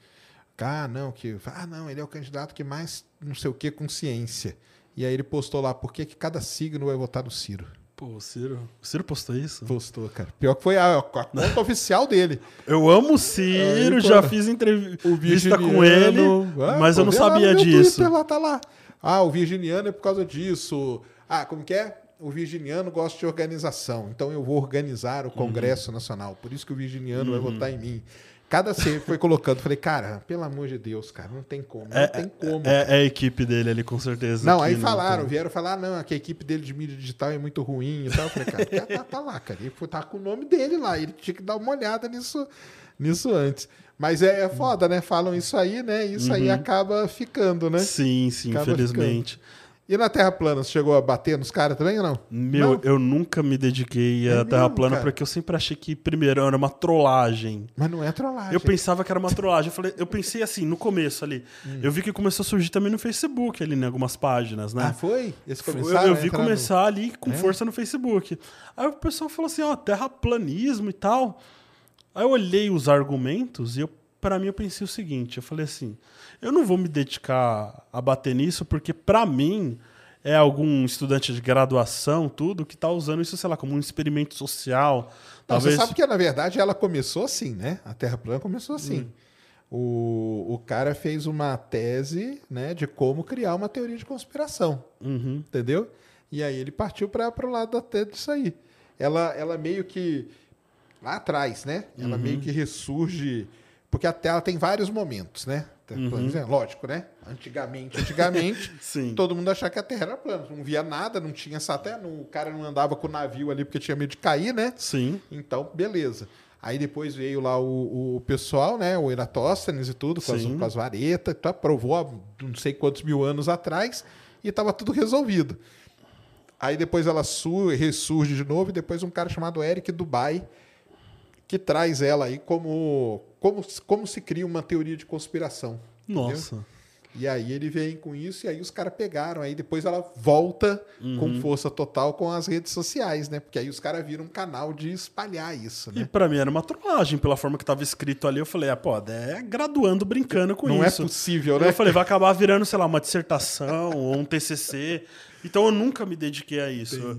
Ah, não, que. Ah, não, ele é o candidato que mais não sei o que com ciência. E aí ele postou lá, por que que cada signo vai votar no Ciro? Pô, o Ciro, o Ciro postou isso? Postou, cara. Pior que foi a, a conta oficial dele. Eu amo o Ciro, Aí, já fiz entrevista com ele, Ah, mas eu não sabia disso. Twitter, lá, tá lá. Ah, o Virginiano é por causa disso. Ah, como que é? O Virginiano gosta de organização, então eu vou organizar o Congresso Nacional. Por isso que o Virginiano Uhum. vai votar em mim. Cada ser foi colocando, falei, cara, pelo amor de Deus, cara, não tem como, não tem como. É, é a equipe dele ali, com certeza. Não, aí falaram, tem. vieram falar, não, que a equipe dele de mídia digital é muito ruim e tal. Eu falei, cara, tá, tá- tá lá, cara. Ele foi- tá com o nome dele lá, ele tinha que dar uma olhada nisso, nisso antes. Mas é, é foda, né? Falam isso aí, né? Isso aí acaba ficando, né? Sim, sim, Acaba infelizmente. E na Terra plana, você chegou a bater nos caras também ou não? Meu, Não? eu nunca me dediquei É à Terra mesmo, plana cara? porque eu sempre achei que, primeiro, era uma trollagem. Mas não é trollagem. Eu pensava que era uma trollagem. Eu, falei, eu pensei assim, no começo ali. Eu vi que começou a surgir também no Facebook ali, em algumas páginas, né? Ah, foi? Eles Eu, começaram eu vi entrar no- começar ali com É? força no Facebook. Aí o pessoal falou assim, ó, terraplanismo e tal. Aí eu olhei os argumentos e eu, para mim eu pensei o seguinte, eu falei assim, eu não vou me dedicar a bater nisso porque para mim é algum estudante de graduação, tudo, que tá usando isso, sei lá, como um experimento social. Não, Talvez Você sabe que, na verdade, ela começou assim, né? A Terra plana começou assim. Hum. O, o cara fez uma tese né, de como criar uma teoria de conspiração. Uhum. Entendeu? E aí ele partiu para o lado tese disso aí. Ela, ela meio que. Lá atrás, né? Ela Uhum. meio que ressurge. Porque a Terra tem vários momentos, né? Uhum. plana, Lógico, né? Antigamente, antigamente, (laughs) Sim. todo mundo achava que a Terra era plana. Não via nada, não tinha satélite, o cara não andava com o navio ali porque tinha medo de cair, né? Sim. Então, beleza. Aí depois veio lá o, o pessoal, né? O Eratóstenes e tudo, com as, com as varetas, tá, provou há não sei quantos mil anos atrás e estava tudo resolvido. Aí depois ela su ressurge de novo e depois um cara chamado Eric Dubai que traz ela aí como, como, como se cria uma teoria de conspiração. entendeu? Nossa. E aí ele vem com isso, e aí os caras pegaram. Aí depois ela volta Uhum. com força total com as redes sociais, né? Porque aí os caras viram um canal de espalhar isso, E né? pra mim era uma trollagem, pela forma que tava escrito ali. Eu falei, ah, pô, é graduando, brincando com Não é isso. possível, Aí né? Eu falei, vai acabar virando, sei lá, uma dissertação ou um TCC. Então eu nunca me dediquei a isso. Eu-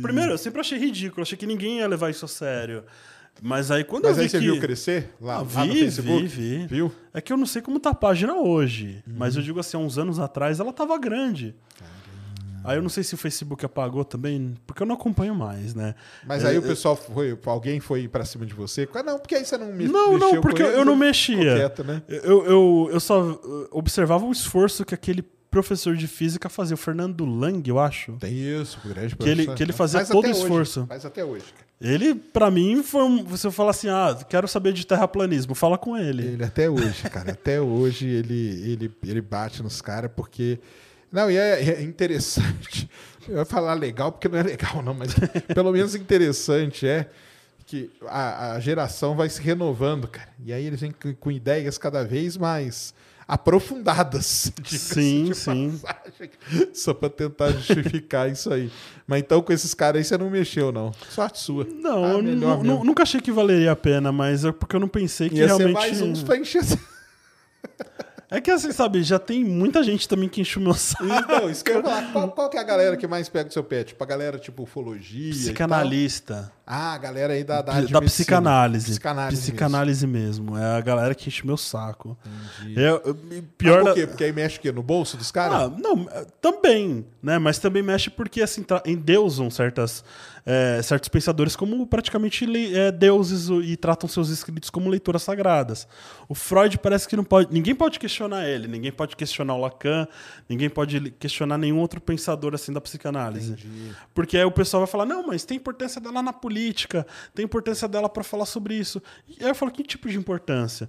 Primeiro, eu sempre achei ridículo, achei que ninguém ia levar isso a sério. Mas aí quando Mas eu vi aí você que... viu crescer lá, Ah, lá no vi, Facebook? vi, vi. Viu? É que eu não sei como tá a página hoje, mas Uhum. eu digo assim, há uns anos atrás ela tava grande. Aí eu não sei se o Facebook apagou também, porque eu não acompanho mais, né? Mas É, aí o é- pessoal foi, alguém foi pra cima de você? Ah, não, porque aí você não me Não, não, porque eles, eu não mexia. quieto, né? Eu, eu, eu só uh, observava o esforço que aquele professor de física fazia, o Fernando Lang, eu acho. Tem isso, grande Que ele- professor. que ele fazia Faz todo o hoje, esforço. Faz até hoje. cara. Ele, pra mim, foi um, você fala assim, ah, quero saber de terraplanismo, fala com ele. Ele até hoje, cara, até hoje ele, ele, ele bate nos caras porque. Não, e é, é interessante. Eu ia falar legal porque não é legal, não, mas pelo menos interessante é que a, a geração vai se renovando, cara. E aí eles vêm com ideias cada vez mais aprofundadas. (laughs) Sim, de sim. passagem, Só pra tentar justificar (laughs) isso aí. Mas então com esses caras aí você não mexeu, não. Sorte sua. Não, Ah, eu nunca achei que valeria a pena, mas é porque eu não pensei que Ia realmente. ser mais uns pra encher. É que assim, sabe, já tem muita gente também que enche o meu saco. Então, isso que eu ia falar. (laughs) Qual, qual que é a galera que mais pega o seu pé? Tipo, a galera tipo ufologia. Psicanalista. Ah, a galera aí da, da, da psicanálise. Psicanálise. Psicanálise mesmo. É a galera que enche meu saco. Entendi. Eu- eu- mesmo. pior por quê? Porque aí mexe o quê? No bolso dos caras? Ah, não, também, né? Mas também mexe porque assim tra- endeusam certas, é, certos pensadores como praticamente é, deuses e tratam seus escritos como leituras sagradas. O Freud parece que não pode, ninguém pode questionar ele, ninguém pode questionar o Lacan, ninguém pode questionar nenhum outro pensador assim da psicanálise. Porque aí o pessoal vai falar: "Não, mas tem importância dela na política, tem importância dela para falar sobre isso". E aí eu falo: "Que tipo de importância?".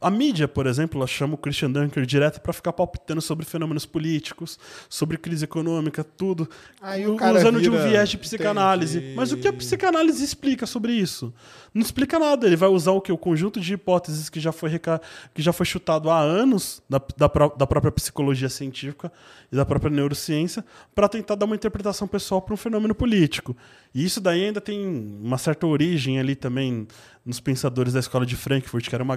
A mídia, por exemplo, ela chama o Christian Dunker direto para ficar palpitando sobre fenômenos políticos, sobre crise econômica, tudo, Aí usando de um vira- viés de psicanálise. Entendi. Mas o que a psicanálise explica sobre isso? Não explica nada. Ele vai usar o que o conjunto de hipóteses que já foi reca- que já foi chutado há anos da, da, pró- da própria psicologia científica e da própria neurociência para tentar dar uma interpretação pessoal para um fenômeno político. E isso daí ainda tem uma certa origem ali também nos pensadores da escola de Frankfurt, que era uma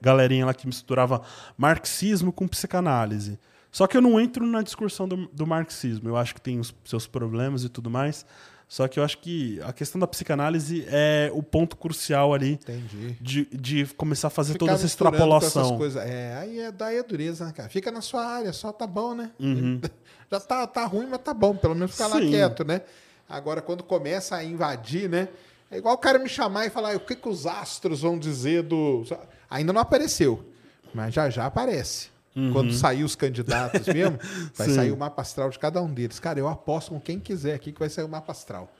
galerinha lá que misturava marxismo com psicanálise. Só que eu não entro na discussão do, do marxismo. Eu acho que tem os seus problemas e tudo mais. Só que eu acho que a questão da psicanálise é o ponto crucial ali Entendi. de, de começar a fazer Ficar toda essa extrapolação. coisas. É, aí é, daí é dureza, né, cara? Fica na sua área, só tá bom, né? (laughs) Já tá, tá ruim, mas tá bom. Pelo menos ficar lá Uhum. Quieto, né? Agora, quando começa a invadir, né? É igual o cara me chamar e falar o que, que os astros vão dizer do. Ainda não apareceu, mas já já aparece. Quando sair os candidatos mesmo, (laughs) vai Uhum. Sim. sair o mapa astral de cada um deles. Cara, eu aposto com quem quiser aqui que vai sair o mapa astral.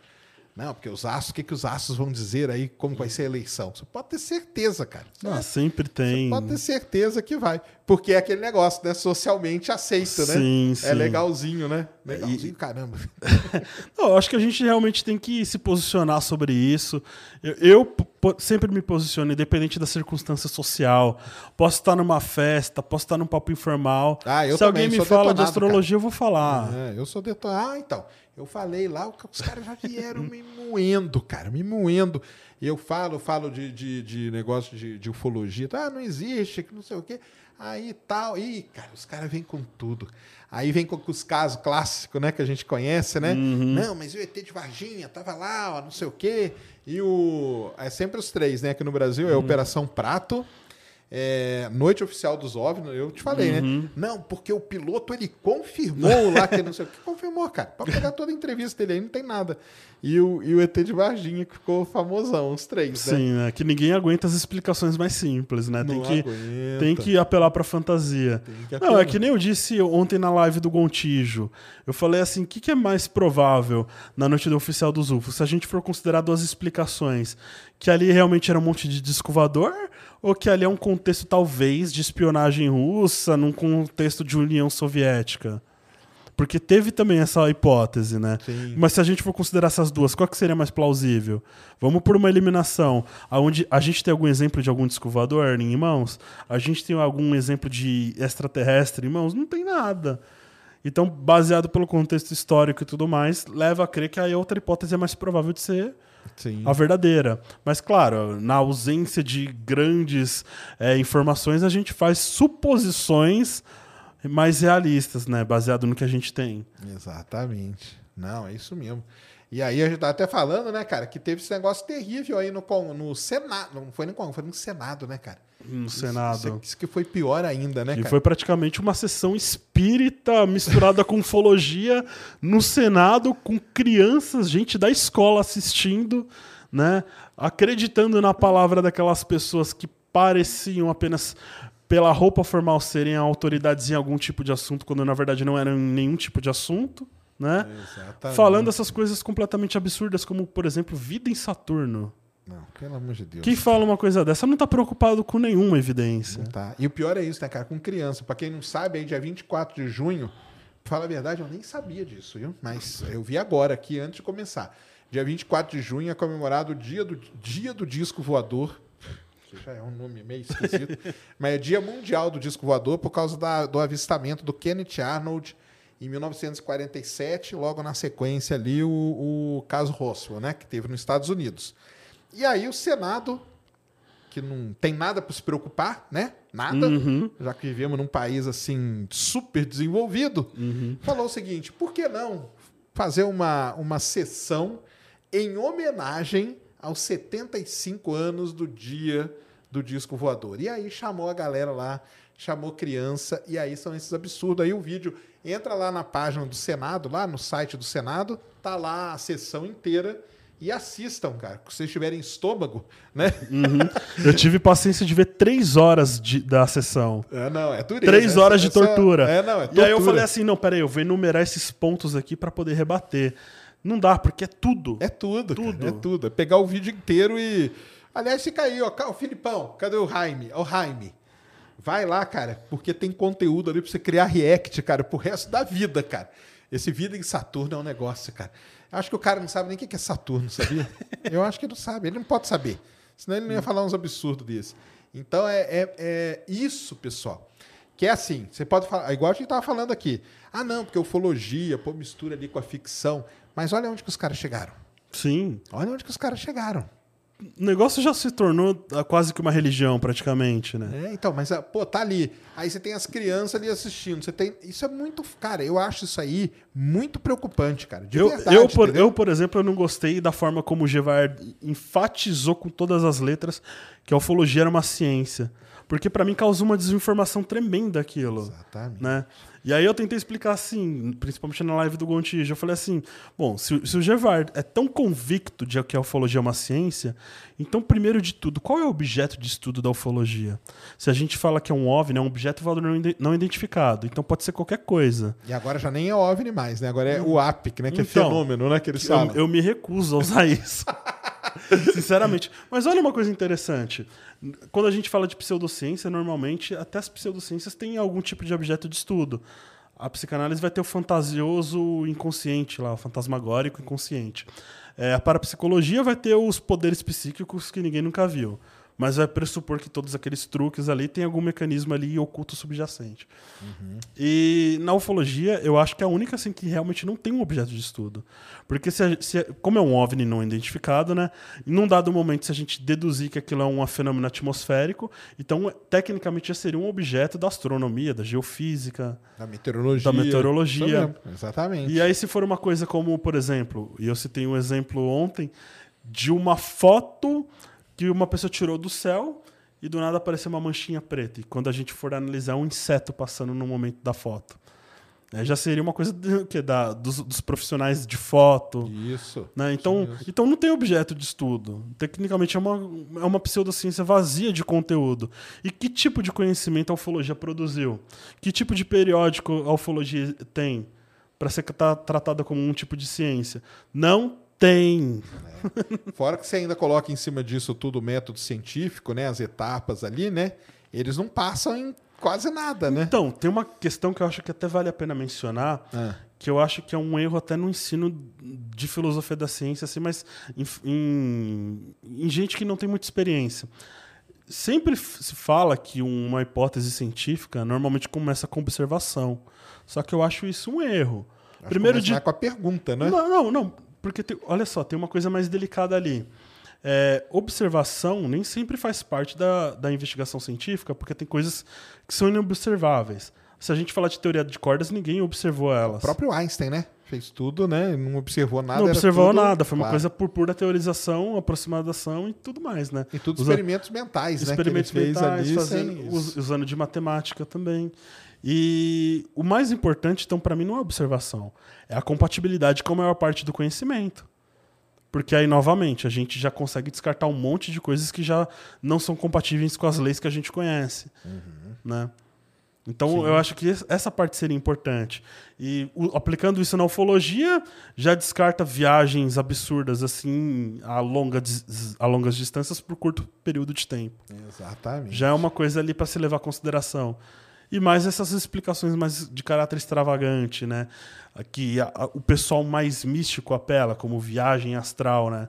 Não, porque os astros, o que, que os astros vão dizer aí, como vai ser a eleição? Você pode ter certeza, cara. Ah, sempre tem. Pode ter certeza que vai. Porque é aquele negócio, né? Socialmente aceito, né? Sim, É sim. legalzinho, né? Legalzinho, caramba. (laughs) Não, eu acho que a gente realmente tem que se posicionar sobre isso. Eu, eu sempre me posiciono, independente da circunstância social. Posso estar numa festa, posso estar num papo informal. Ah, eu Se alguém também me sou fala de astrologia, eu vou falar. É, eu sou detonado. Ah, então. Eu falei lá, os caras já vieram me moendo, cara, me moendo. E eu falo, falo de, de, de negócio de, de ufologia. Ah, não existe, que não sei o quê. Aí tal. Ih, cara, os caras vêm com tudo. Aí vem com, os casos clássicos, né, que a gente conhece, né? Não, mas o ET de Varginha tava lá, ó, não sei o quê. E o. É sempre os três, né? Aqui no Brasil é Operação Prato. É, Noite Oficial dos OVNIs, eu te falei, né? Não, porque o piloto ele confirmou lá que não sei o que. Confirmou, cara. Pode pegar toda a entrevista dele aí, não tem nada. E o, e o ET de Varginha que ficou famosão, os três, né? Sim, né? Que ninguém aguenta as explicações mais simples, né? Tem Não que, aguenta. tem que apelar pra fantasia. Não, é que nem eu disse ontem na live do Gontijo. Eu falei assim: o que, que é mais provável na noite do oficial dos UFOs? Se a gente for considerar duas explicações, que ali realmente era um monte de disco voador, ou que ali é um contexto, talvez, de espionagem russa, num contexto de União Soviética? Porque teve também essa hipótese, né? Sim. Mas se a gente for considerar essas duas, qual que seria mais plausível? Vamos por uma eliminação. Aonde a gente tem algum exemplo de algum disco voador em mãos? A gente tem algum exemplo de extraterrestre em mãos? Não tem nada. Então, baseado pelo contexto histórico e tudo mais, leva a crer que a outra hipótese é mais provável de ser Sim. a verdadeira. Mas, claro, na ausência de grandes é, informações, a gente faz suposições mais realistas, né? Baseado no que a gente tem. Exatamente. Não, é isso mesmo. E aí a gente tá até falando, né, cara, que teve esse negócio terrível aí no, no Senado. Não foi no Congresso, foi no Senado, né, cara? No Isso- Senado. Isso, isso que foi pior ainda, né, E cara? foi praticamente uma sessão espírita misturada com ufologia no Senado, com crianças, gente da escola assistindo, né? Acreditando na palavra daquelas pessoas que pareciam apenas pela roupa formal serem autoridades em algum tipo de assunto, quando na verdade não eram em nenhum tipo de assunto, né? Exatamente. Falando essas coisas completamente absurdas, como, por exemplo, vida em Saturno. Não, pelo amor de Deus. Quem fala uma coisa dessa não tá preocupado com nenhuma evidência. Tá. E o pior é isso, né, cara? Com criança. Pra quem não sabe, aí dia 24 de junho, pra falar a verdade, eu nem sabia disso, viu? Mas eu vi agora aqui antes de começar. Dia 24 de junho é comemorado o dia do, dia do disco voador. Que já é um nome meio esquisito. (laughs) mas é Dia Mundial do Disco Voador por causa da- do avistamento do Kenneth Arnold em 1947, logo na sequência ali o, o caso Roswell, né, que teve nos Estados Unidos. E aí o Senado que não tem nada para se preocupar, né? Nada, já que vivemos num país assim super desenvolvido, falou o seguinte: por que não fazer uma, uma sessão em homenagem aos 75 anos do dia do disco voador? E aí chamou a galera lá, chamou criança, e aí são esses absurdos. Aí o vídeo entra lá na página do Senado, lá no site do Senado, tá lá a sessão inteira. E assistam, cara. Se vocês tiverem estômago, né? Eu tive paciência de ver três horas de- da sessão. É, não, é dureza. Três Essa- horas de essa- tortura. É, não, é E aí eu tortura. falei assim: não, peraí, eu vou enumerar esses pontos aqui pra poder rebater. Não dá, porque é tudo. É tudo, cara, Tudo. é tudo. É pegar o vídeo inteiro e. Aliás, fica aí, ó. O Filipão, cadê o Jaime? Ó, O Jaime. Vai lá, cara, porque tem conteúdo ali pra você criar react, cara, pro resto da vida, cara. Esse Vida em Saturno é um negócio, cara. Acho que o cara não sabe nem o que é Saturno, sabia? (laughs) Eu acho que ele não sabe. Ele não pode saber. Senão ele não ia falar uns absurdos desses. Então é, é- é isso, pessoal. Que é assim, você pode falar, igual a gente tava falando aqui. Ah, não, porque ufologia, pô, mistura ali com a ficção. Mas olha onde que os caras chegaram. Sim. Olha onde que os caras chegaram. O negócio já se tornou ah, quase que uma religião, praticamente, né? É, então, mas, ah, pô, tá ali. Aí você tem as crianças ali assistindo. Você tem. Isso é muito. Cara, eu acho isso aí muito preocupante, cara. De Eu, verdade. eu, por, eu, por exemplo, eu não gostei da forma como o Gevard enfatizou com todas as letras que a ufologia era uma ciência. Porque pra mim causou uma desinformação tremenda aquilo. Exatamente. Né? E aí eu tentei explicar assim, principalmente na live do Gontijo, eu falei assim, bom, se, o- se o Gevard é tão convicto de que a ufologia é uma ciência, então primeiro de tudo, qual é o objeto de estudo da ufologia? Se a gente fala que é um OVNI, é um objeto voador não, não identificado, então pode ser qualquer coisa. E agora já nem é OVNI mais, né? Agora é o APIC, né? Que é Então, fenômeno, né? Que eles Eu, falam. eu me recuso a usar (laughs) isso. Sinceramente. Mas olha uma coisa interessante. Quando a gente fala de pseudociência, normalmente até as pseudociências têm algum tipo de objeto de estudo. A psicanálise vai ter o fantasioso inconsciente lá, o fantasmagórico inconsciente. É, a parapsicologia vai ter os poderes psíquicos que ninguém nunca viu. Mas vai pressupor que todos aqueles truques ali têm algum mecanismo ali oculto subjacente. E na ufologia, eu acho que é a única assim que realmente não tem um objeto de estudo. Porque se, se como é um OVNI não identificado, né? Em um dado momento, se a gente deduzir que aquilo é um fenômeno atmosférico, então tecnicamente já seria um objeto da astronomia, da geofísica. Da meteorologia. Da meteorologia. Exatamente. E aí, se for uma coisa como, por exemplo, e eu citei um exemplo ontem de uma foto que uma pessoa tirou do céu e do nada apareceu uma manchinha preta. E quando a gente for analisar, é um inseto passando no momento da foto. É, já seria uma coisa do, que, da, dos, dos profissionais de foto. Isso. Né? Então, então não tem objeto de estudo. Tecnicamente é uma, é uma pseudociência vazia de conteúdo. E que tipo de conhecimento a ufologia produziu? Que tipo de periódico a ufologia tem para ser tra- tratada como um tipo de ciência? Não tem. Fora que você ainda coloca em cima disso tudo o método científico, né? As etapas ali, né? Eles não passam em quase nada, né? Então, tem uma questão que eu acho que até vale a pena mencionar, Ah. que eu acho que é um erro até no ensino de filosofia da ciência, assim, mas em, em- em gente que não tem muita experiência. Sempre se fala que uma hipótese científica normalmente começa com observação. Só que eu acho isso um erro. Acho Primeiro de com a pergunta, né? não, não, não. Porque, tem- olha só, tem uma coisa mais delicada ali. É, observação nem sempre faz parte da, da investigação científica, porque tem coisas que são inobserváveis. Se a gente falar de teoria de cordas, ninguém observou elas. O próprio Einstein, né? Fez tudo, né? Não observou nada. não observou tudo- nada, foi uma claro. coisa por pura teorização, aproximação e tudo mais, né? E tudo experimentos mentais, né? experimentos mentais, fazendo- us- isso. usando de matemática também. E o mais importante, então, para mim, não é a observação, é a compatibilidade com a maior parte do conhecimento. Porque aí, novamente, a gente já consegue descartar um monte de coisas que já não são compatíveis com as leis que a gente conhece. Né? Então, eu acho que es- essa parte seria importante. E o- aplicando isso na ufologia, já descarta viagens absurdas assim a, longa, a longas distâncias por curto período de tempo. Exatamente. Já é uma coisa ali para se levar em consideração. E mais essas explicações mais de caráter extravagante, né? Que a- a- o pessoal mais místico apela, como viagem astral, né?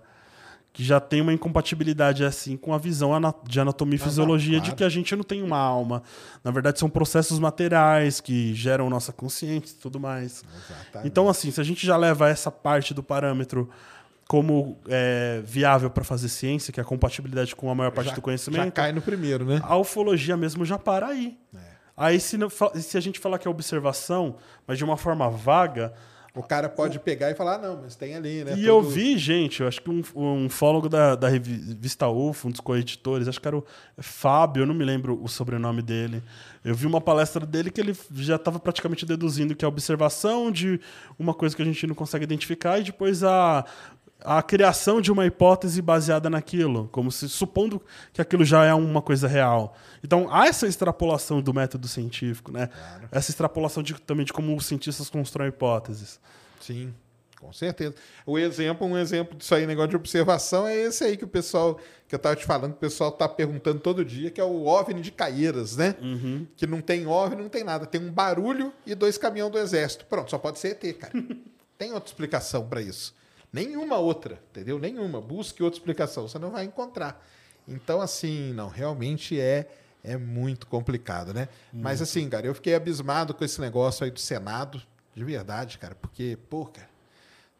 Que já tem uma incompatibilidade assim com a visão de anatomia e Ah, não, fisiologia de claro. que a gente não tem uma alma. Na verdade, são processos materiais que geram nossa consciência e tudo mais. Exatamente. Então, assim, se a gente já leva essa parte do parâmetro como é, viável para fazer ciência, que é a compatibilidade com a maior parte já, do conhecimento, Já cai no primeiro, né? a ufologia mesmo já para aí. É. Aí, se, não se a gente falar que é observação, mas de uma forma vaga, O cara pode pegar e falar, ah, não, mas tem ali, né? e todo- eu vi, gente, eu acho que um, um fólogo da, da revista UFO, um dos coeditores, acho que era o Fábio, eu não me lembro o sobrenome dele. Eu vi uma palestra dele que ele já estava praticamente deduzindo que é a observação de uma coisa que a gente não consegue identificar e depois a, a criação de uma hipótese baseada naquilo, como se supondo que aquilo já é uma coisa real. Então há essa extrapolação do método científico, né? Essa extrapolação de- também de como os cientistas constroem hipóteses. Sim, com certeza. O exemplo, um exemplo disso aí, negócio de observação, é esse aí que o pessoal, que eu estava te falando, que o pessoal tá perguntando todo dia, que é o OVNI de Caieiras, né? Que não tem OVNI, não tem nada. Tem um barulho e dois caminhões do exército. Pronto, só pode ser ET, cara. (laughs) tem outra explicação para isso. Nenhuma outra, entendeu? Nenhuma. Busque outra explicação, você não vai encontrar. Então, assim, não, realmente é é muito complicado, né? Mas assim, cara, eu fiquei abismado com esse negócio aí do Senado, de verdade, cara, porque, pô, cara,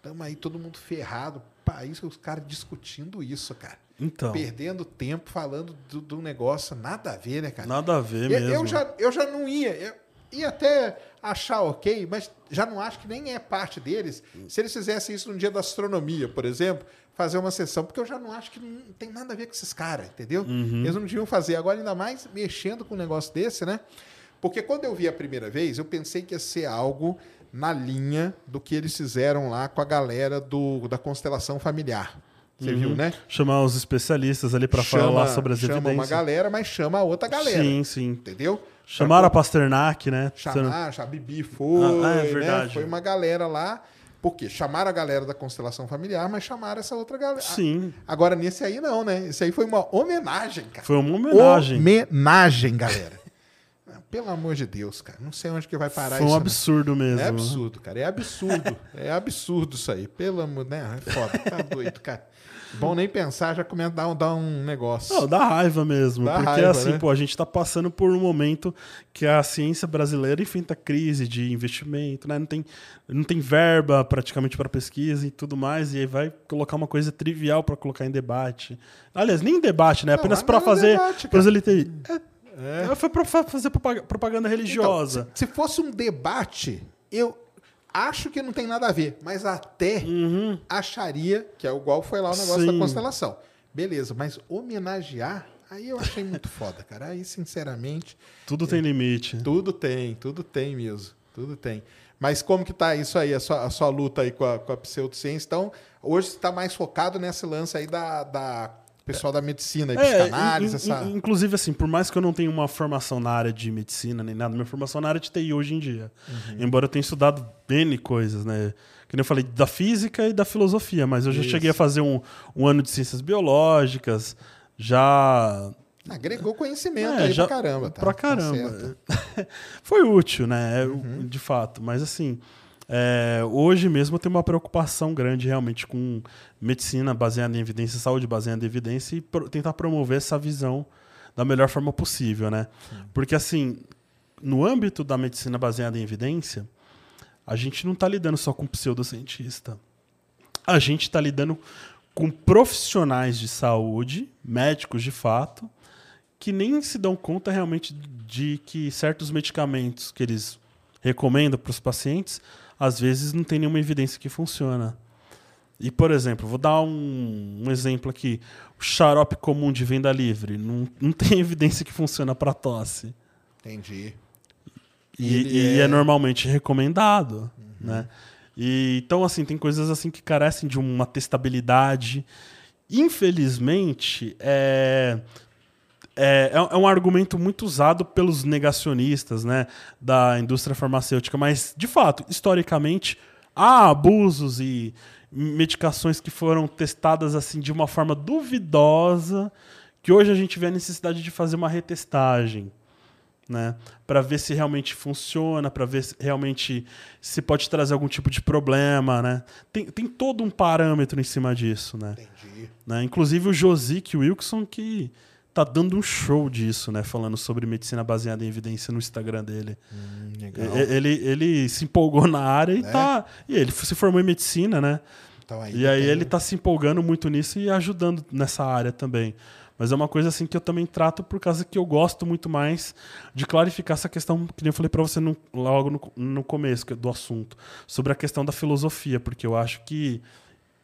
Estamos aí todo mundo ferrado. país os caras discutindo isso, cara. Então, Perdendo tempo falando do, do negócio, nada a ver, né, cara? nada a ver eu, mesmo. eu já, eu já não ia. Eu ia até achar ok, mas já não acho que nem é parte deles. Se eles fizessem isso no dia da astronomia, por exemplo, fazer uma sessão, porque eu já não acho que não tem nada a ver com esses caras, entendeu? Uhum. Eles não deviam fazer. Agora, ainda mais mexendo com um negócio desse, né? Porque quando eu vi a primeira vez, eu pensei que ia ser algo na linha do que eles fizeram lá com a galera do, da constelação familiar. Você viu, né? Chamar os especialistas ali para Chama- Uhum. falar sobre as chama evidências. uma galera, mas chama a outra galera. Sim, sim. Entendeu? Chamaram a Pasternak, né? chamar, a Bibi foi, Ah, é né? verdade. Foi uma galera lá. Porque chamaram a galera da constelação familiar, mas chamaram essa outra galera. Sim. Agora, nesse aí não, né? Esse aí foi uma homenagem, cara. Foi uma homenagem. Homenagem, galera. Ah, (laughs) Pelo amor de Deus, cara. Não sei onde que vai parar Foi um isso. né? absurdo mesmo. É absurdo, cara. É absurdo. é absurdo isso aí. Pelo amor, né? É foda. Tá (laughs) doido, cara. Bom nem pensar, já começa a dar um, dar um negócio. Não, dá raiva mesmo. Dá porque raiva, assim, né? pô, a gente tá passando por um momento que a ciência brasileira enfrenta crise de investimento, né? Não tem, não tem verba praticamente para pesquisa e tudo mais, e aí vai colocar uma coisa trivial para colocar em debate. Aliás, nem em debate, né? Não, Apenas para é fazer debate, pros cara. LTI. É, Foi pra fa- fazer propaga- propaganda Então, religiosa. se, se fosse um debate, eu acho que não tem nada a ver, mas até acharia que é igual foi lá o negócio Sim. da constelação. Beleza, mas homenagear, aí eu achei muito foda, cara. Aí, sinceramente, Tudo tem limite. tudo tem, tudo tem mesmo. Tudo tem. Mas como que tá isso aí, a sua, a sua luta aí com a, com a pseudociência? Então, hoje você está mais focado nesse lance aí da, da pessoal da medicina, e psicanálise, in- essa... inclusive assim, por mais que eu não tenha uma formação na área de medicina nem nada, minha formação é na área de TI hoje em dia. Uhum. Embora eu tenha estudado N coisas, né? Que nem eu falei da física e da filosofia, mas eu já Isso. cheguei a fazer um, um ano de ciências biológicas, já Agregou conhecimento É, aí já- pra caramba, tá? Pra Tá caramba. certo. (laughs) Foi útil, né? É, Uhum. De fato. Mas assim, é, hoje mesmo eu tenho uma preocupação grande realmente com medicina baseada em evidência, saúde baseada em evidência e pro- tentar promover essa visão da melhor forma possível, né? Porque assim, no âmbito da medicina baseada em evidência, a gente não está lidando só com pseudocientista. A gente está lidando com profissionais de saúde, médicos de fato, que nem se dão conta realmente de que certos medicamentos que eles recomendam para os pacientes, às vezes não tem nenhuma evidência que funciona. E, por exemplo, vou dar um, um exemplo aqui. O xarope comum de venda livre não, não (laughs) tem evidência que funciona para tosse. Entendi. E, e é- é... normalmente recomendado, né? E, então, assim, tem coisas assim que carecem de uma testabilidade. Infelizmente, é, é, é um argumento muito usado pelos negacionistas né, da indústria farmacêutica, mas, de fato, historicamente, há abusos e medicações que foram testadas assim de uma forma duvidosa, que hoje a gente vê a necessidade de fazer uma retestagem né? Para ver se realmente funciona, para ver se realmente se pode trazer algum tipo de problema, né? Tem, tem todo um parâmetro em cima disso, né? Entendi. né? Inclusive o Josique Wilson que tá dando um show disso, né? Falando sobre medicina baseada em evidência no Instagram dele. E- Ele, ele se empolgou na área e tá. E ele se formou em medicina, né? Então, aí E aí tem- ele tá se empolgando muito nisso e ajudando nessa área também. Mas é uma coisa assim que eu também trato por causa que eu gosto muito mais de clarificar essa questão, que nem eu falei para você no- logo no, no começo que- do assunto, sobre a questão da filosofia, porque eu acho que,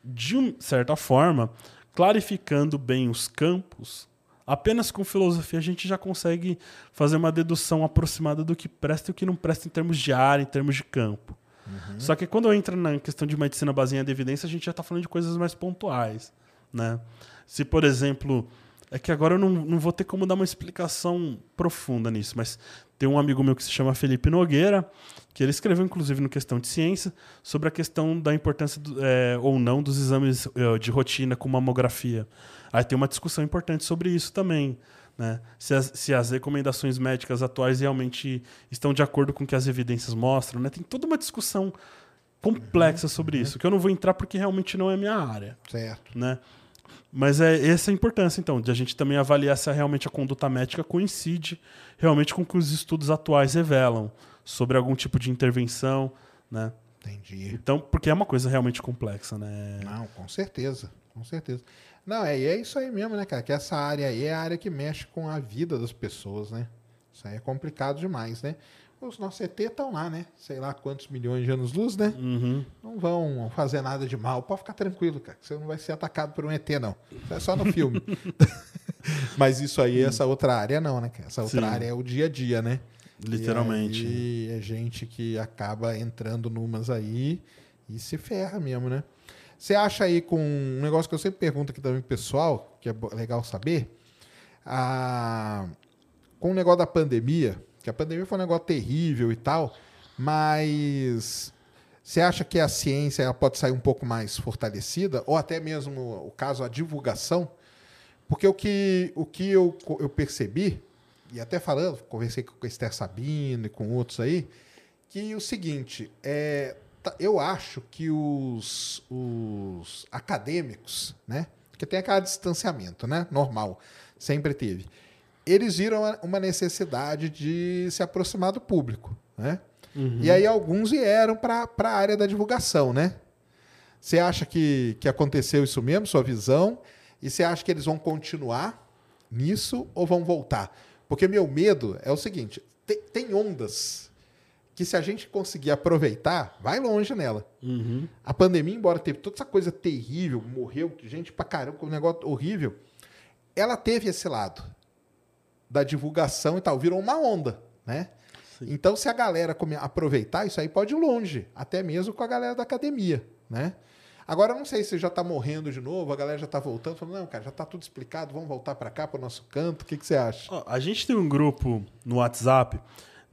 de uma certa forma, clarificando bem os campos, apenas com filosofia a gente já consegue fazer uma dedução aproximada do que presta e o que não presta em termos de área, em termos de campo. Só que quando entra na questão de medicina baseada em evidência, a gente já está falando de coisas mais pontuais. Né? Se, por exemplo, é que agora eu não, não vou ter como dar uma explicação profunda nisso, mas tem um amigo meu que se chama Felipe Nogueira, que ele escreveu, inclusive, no Questão de Ciência, sobre a questão da importância do- é, ou não dos exames é, de rotina com mamografia. Aí tem uma discussão importante sobre isso também. Né? Se, as, se as recomendações médicas atuais realmente estão de acordo com o que as evidências mostram. Né? Tem toda uma discussão complexa sobre isso, que eu não vou entrar porque realmente não é minha área Certo. né? Mas é essa a importância, então, de a gente também avaliar se realmente a conduta médica coincide realmente com o que os estudos atuais revelam sobre algum tipo de intervenção, né? Entendi. Então, porque é uma coisa realmente complexa, né? Não, com certeza, com certeza. Não, é, é isso aí mesmo, né, cara? Que essa área aí é a área que mexe com a vida das pessoas, né? Isso aí é complicado demais, né? Os nossos ET estão lá, né? Sei lá quantos milhões de anos-luz, né? Uhum. Não vão fazer nada de mal. Pode ficar tranquilo, cara. que Você não vai ser atacado por um ET, não. Isso é só no filme. (laughs) Mas isso aí, essa outra área não, né? Essa outra Sim. área é o dia a dia, né? Literalmente. E é gente que acaba entrando numas aí e se ferra mesmo, né? Você acha aí com um negócio que eu sempre pergunto aqui também pessoal, que é legal saber, a- com o negócio da pandemia, que a pandemia foi um negócio terrível e tal, mas você acha que a ciência ela pode sair um pouco mais fortalecida, ou até mesmo o caso, a divulgação? Porque o que, o que eu, eu percebi, e até falando, conversei com o Esther Sabino e com outros aí, que o seguinte, é, eu acho que os, os acadêmicos, né? Porque tem aquele distanciamento, né? Normal, sempre teve. Eles viram uma- necessidade de se aproximar do público, né? E aí alguns vieram para a área da divulgação, né? Você acha que, que aconteceu isso mesmo, sua visão? E você acha que eles vão continuar nisso ou vão voltar? Porque meu medo é o seguinte: tem, tem ondas que se a gente conseguir aproveitar, vai longe nela. A pandemia, embora teve toda essa coisa terrível, morreu gente pra caramba, um negócio horrível, ela teve esse lado da divulgação e tal, virou uma onda, né? Então, se a galera aproveitar, isso aí pode ir longe, até mesmo com a galera da academia, né? Agora, eu não sei se já tá morrendo de novo, a galera já tá voltando, falando, não, cara, já tá tudo explicado, vamos voltar para cá, para o nosso canto, o que, que você acha? A gente tem um grupo no WhatsApp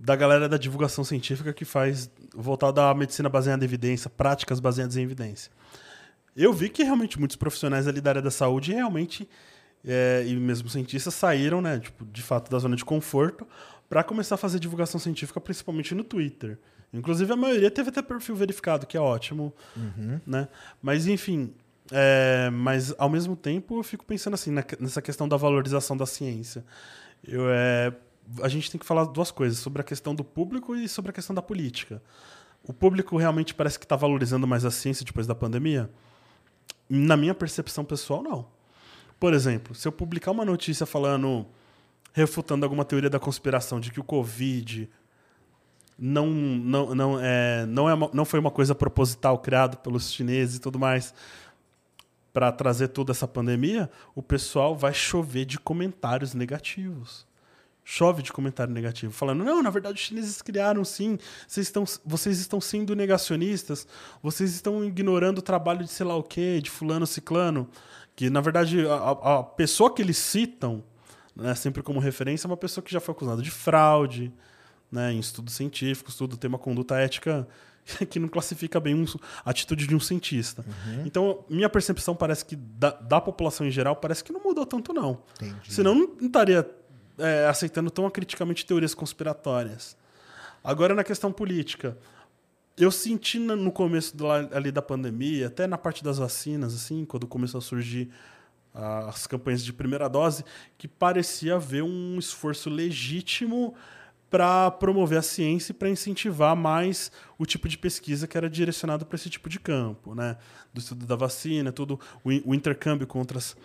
da galera da divulgação científica que faz voltado à medicina baseada em evidência, práticas baseadas em evidência. Eu vi que realmente muitos profissionais ali da área da saúde realmente é, e mesmo cientistas saíram, né, tipo, de fato da zona de conforto para começar a fazer divulgação científica, principalmente no Twitter. Inclusive a maioria teve até perfil verificado, que é ótimo, né? Mas enfim, é, mas ao mesmo tempo eu fico pensando assim na- nessa questão da valorização da ciência. Eu, é, a gente tem que falar duas coisas sobre a questão do público e sobre a questão da política. O público realmente parece que está valorizando mais a ciência depois da pandemia? Na minha percepção pessoal, não. Por exemplo, se eu publicar uma notícia falando, refutando alguma teoria da conspiração de que o Covid não, não, não, é, não, é não foi uma coisa proposital criada pelos chineses e tudo mais para trazer toda essa pandemia, o pessoal vai chover de comentários negativos. Chove de comentário negativo, falando: não, na verdade os chineses criaram sim, vocês estão, vocês estão sendo negacionistas, vocês estão ignorando o trabalho de sei lá o quê, de fulano ciclano. Que na verdade a, a- pessoa que eles citam, né, sempre como referência, é uma pessoa que já foi acusada de fraude, né, em estudos científicos, tudo tem uma conduta ética (laughs) que não classifica bem um- a atitude de um cientista. Então, minha percepção parece que da, da população em geral parece que não mudou tanto não. Entendi. Senão não não estaria é, aceitando tão acriticamente teorias conspiratórias. Agora na questão política, eu senti no começo do, ali da pandemia, até na parte das vacinas, assim, quando começou a surgir as campanhas de primeira dose, que parecia haver um esforço legítimo para promover a ciência e para incentivar mais o tipo de pesquisa que era direcionado para esse tipo de campo, né? Do estudo da vacina, tudo o, o intercâmbio com outras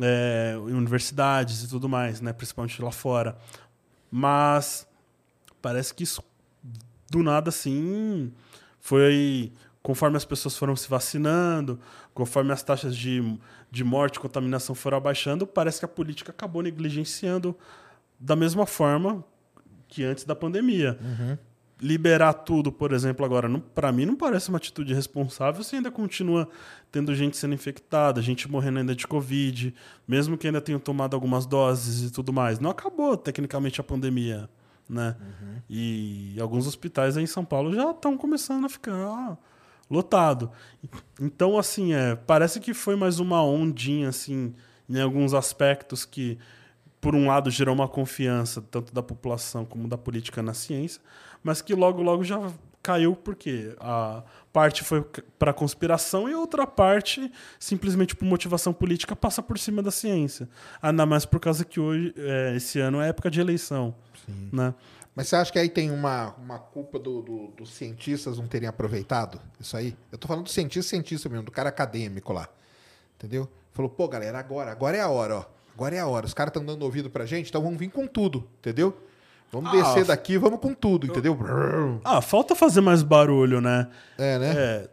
é, universidades e tudo mais, né? Principalmente lá fora. Mas parece que isso do nada assim foi conforme as pessoas foram se vacinando, conforme as taxas de, de morte e contaminação foram abaixando, parece que a política acabou negligenciando da mesma forma que antes da pandemia. Liberar tudo, por exemplo, agora, para mim não parece uma atitude responsável se ainda continua tendo gente sendo infectada, gente morrendo ainda de Covid, mesmo que ainda tenham tomado algumas doses e tudo mais. Não acabou, tecnicamente, a pandemia. Né? E alguns hospitais aí em São Paulo já estão começando a ficar lotado. Então, assim, é, parece que foi mais uma ondinha, assim, em alguns aspectos que, por um lado, gerou uma confiança tanto da população como da política na ciência, mas que logo, logo já caiu porque a parte foi para conspiração e outra parte, simplesmente por motivação política, passa por cima da ciência. Ainda mais por causa que hoje, é, esse ano é época de eleição. Né? Mas você acha que aí tem uma, uma culpa do- do- dos cientistas não terem aproveitado isso aí? Eu tô falando do cientista, cientista mesmo, do cara acadêmico lá. Entendeu? Falou, pô, galera, agora, agora é a hora, ó. Agora é a hora. Os caras estão dando ouvido pra gente, então vamos vir com tudo, entendeu? Vamos Ah, descer daqui, vamos com tudo, entendeu? Ah, falta fazer mais barulho, né? É, né? É,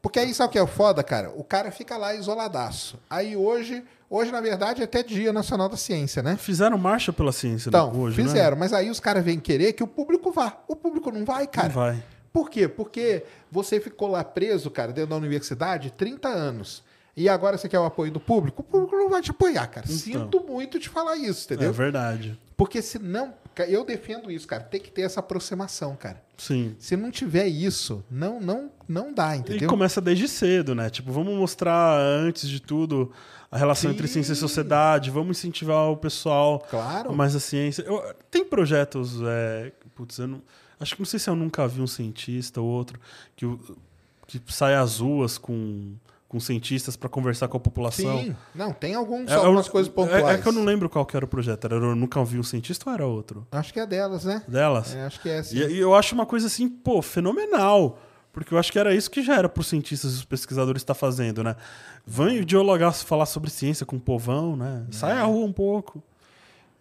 Porque aí sabe o que é o foda, cara? O cara fica lá isoladaço. Aí hoje, hoje na verdade é até Dia Nacional da Ciência, né? fizeram marcha pela ciência Então, né, hoje, fizeram, mas aí os caras vêm querer que o público vá. O público não vai, Né? cara. Não vai. Por quê? Porque você ficou lá preso, cara, dentro da universidade 30 anos. E agora você quer o apoio do público? O público não vai te apoiar, cara. Sinto muito te falar isso, É entendeu? verdade. Porque senão, ca- eu defendo isso, cara. Tem que ter essa aproximação, cara. Sim. Se não tiver isso, não, não, não dá, E entendeu? começa desde cedo, né? Tipo, vamos mostrar antes de tudo a relação entre Sim. ciência e sociedade, vamos incentivar o pessoal Claro. mais a ciência. Eu- tem projetos, é, putz, eu não, acho que não sei se eu nunca vi um cientista ou outro que, que sai às ruas com, com cientistas para conversar com a população. Sim. Não, tem alguns, É, algumas eu- coisas é- pontuais. É, que eu não lembro qual que era o projeto. Era eu nunca vi um cientista ou era outro? Acho que é delas, né? Delas? É, acho que é sim. E, e eu acho uma coisa assim, pô, fenomenal. Porque eu acho que era isso que já era para os cientistas e os pesquisadores estar fazendo, né? Vão dialogar, falar sobre ciência com o povão, né? Sai à rua um pouco.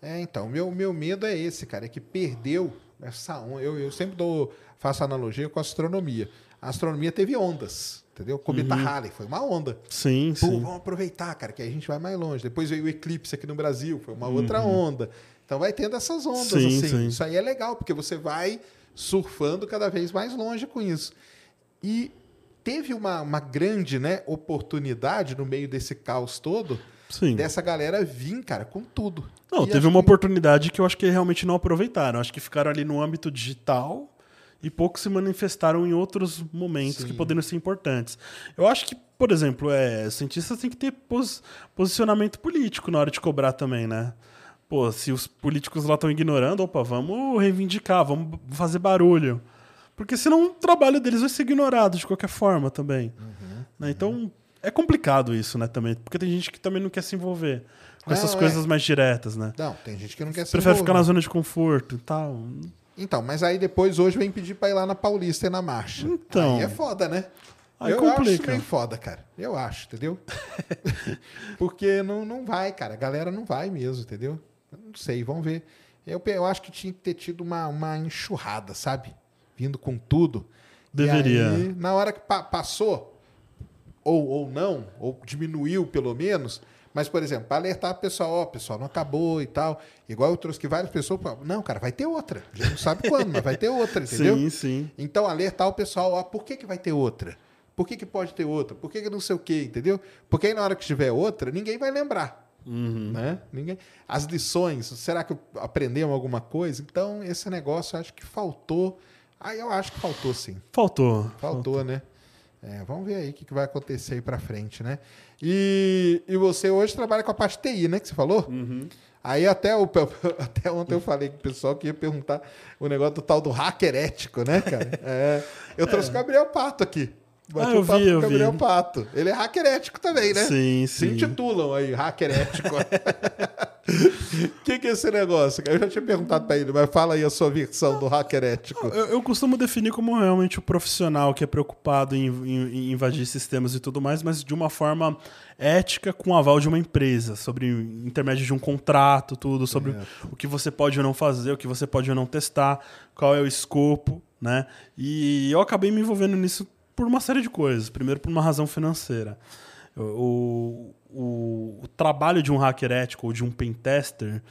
É, então, meu, meu medo é esse, cara, é que perdeu essa onda. Eu, eu sempre dou, faço analogia com a astronomia. A astronomia teve ondas, entendeu? Cometa Halley foi uma onda. Sim, Pô, Uhum. sim. vamos aproveitar, cara, que aí a gente vai mais longe. Depois veio o eclipse aqui no Brasil, foi uma outra onda. Então vai tendo essas ondas, Uhum. Sim, assim. sim. Isso aí é legal, porque você vai surfando cada vez mais longe com isso. E teve uma, uma grande né, oportunidade no meio desse caos todo Sim. dessa galera vir, cara, com tudo. Não, E teve uma que- oportunidade que eu acho que realmente não aproveitaram. Acho que ficaram ali no âmbito digital e pouco se manifestaram em outros momentos Sim. que poderiam ser importantes. Eu acho que, por exemplo, é, cientistas têm que ter pos- posicionamento político na hora de cobrar também, né? Pô, se os políticos lá estão ignorando, opa, vamos reivindicar, vamos fazer barulho. Porque senão o trabalho deles vai ser ignorado de qualquer forma também. Uhum, né? Então, é complicado isso, né, também. Porque tem gente que também não quer se envolver com Não, essas é. coisas mais diretas, né? Não, tem gente que não quer se Prefere ficar na envolver. zona de conforto e tal. Então, mas aí depois hoje vem pedir pra ir lá na Paulista e na marcha. Então. Aí é foda, né? Aí eu acho complica. meio foda, cara. Eu acho, entendeu? (laughs) Porque não, não vai, cara. A galera não vai mesmo, entendeu? Eu não sei, vamos ver. Eu, eu acho que tinha que ter tido uma, uma enxurrada, sabe? Vindo com tudo. Deveria. aí, na hora que pa- passou, ou, ou não, ou diminuiu pelo menos, mas, por exemplo, para alertar o pessoal, ó, pessoal, não acabou e tal. Igual eu trouxe que várias pessoas, falavam, não, cara, vai ter outra. A gente não sabe (laughs) quando, mas vai ter outra, entendeu? Sim, sim. Então, alertar o pessoal, ó, por que, que vai ter outra? Por que, que pode ter outra? Por que, que não sei o quê, entendeu? Porque aí na hora que tiver outra, ninguém vai lembrar. Né? Ninguém... As lições, será que aprendemos alguma coisa? Então, esse negócio acho que faltou. Aí eu acho que faltou sim. Faltou. Faltou, né? É, vamos ver aí o que, que vai acontecer aí pra frente, né? E, e você hoje trabalha com a parte TI, né? Que você falou? Aí até, o, (laughs) até ontem eu falei com o pessoal que ia perguntar o negócio do tal do hacker ético, né, cara? (laughs) É, eu trouxe o Gabriel Pato aqui. Bati Ah, eu papo vi, com eu o Gabriel vi. Pato. Ele é hacker ético também, né? Sim, Se sim. intitulam aí, hacker ético. O (laughs) que, que é esse negócio? Eu já tinha perguntado pra ele, mas fala aí a sua versão do hacker ético. Eu, eu costumo definir como realmente o profissional que é preocupado em, em- em invadir sistemas e tudo mais, mas de uma forma ética com o aval de uma empresa, sobre intermédio de um contrato, tudo, sobre o que você pode ou não fazer, o que você pode ou não testar, qual é o escopo, né? E eu acabei me envolvendo nisso por uma série de coisas. Primeiro, por uma razão financeira. O, o, o trabalho de um hacker ético ou de um pentester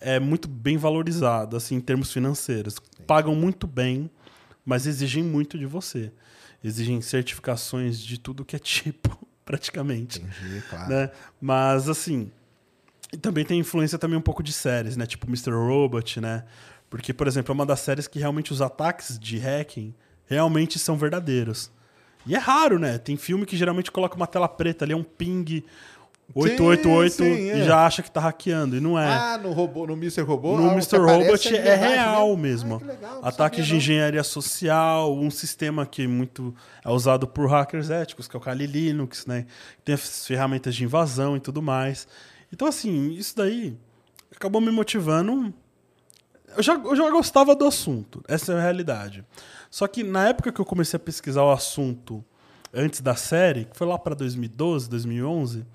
é muito bem valorizado, assim, em termos financeiros. Pagam muito bem, mas exigem muito de você. Exigem certificações de tudo que é tipo, (laughs) praticamente. Entendi, claro. Né? Mas, assim, e também tem influência também um pouco de séries, né? Tipo Mr. Robot, né? Porque, por exemplo, é uma das séries que realmente os ataques de hacking realmente são verdadeiros. E é raro, né? Tem filme que geralmente coloca uma tela preta ali, é um ping 888 sim, é. e já acha que tá hackeando. E não é. Ah, no, robô, no Mr. Robô? No ah, Mr. Robot é verdade real mesmo. Ah, que legal, Ataques de engenharia social, um sistema que muito é usado por hackers éticos, que é o Kali Linux, né? Tem as ferramentas de invasão e tudo mais. Então, assim, isso daí acabou me motivando eu já, eu já gostava do assunto, essa é a realidade. Só que na época que eu comecei a pesquisar o assunto antes da série, que foi lá pra 2012, 2011,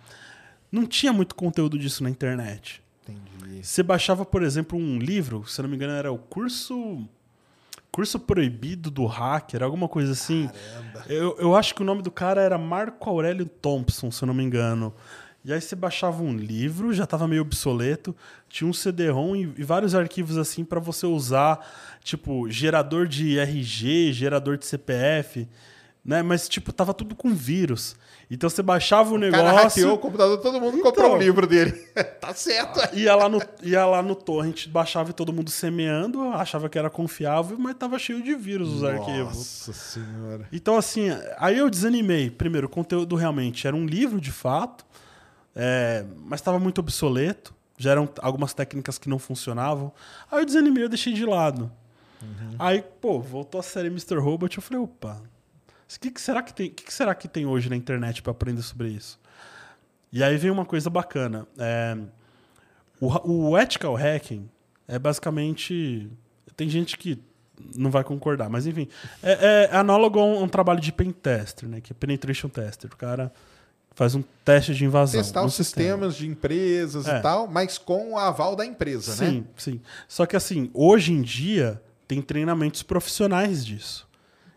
não tinha muito conteúdo disso na internet. Entendi. Você baixava, por exemplo, um livro, se eu não me engano, era o curso. Curso Proibido do Hacker, alguma coisa assim. Eu, eu acho que o nome do cara era Marco Aurélio Thompson, se eu não me engano. E aí você baixava um livro, já estava meio obsoleto, tinha um CD-ROM e, e vários arquivos assim para você usar, tipo, gerador de RG, gerador de CPF, né? Mas, tipo, tava tudo com vírus. Então você baixava o, O negócio. cara hackeou o computador, todo mundo comprou Então. um livro dele. (laughs) tá certo. Ia lá, no, ia lá no torrent, baixava e todo mundo semeando, achava que era confiável, mas tava cheio de vírus os arquivos. Nossa senhora. Então, assim, aí eu desanimei. Primeiro, o conteúdo realmente era um livro de fato, é, mas estava muito obsoleto. Já eram algumas técnicas que não funcionavam. Aí eu desanimei, eu deixei de lado. Aí, pô, voltou a série Mr. Robot, eu falei, opa, o que, que será que tem? Que, que será que tem hoje na internet para aprender sobre isso? E aí vem uma coisa bacana. É, o, o ethical hacking é basicamente. Tem gente que não vai concordar, mas enfim. É, é análogo a um, a um trabalho de pen tester, né? Que é penetration tester. O cara faz um teste de invasão. Testar os sistema. sistemas de empresas É. e tal, mas com o aval da empresa, Sim, né? sim. Só que assim, hoje em dia tem treinamentos profissionais disso.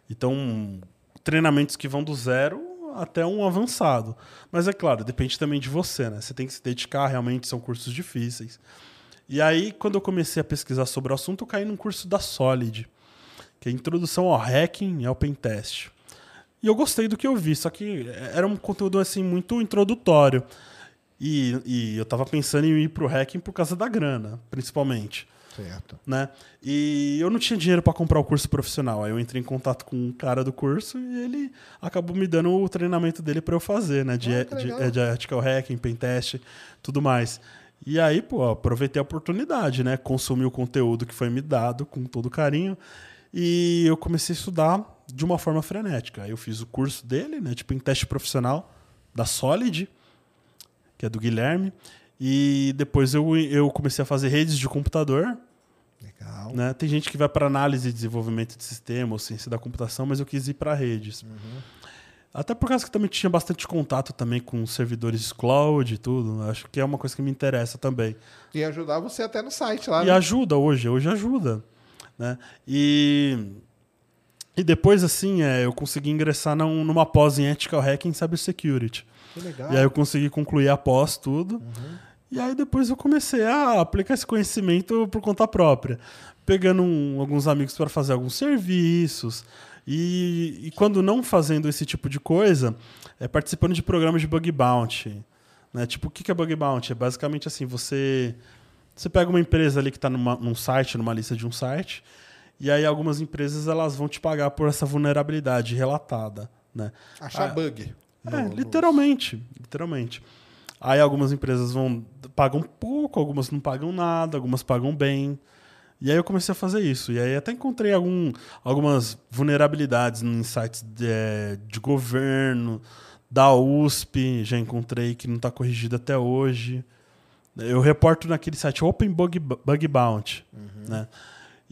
Então, treinamentos que vão do zero até um avançado. Mas é claro, depende também de você, né? Você tem que se dedicar, realmente são cursos difíceis. E aí, quando eu comecei a pesquisar sobre o assunto, eu caí num curso da Solid, que é Introdução ao Hacking e ao Pentest. E eu gostei do que eu vi, só que era um conteúdo assim muito introdutório. E, e eu tava pensando em ir pro hacking por causa da grana, principalmente. Certo. Né? E eu não tinha dinheiro para comprar o curso profissional. Aí eu entrei em contato com um cara do curso e ele acabou me dando o treinamento dele para eu fazer, né? De, Ah, que de, é, de ethical hacking, pentest, tudo mais. E aí, pô, aproveitei a oportunidade, né? Consumi o conteúdo que foi me dado com todo carinho e eu comecei a estudar de uma forma frenética. Aí eu fiz o curso dele, né? Tipo, em teste profissional da Solid, que é do Guilherme. E depois eu, eu comecei a fazer redes de computador, Legal. né? Tem gente que vai para análise e desenvolvimento de sistema ou ciência da computação, mas eu quis ir para redes. Até por causa que também tinha bastante contato também com servidores cloud e tudo. Acho que é uma coisa que me interessa também. E ajudar você até no site lá. E né? ajuda hoje, hoje ajuda. Né? E, e depois, assim, é, eu consegui ingressar num- numa pós em Ethical Hacking e Cybersecurity. Que legal. E aí eu consegui concluir a pós, tudo. E aí depois eu comecei a aplicar esse conhecimento por conta própria. Pegando um- alguns amigos para fazer alguns serviços. E, e quando não fazendo esse tipo de coisa, é participando de programas de bug bounty. Né? Tipo, o que que é bug bounty? É basicamente assim, você... Você pega uma empresa ali que está num site, numa lista de um site, e aí algumas empresas elas vão te pagar por essa vulnerabilidade relatada. Né? Achar Ah, bug. no- é, no- literalmente, literalmente. Aí algumas empresas vão pagam pouco, algumas não pagam nada, algumas pagam bem. E aí eu comecei a fazer isso. E aí até encontrei algum, algumas vulnerabilidades em sites de, eh, de governo, da USP, já encontrei que não está corrigido até hoje. Eu reporto naquele site Open Bug, Bug Bounty. Né?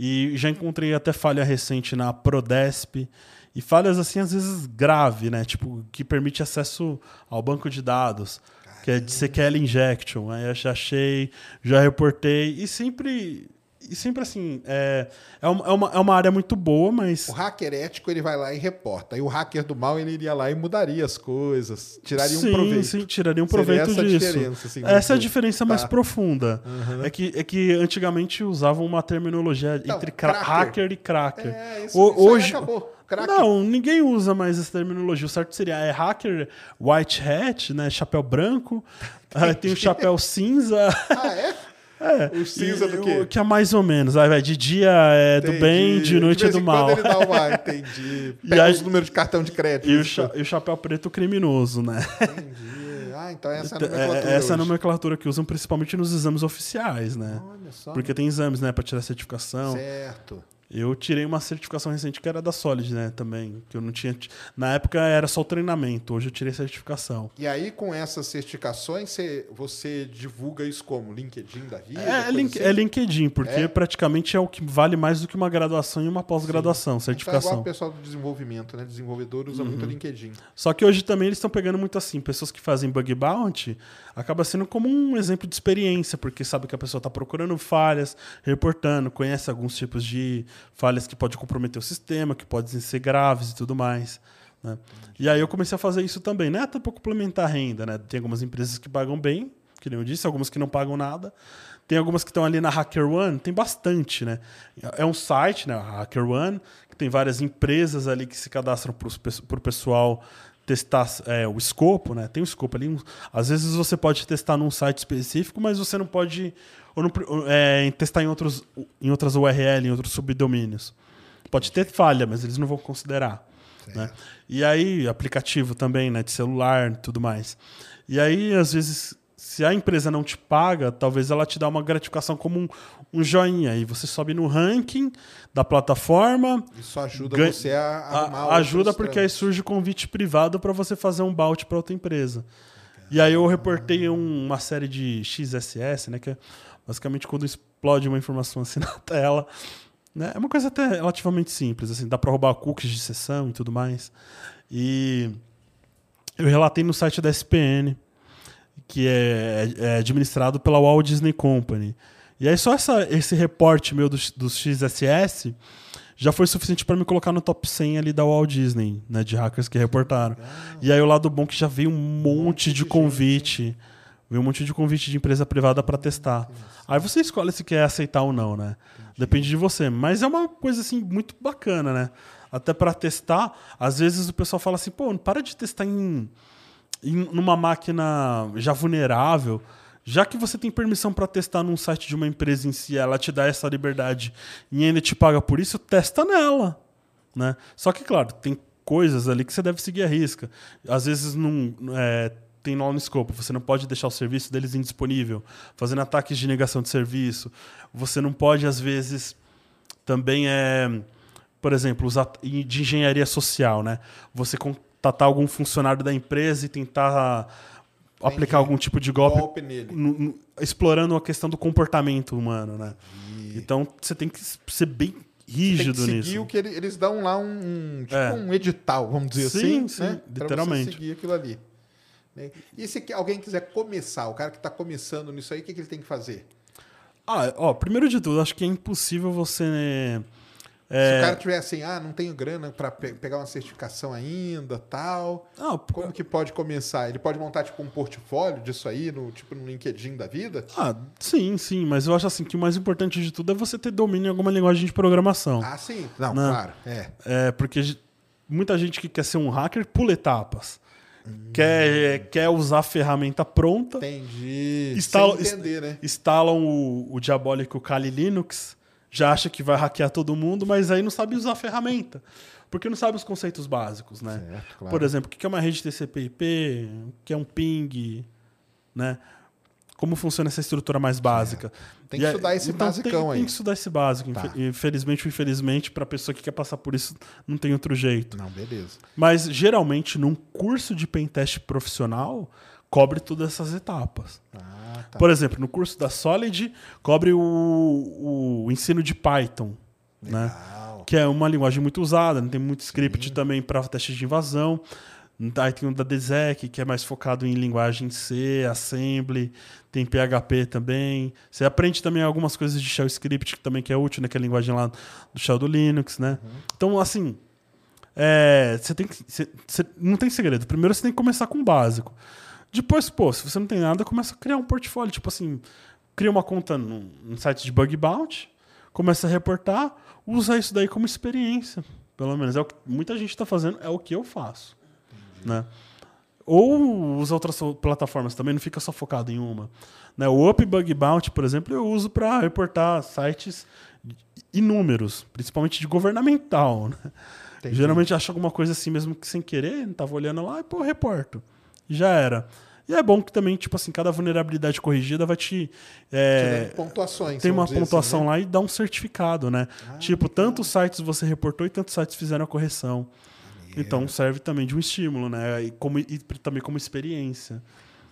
E já encontrei até falha recente na Prodesp. E falhas assim, às vezes grave, né? Tipo, que permite acesso ao banco de dados, que é de SQL injection. Aí eu já achei, já reportei. E sempre. E sempre assim, é, é, uma, é, uma, é uma área muito boa, mas. O hacker ético ele vai lá e reporta. E o hacker do mal ele iria lá e mudaria as coisas, tiraria sim, um proveito. Sim, tiraria um Seria proveito essa a disso. diferença, assim, essa é a diferença mais Tá. profunda. É, que, é que antigamente usavam uma terminologia Não, entre cra- cracker. hacker e cracker. É, isso, O- isso hoje, acabou. Cracker. Não, ninguém usa mais essa terminologia. O certo seria é hacker white hat, né? Chapéu branco. (laughs) Tem o chapéu cinza. Ah, é? (laughs) É. O cinza E do quê? o Que é mais ou menos. Aí vai de dia é do Entendi. bem, de noite é vez do mal. Ele dá (laughs) uma, entendi. E Pega aí- os números de cartão de crédito. E o, cha- e o chapéu preto criminoso, né? Entendi. Ah, então essa é a É, nomenclatura essa é a nomenclatura que usam principalmente nos exames oficiais, né? Olha só. Porque tem exames, né, para tirar certificação. Certo. Eu tirei uma certificação recente que era da Solid, né, também, que eu não tinha, na época era só o treinamento, hoje eu tirei certificação. E aí, com essas certificações, você, você divulga isso como? LinkedIn da vida? É, coisa link- assim? é LinkedIn, porque É? praticamente é o que vale mais do que uma graduação e uma pós-graduação, Então é igual certificação. o pessoal do desenvolvimento, né? Desenvolvedor usa Uhum. muito LinkedIn. Só que hoje também eles estão pegando muito assim, pessoas que fazem bug bounty, acaba sendo como um exemplo de experiência, porque sabe que a pessoa está procurando falhas, reportando, conhece alguns tipos de falhas que pode comprometer o sistema, que podem ser graves e tudo mais. né? E aí eu comecei a fazer isso também, né? Até para complementar a renda, né? Tem algumas empresas que pagam bem, que nem eu disse, algumas que não pagam nada. Tem algumas que estão ali na HackerOne, tem bastante, né? É um site, né? A HackerOne, que tem várias empresas ali que se cadastram para o pessoal testar é, o escopo, né? Tem um escopo ali. um- Às vezes você pode testar num site específico, mas você não pode ou não, é, testar em, outros, em outras URL, em outros subdomínios. Pode ter falha, mas eles não vão considerar. Né? E aí, aplicativo também, né? De celular e tudo mais. E aí, às vezes, se a empresa não te paga, talvez ela te dá uma gratificação como um, um joinha. E você sobe no ranking da plataforma. Isso ajuda ganha- você a a- ajuda porque aí surge o convite privado para você fazer um bout para outra empresa. E aí eu reportei um- uma série de XSS, né? Que é basicamente quando explode uma informação assim (laughs) na tela. Né? É uma coisa até relativamente simples, assim, dá para roubar cookies de sessão e tudo mais. E eu relatei no site da SPN, que é, é administrado pela Walt Disney Company. E aí só essa, esse reporte meu dos, dos XSS já foi suficiente para me colocar no top 100 ali da Walt Disney, né, de hackers que reportaram. E aí o lado bom é que já veio um monte de convite, veio um monte de convite de empresa privada para testar. Aí você escolhe se quer aceitar ou não, né? Depende de você, mas é uma coisa assim muito bacana, né? Até para testar, às vezes o pessoal fala assim, pô, para de testar em em numa máquina já vulnerável, já que você tem permissão para testar num site de uma empresa em si, ela te dá essa liberdade e ainda te paga por isso, testa nela, né? Só que claro, tem coisas ali que você deve seguir a risca. Às vezes não é, tem no escopo, você não pode deixar o serviço deles indisponível, fazendo ataques de negação de serviço. Você não pode às vezes também é, por exemplo, usar de engenharia social, né? Você contatar algum funcionário da empresa e tentar aplicar algum tipo de golpe, Golpe explorando a questão do comportamento humano, né? Então você tem que ser bem Tem rígido que seguir nisso. o que ele- eles dão lá um, tipo É. um edital, vamos dizer Sim, assim, sim, né? Pra literalmente. você seguir aquilo ali. né? E se alguém quiser começar, o cara que está começando nisso aí, o que, que ele tem que fazer? Ah, ó, primeiro de tudo, acho que é impossível você né, Se o cara tiver assim, ah, não tenho grana para pegar uma certificação ainda, tal, Ah, como que pode começar? Ele pode montar tipo um portfólio disso aí, no tipo no LinkedIn da vida? ah, sim, sim, mas eu acho assim que o mais importante de tudo é você ter domínio em alguma linguagem de programação. Ah, sim. Não, Não. claro. É. É, porque muita gente que quer ser um hacker pula etapas. Quer, quer usar a ferramenta pronta, Entendi. instala- Sem entender, né? instalam o, o diabólico Kali Linux, já acha que vai hackear todo mundo, mas aí não sabe usar a ferramenta. Porque não sabe os conceitos básicos, né? Certo, claro. Por exemplo, o que é uma rede TCP/IP, o que é um ping, né? Como funciona essa estrutura mais básica. Tem que E é- estudar esse então, basicão tem, aí. Tem que estudar esse básico. Tá. Infe- Infelizmente ou infelizmente, para a pessoa que quer passar por isso, não tem outro jeito. Não, beleza. Mas geralmente, num curso de pentest profissional, cobre todas essas etapas. Ah, tá. Por exemplo, no curso da Solid, cobre o, o ensino de Python, né? Legal. que é uma linguagem muito usada, né? tem muito script também para testes de invasão. Aí tem o da DESEC, que é mais focado em linguagem C, Assembly, tem PHP também. Você aprende também algumas coisas de Shell Script, que também que é útil, né? que é a linguagem lá do Shell do Linux, né? Então, assim, é, você tem que, você- você- não tem segredo. Primeiro você tem que começar com o básico. Depois, pô, se você não tem nada, começa a criar um portfólio. Tipo assim, cria uma conta num, num site de bug bounty, começa a reportar, usa isso daí como experiência. Pelo menos é o que muita gente está fazendo, é o que eu faço. Né? Ou usa outras plataformas também, não fica só focado em uma. Né? O Up Bug Bounty, por exemplo, eu uso para reportar sites inúmeros, principalmente de governamental. Né? Geralmente acho alguma coisa assim mesmo que sem querer, não tava olhando lá, e pô, reporto. Já era. E é bom que também, tipo assim, cada vulnerabilidade corrigida vai te. é, Tirando pontuações. tem uma dizer pontuação assim, né? Ah, lá e dá um certificado, né? tipo, tantos sites você reportou e tantos sites fizeram a correção. Então serve também de um estímulo, né? E, como, e também como experiência.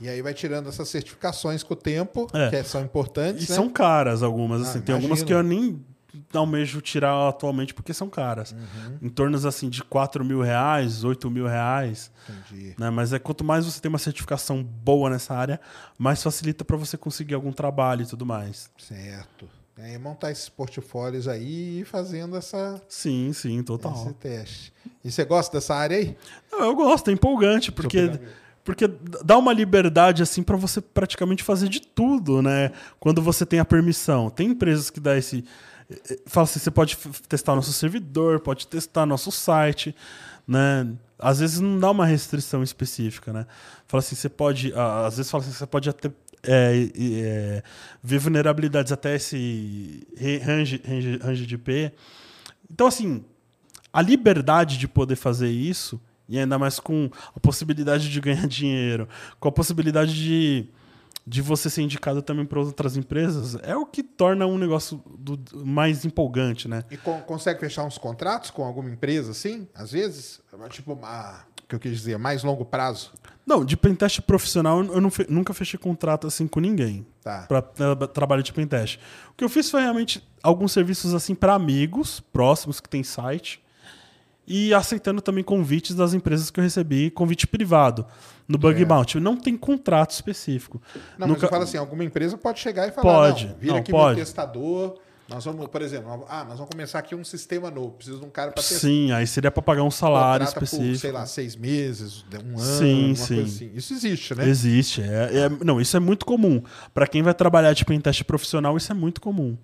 E aí vai tirando essas certificações com o tempo, É. que são importantes, E né? são caras algumas, Ah, assim. Tem algumas que imagino. eu nem almejo tirar atualmente porque são caras. Uhum. Em torno assim, de 4 mil reais, 8 mil reais. Entendi. Né? Mas é quanto mais você tem uma certificação boa nessa área, mais facilita para você conseguir algum trabalho e tudo mais. Certo. Aí montar esses portfólios aí e ir fazendo essa, Sim, sim, total. esse teste. E você gosta dessa área aí? Não, eu gosto, é empolgante, porque, porque dá uma liberdade assim para você praticamente fazer de tudo, né? Quando você tem a permissão. Tem empresas que dá esse fala assim, você pode testar nosso servidor, pode testar nosso site, né? Às vezes não dá uma restrição específica, né? Fala assim, você pode, às vezes fala assim, você pode até é, é, ver vulnerabilidades até esse range, range, range de IP. Então, assim, a liberdade de poder fazer isso, e ainda mais com a possibilidade de ganhar (laughs) dinheiro, com a possibilidade de, de você ser indicado também para outras empresas, é o que torna um negócio do- mais empolgante, né? E con- consegue fechar uns contratos com alguma empresa, assim? Às vezes? Tipo, uma, o que eu quis dizer, mais longo prazo? Não, de pentest profissional eu não nunca fechei contrato assim com ninguém. Tá. Para trabalho de pentest. O que eu fiz foi realmente alguns serviços assim para amigos próximos que tem site e aceitando também convites das empresas que eu recebi, convite privado no Bug Bounty. Não tem contrato específico. Não, Nunca- mas eu falo assim, alguma empresa pode chegar e falar, Pode. não, vira Não, aqui pode. meu testador, nós vamos, por exemplo, ah, nós vamos começar aqui um sistema novo, preciso de um cara para testar. Sim, aí seria para pagar um salário Contrata específico. Por, sei lá, seis meses, um ano, Sim, sim. coisa assim. Isso existe, né? Existe. É, é- não, isso é muito comum. Para quem vai trabalhar de pentest profissional, isso é muito comum.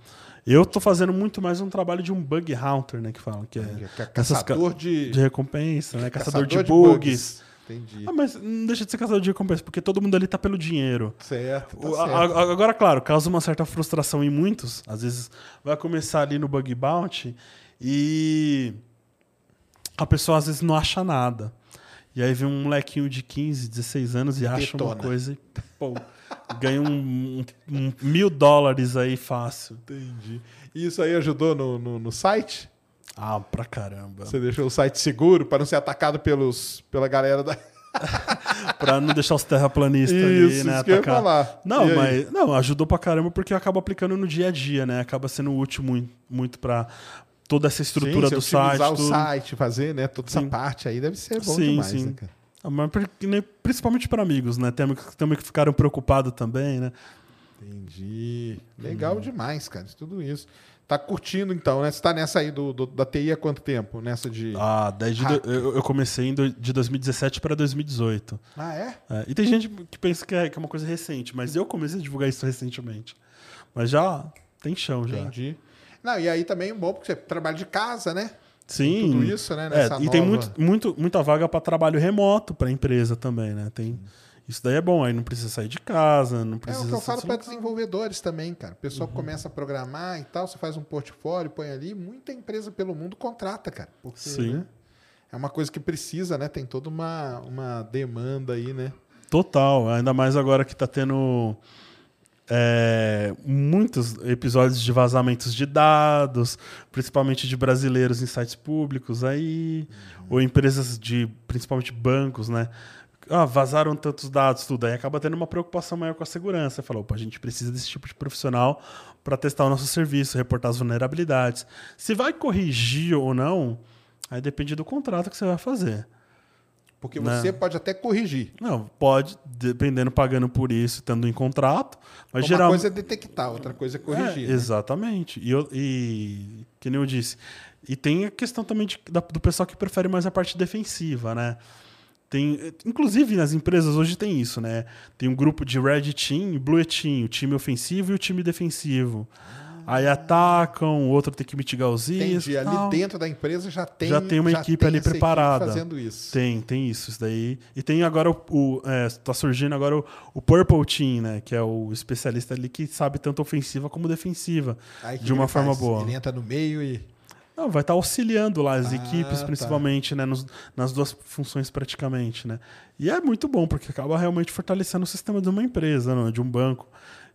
Eu tô fazendo muito mais um trabalho de um bug hunter, né, que fala que é Que é essas caçador de, de recompensa, né, caçador, de, caçador bugs. Entendi. Ah, mas não deixa de ser caçador de recompensa, porque todo mundo ali tá pelo dinheiro. Certo, tá O- certo. a- a- agora, claro, causa uma certa frustração em muitos. Às vezes vai começar ali no bug bounty e a pessoa às vezes não acha nada. E aí vem um molequinho de 15, 16 anos e acha uma coisa e pô, ganha um, um- um mil dólares aí fácil. Entendi. E isso aí ajudou no, no, no site? Ah, pra caramba. Você deixou o site seguro para não ser atacado pelos, pela galera da. (laughs) Pra não deixar os terraplanistas ali, Isso, né? isso que eu ia atacar. falar. Não, E aí? mas não, ajudou pra caramba porque acaba aplicando no dia a dia, né? Acaba sendo útil muito, muito para toda essa estrutura Sim, do site. o tudo. site, fazer, né? Toda essa Sim. parte aí deve ser bom sim, demais, sim. né, cara? Ah, mas principalmente para amigos, né? Tem amigos que também ficaram preocupados também, né? Entendi. Hum. Legal demais, cara. Tudo isso. Tá curtindo então, né? Você tá nessa aí do, do- da TI há quanto tempo? Nessa de. Ah, desde do- eu, eu comecei do- de 2017 para 2018. Ah, é? É, e tem gente que pensa que é, que é uma coisa recente, mas eu comecei a divulgar isso recentemente. Mas já tem chão já. Entendi. Não, e aí também é bom porque você trabalha de casa, né? Sim. Tudo isso, né? É, e tem nova- muito, muito, muita vaga para trabalho remoto para empresa também, né? Tem, isso daí é bom, aí não precisa sair de casa, não É precisa o que eu falo para desenvolvedores também, cara. O pessoal Uhum. começa a programar e tal, você faz um portfólio, põe ali, muita empresa pelo mundo contrata, cara. Porque, Sim. né, é uma coisa que precisa, né? Tem toda uma, uma demanda aí, né? Total, ainda mais agora que tá tendo é, muitos episódios de vazamentos de dados, principalmente de brasileiros em sites públicos aí, ou empresas de, principalmente bancos, né? Ah, vazaram tantos dados, tudo. Aí acaba tendo uma preocupação maior com a segurança. Falou, opa, a gente precisa desse tipo de profissional para testar o nosso serviço, reportar as vulnerabilidades. Se vai corrigir ou não, aí depende do contrato que você vai fazer. Porque Né. você pode até corrigir. Não, pode, dependendo pagando por isso, estando em contrato, mas Uma geralmente. coisa é detectar, outra coisa é corrigir. É, né? Exatamente. E, eu- e que nem eu disse. E tem a questão também de- da- do pessoal que prefere mais a parte defensiva, né? Tem, inclusive nas empresas hoje tem isso, né? Tem um grupo de Red Team e Blue Team, o time ofensivo e o time defensivo. Aí atacam, o outro tem que mitigar os riscos. Entendi. Ali tal. dentro da empresa já tem, Já tem uma equipe ali essa preparada. fazendo isso. Tem, tem isso, isso daí. E tem agora o. o é, tá surgindo agora o, o Purple Team, né? Que é o especialista ali que sabe tanto ofensiva como defensiva. Aí, de uma forma faz? boa. Ele entra no meio e. Não, vai estar auxiliando lá as equipes, tá. principalmente, né? nos- nas duas funções praticamente, né? E é muito bom, porque acaba realmente fortalecendo o sistema de uma empresa, né, de um banco.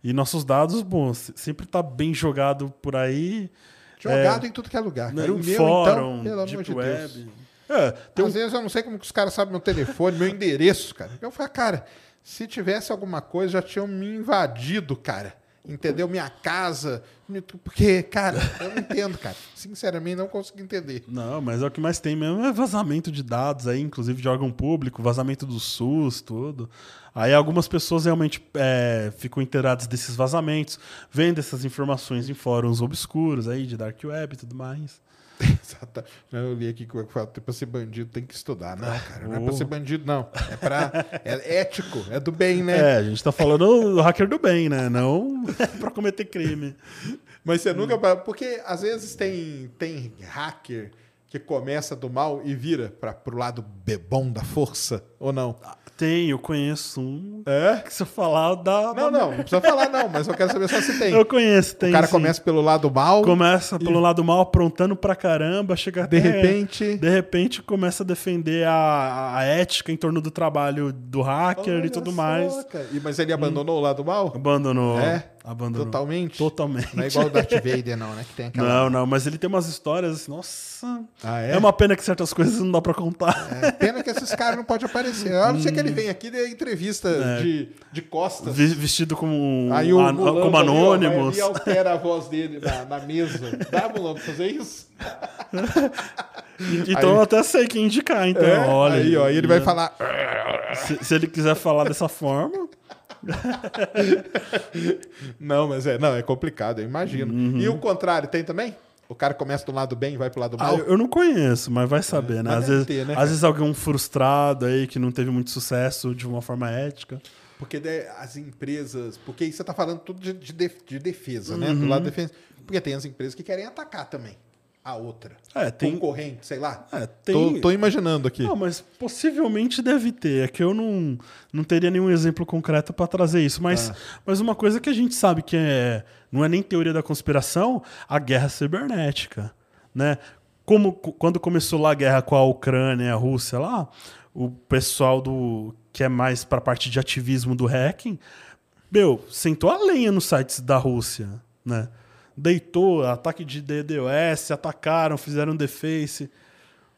E nossos dados, bom, se- sempre tá bem jogado por aí. Jogado em tudo que é lugar. né, Cara. O em meu, fórum, então, pelo amor de Web. Deus. É, tem Às um vezes eu não sei como que os caras sabem meu telefone, meu endereço, cara. Eu falo, cara, se tivesse alguma coisa, já tinham me invadido, cara. Entendeu? Minha casa. Porque, cara, eu não entendo, cara. Sinceramente, não consigo entender. Não, mas é o que mais tem mesmo é vazamento de dados aí, inclusive de órgão público, vazamento do SUS, tudo. Aí algumas pessoas realmente é, ficam inteiradas desses vazamentos, vendo essas informações em fóruns obscuros aí, de dark web e tudo mais. Eu li aqui que falo, pra ser bandido tem que estudar. Não, cara, não é pra Oh. ser bandido, não. É pra. É ético, é do bem, né? É, a gente tá falando do hacker do bem, né? Não (laughs) pra cometer crime. Mas você nunca. Porque às vezes tem, tem hacker que começa do mal e vira pra, pro lado bebom da força, ou não? Tem, eu conheço um. É? Que se eu falar, dá. Não, não, não precisa falar, não, mas eu quero saber só se tem. Eu conheço, tem. o cara sim. começa pelo lado mal, Começa pelo lado mal, aprontando pra caramba, chega de até- repente. De repente começa a defender a, a ética em torno do trabalho do hacker Olha e tudo só, mais. cara. E, mas ele abandonou o lado mal? Abandonou. É? Abandonou. Totalmente? Totalmente. Não é igual o Darth Vader, não, né? Que tem aquela. Não, não, mas ele tem umas histórias assim, nossa. Ah, é? é? uma pena que certas coisas não dá pra contar. É, pena que esses caras não podem aparecer. A não ser que ele venha aqui e dê entrevista de, de costas. Vestido como, Aí o an- Mulambo como anônimos. E altera a voz dele na, na mesa. Dá, Mulambo, fazer isso? (laughs) Então Aí- eu até sei quem indicar, então. É, olha. aí, ó, ele vai falar. Se, se ele quiser falar dessa forma. (laughs) Não, mas é, não, é complicado, eu imagino. E o contrário, tem também? O cara começa do lado bem e vai pro lado Ah, mal? eu, eu não conheço, mas vai saber, né? mas Às vezes, ter, né, às vezes alguém frustrado aí que não teve muito sucesso de uma forma ética. Porque daí as empresas. Porque aí você tá falando tudo de, de def- de defesa, né? Uhum. Do lado defesa. Porque tem as empresas que querem atacar também a outra. É, tem- Concorrente, sei lá. É, tem- Tô, tô imaginando aqui. Não, mas possivelmente deve ter. É que eu não, não teria nenhum exemplo concreto para trazer isso. Mas, mas uma coisa que a gente sabe que é, não é nem teoria da conspiração, a guerra cibernética. Né? Como, quando começou lá a guerra com a Ucrânia e a Rússia lá, o pessoal do que é mais para a parte de ativismo do hacking, meu, sentou a lenha nos sites da Rússia, né? Deitou, ataque de DDoS, atacaram, fizeram deface.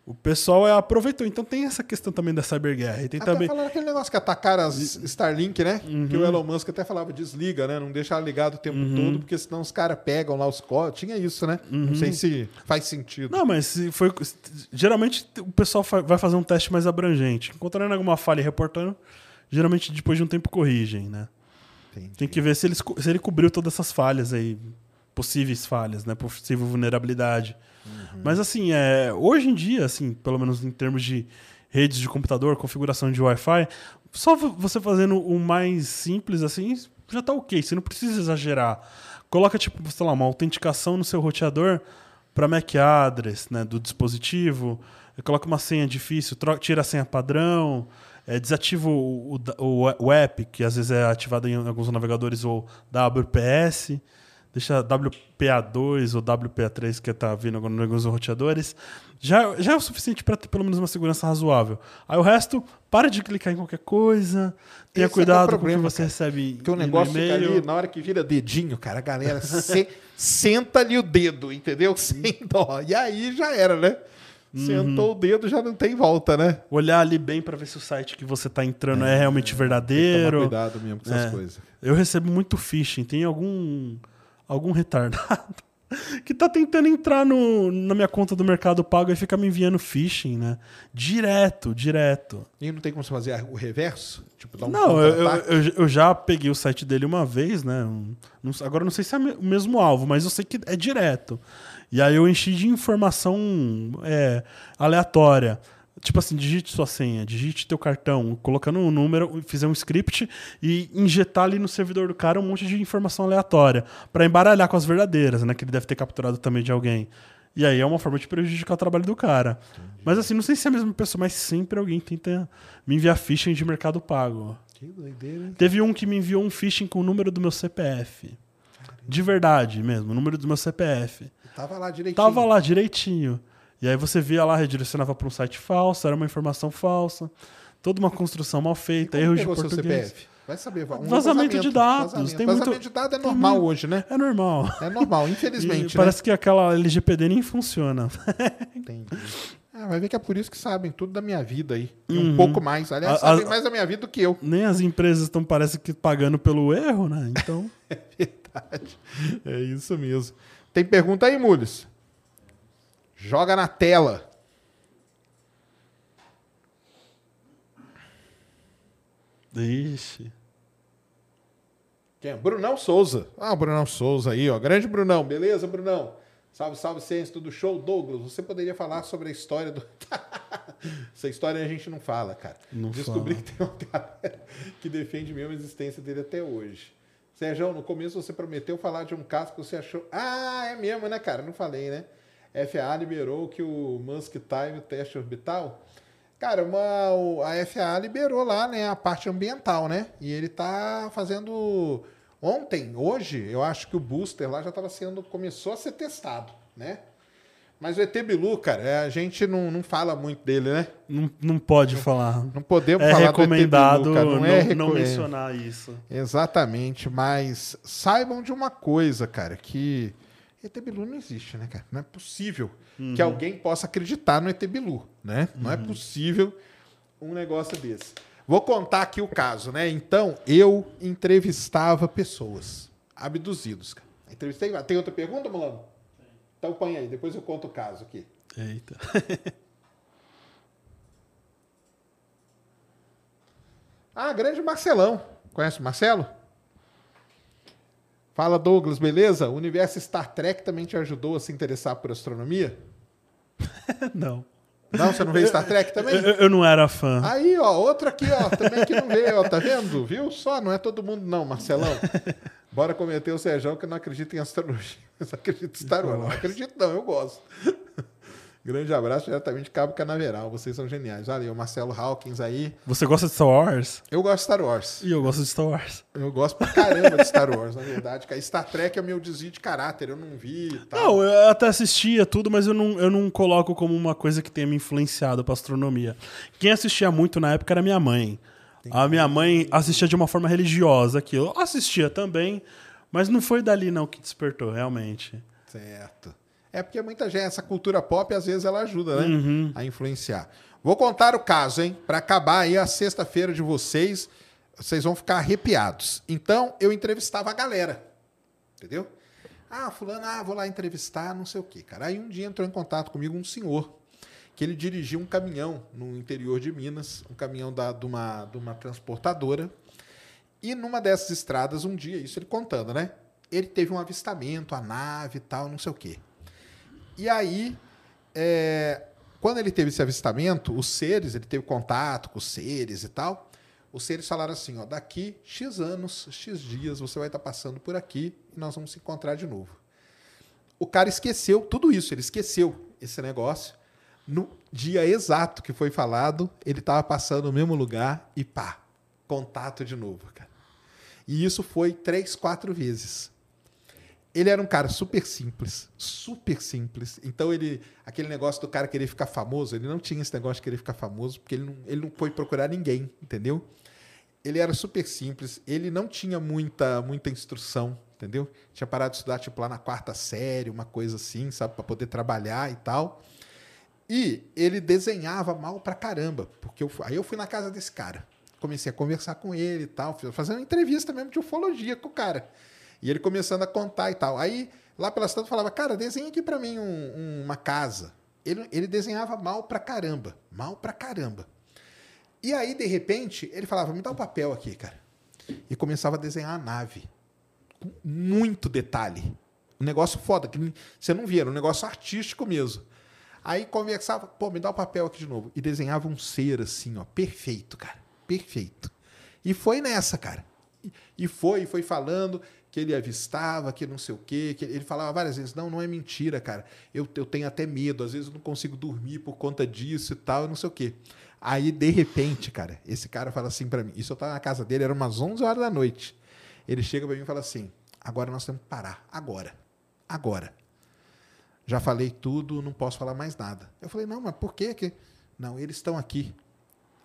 O pessoal é, aproveitou. Então tem essa questão também da cyberguerra. E tem Até também. falaram aquele negócio que atacaram as Starlink, né? Que Uhum. o Elon Musk até falava, desliga, né? Não deixar ligado o tempo todo, porque senão os caras pegam lá os códigos. Tinha isso, né? Não sei se faz sentido. Uhum. Não, mas foi. Geralmente o pessoal vai fazer um teste mais abrangente. Encontrando alguma falha e reportando, geralmente depois de um tempo corrigem, né? Entendi. Tem que ver se ele, se ele cobriu todas essas falhas aí, possíveis falhas, né? Possível vulnerabilidade. Mas assim, é, hoje em dia, assim, pelo menos em termos de redes de computador, configuração de Wi-Fi, só vo- você fazendo o mais simples assim, já tá ok. Você não precisa exagerar. Coloca, tipo, sei lá, uma autenticação no seu roteador para MAC address, né, do dispositivo. Coloca uma senha difícil, tira a senha padrão, é, desativa o, o, o app, que às vezes é ativado em alguns navegadores, ou WPS, deixa WPA2 ou WPA3, que está vindo agora em alguns roteadores. Já, já é o suficiente para ter pelo menos uma segurança razoável. Aí o resto, para de clicar em qualquer coisa, tenha Esse é cuidado com o problema, que você cara. recebe Porque o negócio fica ali, na hora que vira dedinho, cara, a galera se- (laughs) senta ali o dedo, entendeu? Sem dó. E aí já era, né? Uhum. Sentou o dedo, já não tem volta, né? Olhar ali bem para ver se o site que você está entrando é, realmente Tem que verdadeiro. tomar cuidado mesmo com essas É. coisas. Eu recebo muito phishing. Tem algum algum retardado (laughs) que tá tentando entrar no, na minha conta do Mercado Pago e fica me enviando phishing, né? Direto, direto. E não tem como você fazer o reverso? Tipo, dar um Não, eu, eu, eu- já peguei o site dele uma vez, né? Não- agora não sei se é o mesmo alvo, mas eu sei que é direto. E aí eu enchi de informação é, aleatória. Tipo assim, digite sua senha, digite teu cartão, colocando um número, fizer um script e injetar ali no servidor do cara um monte de informação aleatória para embaralhar com as verdadeiras, né? Que ele deve ter capturado também de alguém. E aí é uma forma de prejudicar o trabalho do cara. Mas assim, não sei se é a mesma pessoa, mas sempre alguém tenta me enviar phishing de mercado pago. Que doideira, hein? Teve um que me enviou um phishing com o número do meu CPF. De verdade mesmo, o número do meu CPF. Tava lá direitinho. Tava lá direitinho. E aí você via lá, redirecionava para um site falso, era uma informação falsa. Toda uma construção mal feita, erros de pegou seu português. CPF? Vai saber. Um Vazamento de dados, Vazamento, tem Vazamento muito- de dados é normal muito- hoje, né? É normal. É normal, infelizmente. (laughs) parece que aquela LGPD nem funciona. né? Entendi. Ah, vai ver que é por isso que sabem tudo da minha vida aí. E um pouco mais. Aliás, Uhum. A- a- sabem mais da minha vida do que eu. nem as empresas estão, parece que, pagando pelo erro, né? Então. (laughs) Verdade. É isso mesmo. Tem pergunta aí, Mules? Joga na tela. Ixi. Quem? é? Brunão Souza. Ah, o Brunão Souza aí, ó. Grande Brunão. Beleza, Brunão? Salve, salve, ciência do show. Douglas, você poderia falar sobre a história do... (laughs) Essa história a gente não fala, cara. Não Descobri fala. que tem uma galera (laughs) que defende mesmo a existência dele até hoje. Sérgio, no começo você prometeu falar de um caso que você achou... Ah, é mesmo, né, cara? Não falei, né? FAA liberou que o Musk Time, o teste orbital... Cara, uma, a FAA liberou lá, né, a parte ambiental, né? E ele tá fazendo ontem, hoje, eu acho que o booster lá já estava sendo começou a ser testado, né? Mas o ET Bilu, cara, é, a gente não, não fala muito dele, né? Não, não pode falar. Não podemos É falar recomendado do ET Bilu, cara. não, Não, é não é. mencionar isso. Exatamente, mas saibam de uma coisa, cara, que ET Bilu não existe, né, cara? Não é possível Uhum. que alguém possa acreditar no ET Bilu, né? Não é possível um negócio desse. Vou contar aqui o caso, né? Então, eu entrevistava pessoas abduzidos, cara. Entrevistei. Tem outra pergunta, Mulano? Então põe aí, depois eu conto o caso aqui. Eita. (laughs) Ah, grande Marcelão. Conhece o Marcelo? Fala, Douglas, beleza? O universo Star Trek também te ajudou a se interessar por astronomia? (laughs) não. Não, você não vê Star Trek também? Eu, eu não era fã. Aí, ó, outro aqui, ó, também que não vê, ó, tá vendo? Viu? Só, não é todo mundo não, Marcelão. (laughs) Bora cometer o Sérgio que não acredita em astrologia, mas acredita em Star Wars. Não acredito não, eu gosto. Grande abraço diretamente de Cabo Canaveral, vocês são geniais. Valeu, Marcelo Hawkins aí. Você gosta de Star Wars? Eu gosto de Star Wars. E eu gosto de Star Wars. Eu gosto pra caramba de Star Wars, na verdade. Star Trek é meu desvio de caráter, eu não vi e tal. Não, eu até assistia tudo, mas eu não, eu não coloco como uma coisa que tenha me influenciado pra astronomia. Quem assistia muito na época era minha mãe. A minha mãe assistia de uma forma religiosa aquilo. Eu assistia também, mas não foi dali não que despertou, realmente. Certo. É porque muita gente, essa cultura pop, às vezes ela ajuda, né? A influenciar. Vou contar o caso, hein? Para acabar aí a sexta-feira de vocês, vocês vão ficar arrepiados. Então, eu entrevistava a galera. Entendeu? Ah, fulano, ah, vou lá entrevistar, não sei o quê, cara. Aí um dia entrou em contato comigo um senhor que ele dirigia um caminhão no interior de Minas, um caminhão da, de, uma, de uma transportadora. E numa dessas estradas, um dia, isso ele contando, né? Ele teve um avistamento, a nave e tal, não sei o quê. E aí, é, quando ele teve esse avistamento, os seres, ele teve contato com os seres e tal. Os seres falaram assim: ó, daqui X anos, X dias, você vai estar passando por aqui e nós vamos se encontrar de novo. O cara esqueceu tudo isso, ele esqueceu esse negócio. No dia exato que foi falado, ele estava passando no mesmo lugar e pá, contato de novo, cara. E isso foi três, quatro vezes. Ele era um cara super simples, super simples. Então ele, aquele negócio do cara querer ficar famoso, ele não tinha esse negócio de querer ficar famoso, porque ele não, ele não foi procurar ninguém, entendeu? Ele era super simples, ele não tinha muita, muita instrução, entendeu? Tinha parado de estudar tipo lá na quarta série, uma coisa assim, sabe, para poder trabalhar e tal. E ele desenhava mal pra caramba, porque eu, aí eu fui na casa desse cara, comecei a conversar com ele e tal, fazendo entrevista mesmo de ufologia com o cara. E ele começando a contar e tal. Aí, lá pelas tantas, falava, cara, desenha aqui pra mim um- um- uma casa. Ele, ele desenhava mal pra caramba. Mal pra caramba. E aí, de repente, ele falava, me dá um papel aqui, cara. E começava a desenhar a nave. Com muito detalhe. Um negócio foda, que você não via, era um negócio artístico mesmo. Aí conversava, pô, me dá o papel aqui de novo. E desenhava um ser assim, ó, perfeito, cara. Perfeito. E foi nessa, cara. E foi, foi falando que ele avistava, que não sei o quê. Que ele falava várias vezes, não, não é mentira, cara. Eu, eu tenho até medo, às vezes eu não consigo dormir por conta disso e tal, não sei o quê. Aí, de repente, cara, esse cara fala assim pra mim, isso eu tava na casa dele, era umas 11 horas da noite. Ele chega pra mim e fala assim, Agora nós temos que parar. Agora. Agora. Já falei tudo, não posso falar mais nada. Eu falei, não, mas por quê que. Não, eles estão aqui.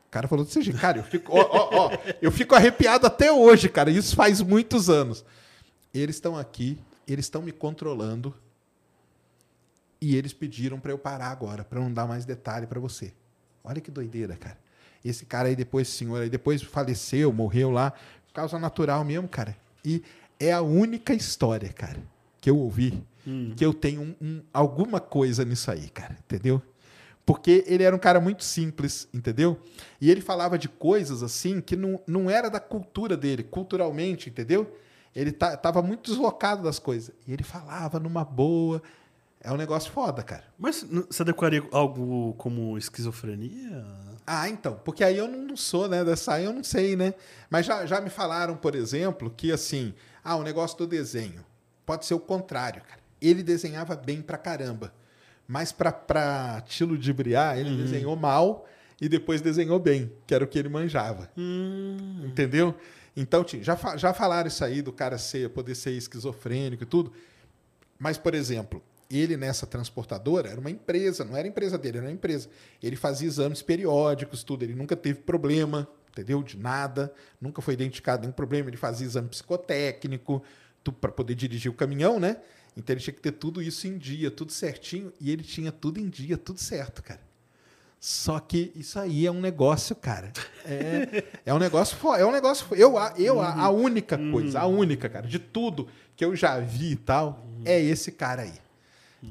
O cara falou desse jeito. Cara, eu fico, ó, ó, ó, eu fico arrepiado até hoje, cara. Isso faz muitos anos. Eles estão aqui, eles estão me controlando. E eles pediram para eu parar agora, para não dar mais detalhe para você. Olha que doideira, cara. Esse cara aí depois, esse senhor aí depois faleceu, morreu lá, causa natural mesmo, cara. E é a única história, cara, que eu ouvi que eu tenho um- um- alguma coisa nisso aí, cara, entendeu? Porque ele era um cara muito simples, entendeu? E ele falava de coisas assim que não, não era da cultura dele, culturalmente, entendeu? Ele tá, tava muito deslocado das coisas. E ele falava numa boa. É um negócio foda, cara. Mas você adequaria algo como esquizofrenia? Ah, então, porque aí eu não sou, né? Dessa aí eu não sei, né? Mas já, já me falaram, por exemplo, que assim, ah, o negócio do desenho pode ser o contrário, cara. Ele desenhava bem pra caramba. Mas pra, pra te ludibriar, ele desenhou mal e depois desenhou bem, que era o que ele manjava. Entendeu? Então, já, já falaram isso aí do cara ser, poder ser esquizofrênico e tudo. Mas, por exemplo, ele nessa transportadora era uma empresa, não era empresa dele, era uma empresa. Ele fazia exames periódicos, tudo. Ele nunca teve problema, entendeu? De nada. Nunca foi identificado nenhum problema. Ele fazia exame psicotécnico para poder dirigir o caminhão, né? Então ele tinha que ter tudo isso em dia, tudo certinho. E ele tinha tudo em dia, tudo certo, cara. Só que isso aí é um negócio, cara. É, é um negócio É um negócio. Eu, a- eu a, a única coisa, a única, cara, de tudo que eu já vi e tal, é esse cara aí.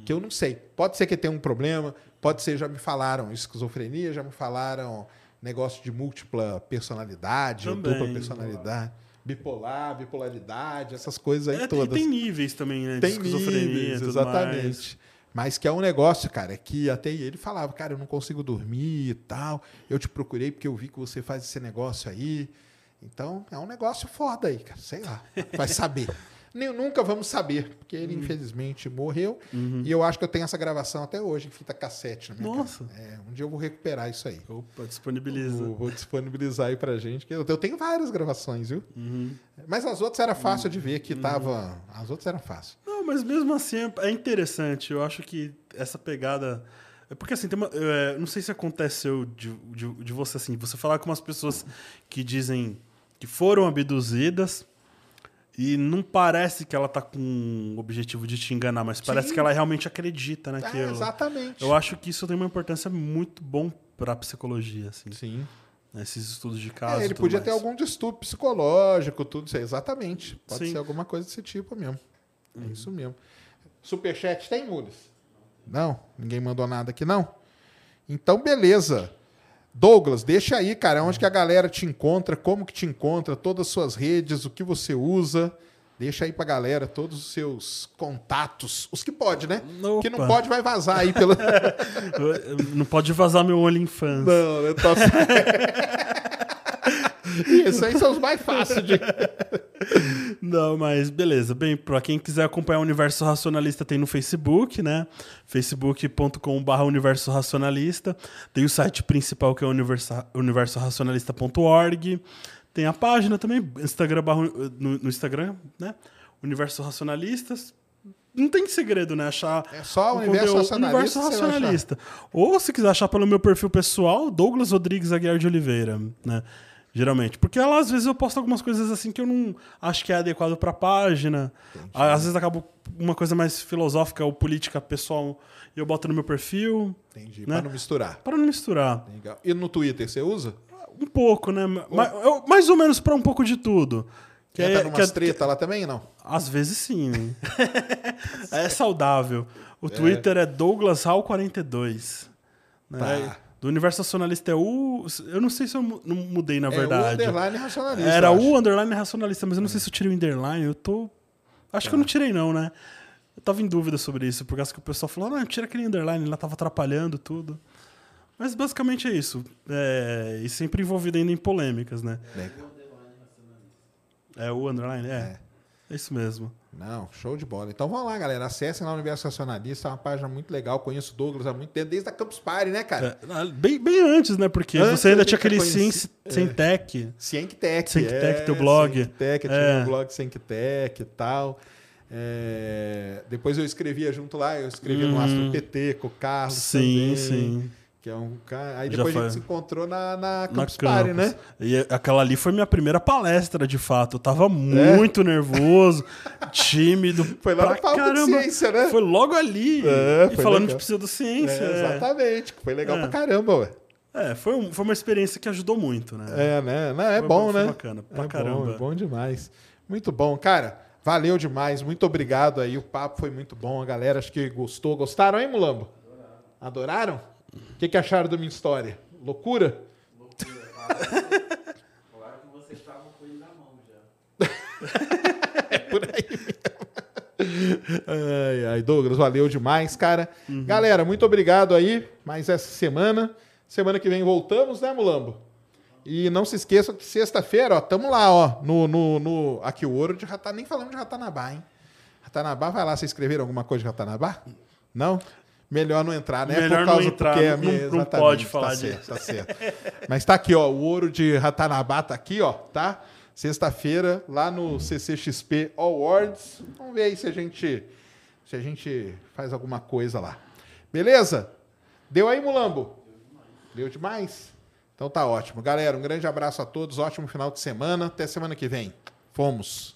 Que eu não sei. Pode ser que tenha um problema, pode ser, já me falaram esquizofrenia, já me falaram negócio de múltipla personalidade, Também. dupla personalidade, bipolar, bipolaridade, essas coisas aí É, e todas. tem níveis também, né? De Tem esquizofrenia e níveis, exatamente. mais. Mas que é um negócio, cara, que até ele falava, cara, eu não consigo dormir e tal. Eu te procurei porque eu vi que você faz esse negócio aí. Então, é um negócio foda aí, cara. Sei lá. Vai saber. (laughs) Nem, nunca vamos saber, porque ele, Uhum. infelizmente, morreu. E eu acho que eu tenho essa gravação até hoje em fita cassete na minha Nossa. É, um dia eu vou recuperar isso aí. Opa, disponibiliza. Vou, vou disponibilizar aí pra gente. Eu, eu tenho várias gravações, viu? Uhum. Mas as outras era fácil de ver que tava. As outras eram fáceis. Não, mas mesmo assim é- é interessante. Eu acho que essa pegada. É porque assim, tem uma, é, não sei se aconteceu de, de, de você assim, você falar com umas pessoas que dizem que foram abduzidas e não parece que ela tá com o objetivo de te enganar, mas parece Sim. que ela realmente acredita naquilo. É, exatamente. Eu acho que isso tem uma importância muito bom pra psicologia, assim. Sim. né, Esses estudos de caso. É, ele podia ter mais. algum distúrbio psicológico, tudo isso aí. Exatamente. Pode Sim. ser alguma coisa desse tipo mesmo. É isso mesmo. Superchat tem, Mules? Não? Ninguém mandou nada aqui, não? Então, beleza. Douglas, deixa aí, cara, onde que a galera te encontra, como que te encontra, todas as suas redes, o que você usa. Deixa aí pra galera todos os seus contatos. Os que pode, né? Que não pode vai vazar aí pela... (laughs) Não pode vazar meu OnlyFans. Não, eu tô... (laughs) (laughs) Isso aí são os mais fáceis de... (laughs) Não, mas beleza. Bem, pra quem quiser acompanhar o Universo Racionalista, tem no Facebook, né? facebook.com.br Universo Racionalista. Tem o site principal que é universoracionalista.org. Tem a página também, Instagram no, no Instagram, né? Universo Racionalistas. Não tem segredo, né? Achar É só o Universo conteúdo- Racionalista, Universo. Racionalista. Ou se quiser achar pelo meu perfil pessoal, Douglas Rodrigues Aguiar de Oliveira, né? Geralmente. Porque lá, às vezes, eu posto algumas coisas assim que eu não acho que é adequado pra página. Às vezes acaba uma coisa mais filosófica ou política pessoal e eu boto no meu perfil. Entendi, Né? pra não misturar. Para não misturar. Legal. E no Twitter você usa? Um pouco, né? Ma- eu- mais ou menos pra um pouco de tudo. Que Entra é- numas que é- treta lá também, não? Às vezes sim. (laughs) é saudável. O Twitter é Douglas Hall 42. Né? Tá. Do Universo Racionalista é o. Eu não sei se eu mu- não mudei, na É o verdade. underline racionalista. Era eu acho. o underline racionalista, mas eu não sei se eu tirei o underline. Eu tô. Acho que eu não tirei, não, né? Eu tava em dúvida sobre isso, por causa que o pessoal falou, não, tira aquele underline, lá tava atrapalhando tudo. Mas basicamente é isso. É... E sempre envolvido ainda em polêmicas, né? É o underline, é. É isso mesmo. Não, show de bola. Então vamos lá, galera. Acessem lá o Universo Racionalista, é uma página muito legal. Conheço o Douglas há muito tempo, desde a Campus Party, né, cara? É, bem, bem antes, né? Porque Antes você ainda tinha aquele conheci- Ciência Cientec. Cienctech. Cienctech, teu blog. Cienctech, tinha É. um blog e tal. É, Depois eu escrevia junto lá, eu escrevia no Astro PT com o Carlos. Sim, também, sim. Que é um cara... Aí depois a gente se encontrou na, na Na Campus campus. Party, né? E aquela ali foi minha primeira palestra, de fato. Eu É? tava muito nervoso, (laughs) tímido. Foi lá pra no palco de caramba. ciência, né? Foi logo ali. É, e falando legal. de pseudociência. É, é. exatamente. Foi legal É. pra caramba, ué. É, foi, um- foi uma experiência que ajudou muito, né? É, né? Não, é Foi bom, foi né? bacana, pra é caramba. Bom, é bom demais. Muito bom. Cara, valeu demais. Muito obrigado aí. O papo foi muito bom. A galera acho que gostou. Gostaram, hein, Mulambo? Adoraram? O que, que acharam da minha história? Loucura? (laughs) (laughs) é por aí mesmo. Ai, ai, Douglas, valeu demais, cara. Galera, muito obrigado aí. Mais essa semana. Semana que vem voltamos, né, Mulambo? E não se esqueçam que sexta-feira, ó, tamo lá, ó, no, no, no- aqui o ouro de Ratanabá, nem falamos de Ratanabá, hein? Ratanabá, vai lá, vocês escreveram alguma coisa de Ratanabá? Não? Melhor não entrar, né? Melhor não entrar, porque a não- minha- não pode tá falar certo, disso. Tá certo. Mas tá aqui, ó, o ouro de Ratanabá tá aqui, ó, tá? Sexta-feira, lá no CCXP Awards. Vamos ver aí se a gente se a gente faz alguma coisa lá. Beleza? Deu aí, Mulambo? Deu demais? Então tá ótimo. Galera, um grande abraço a todos, ótimo final de semana. Até semana que vem. Fomos.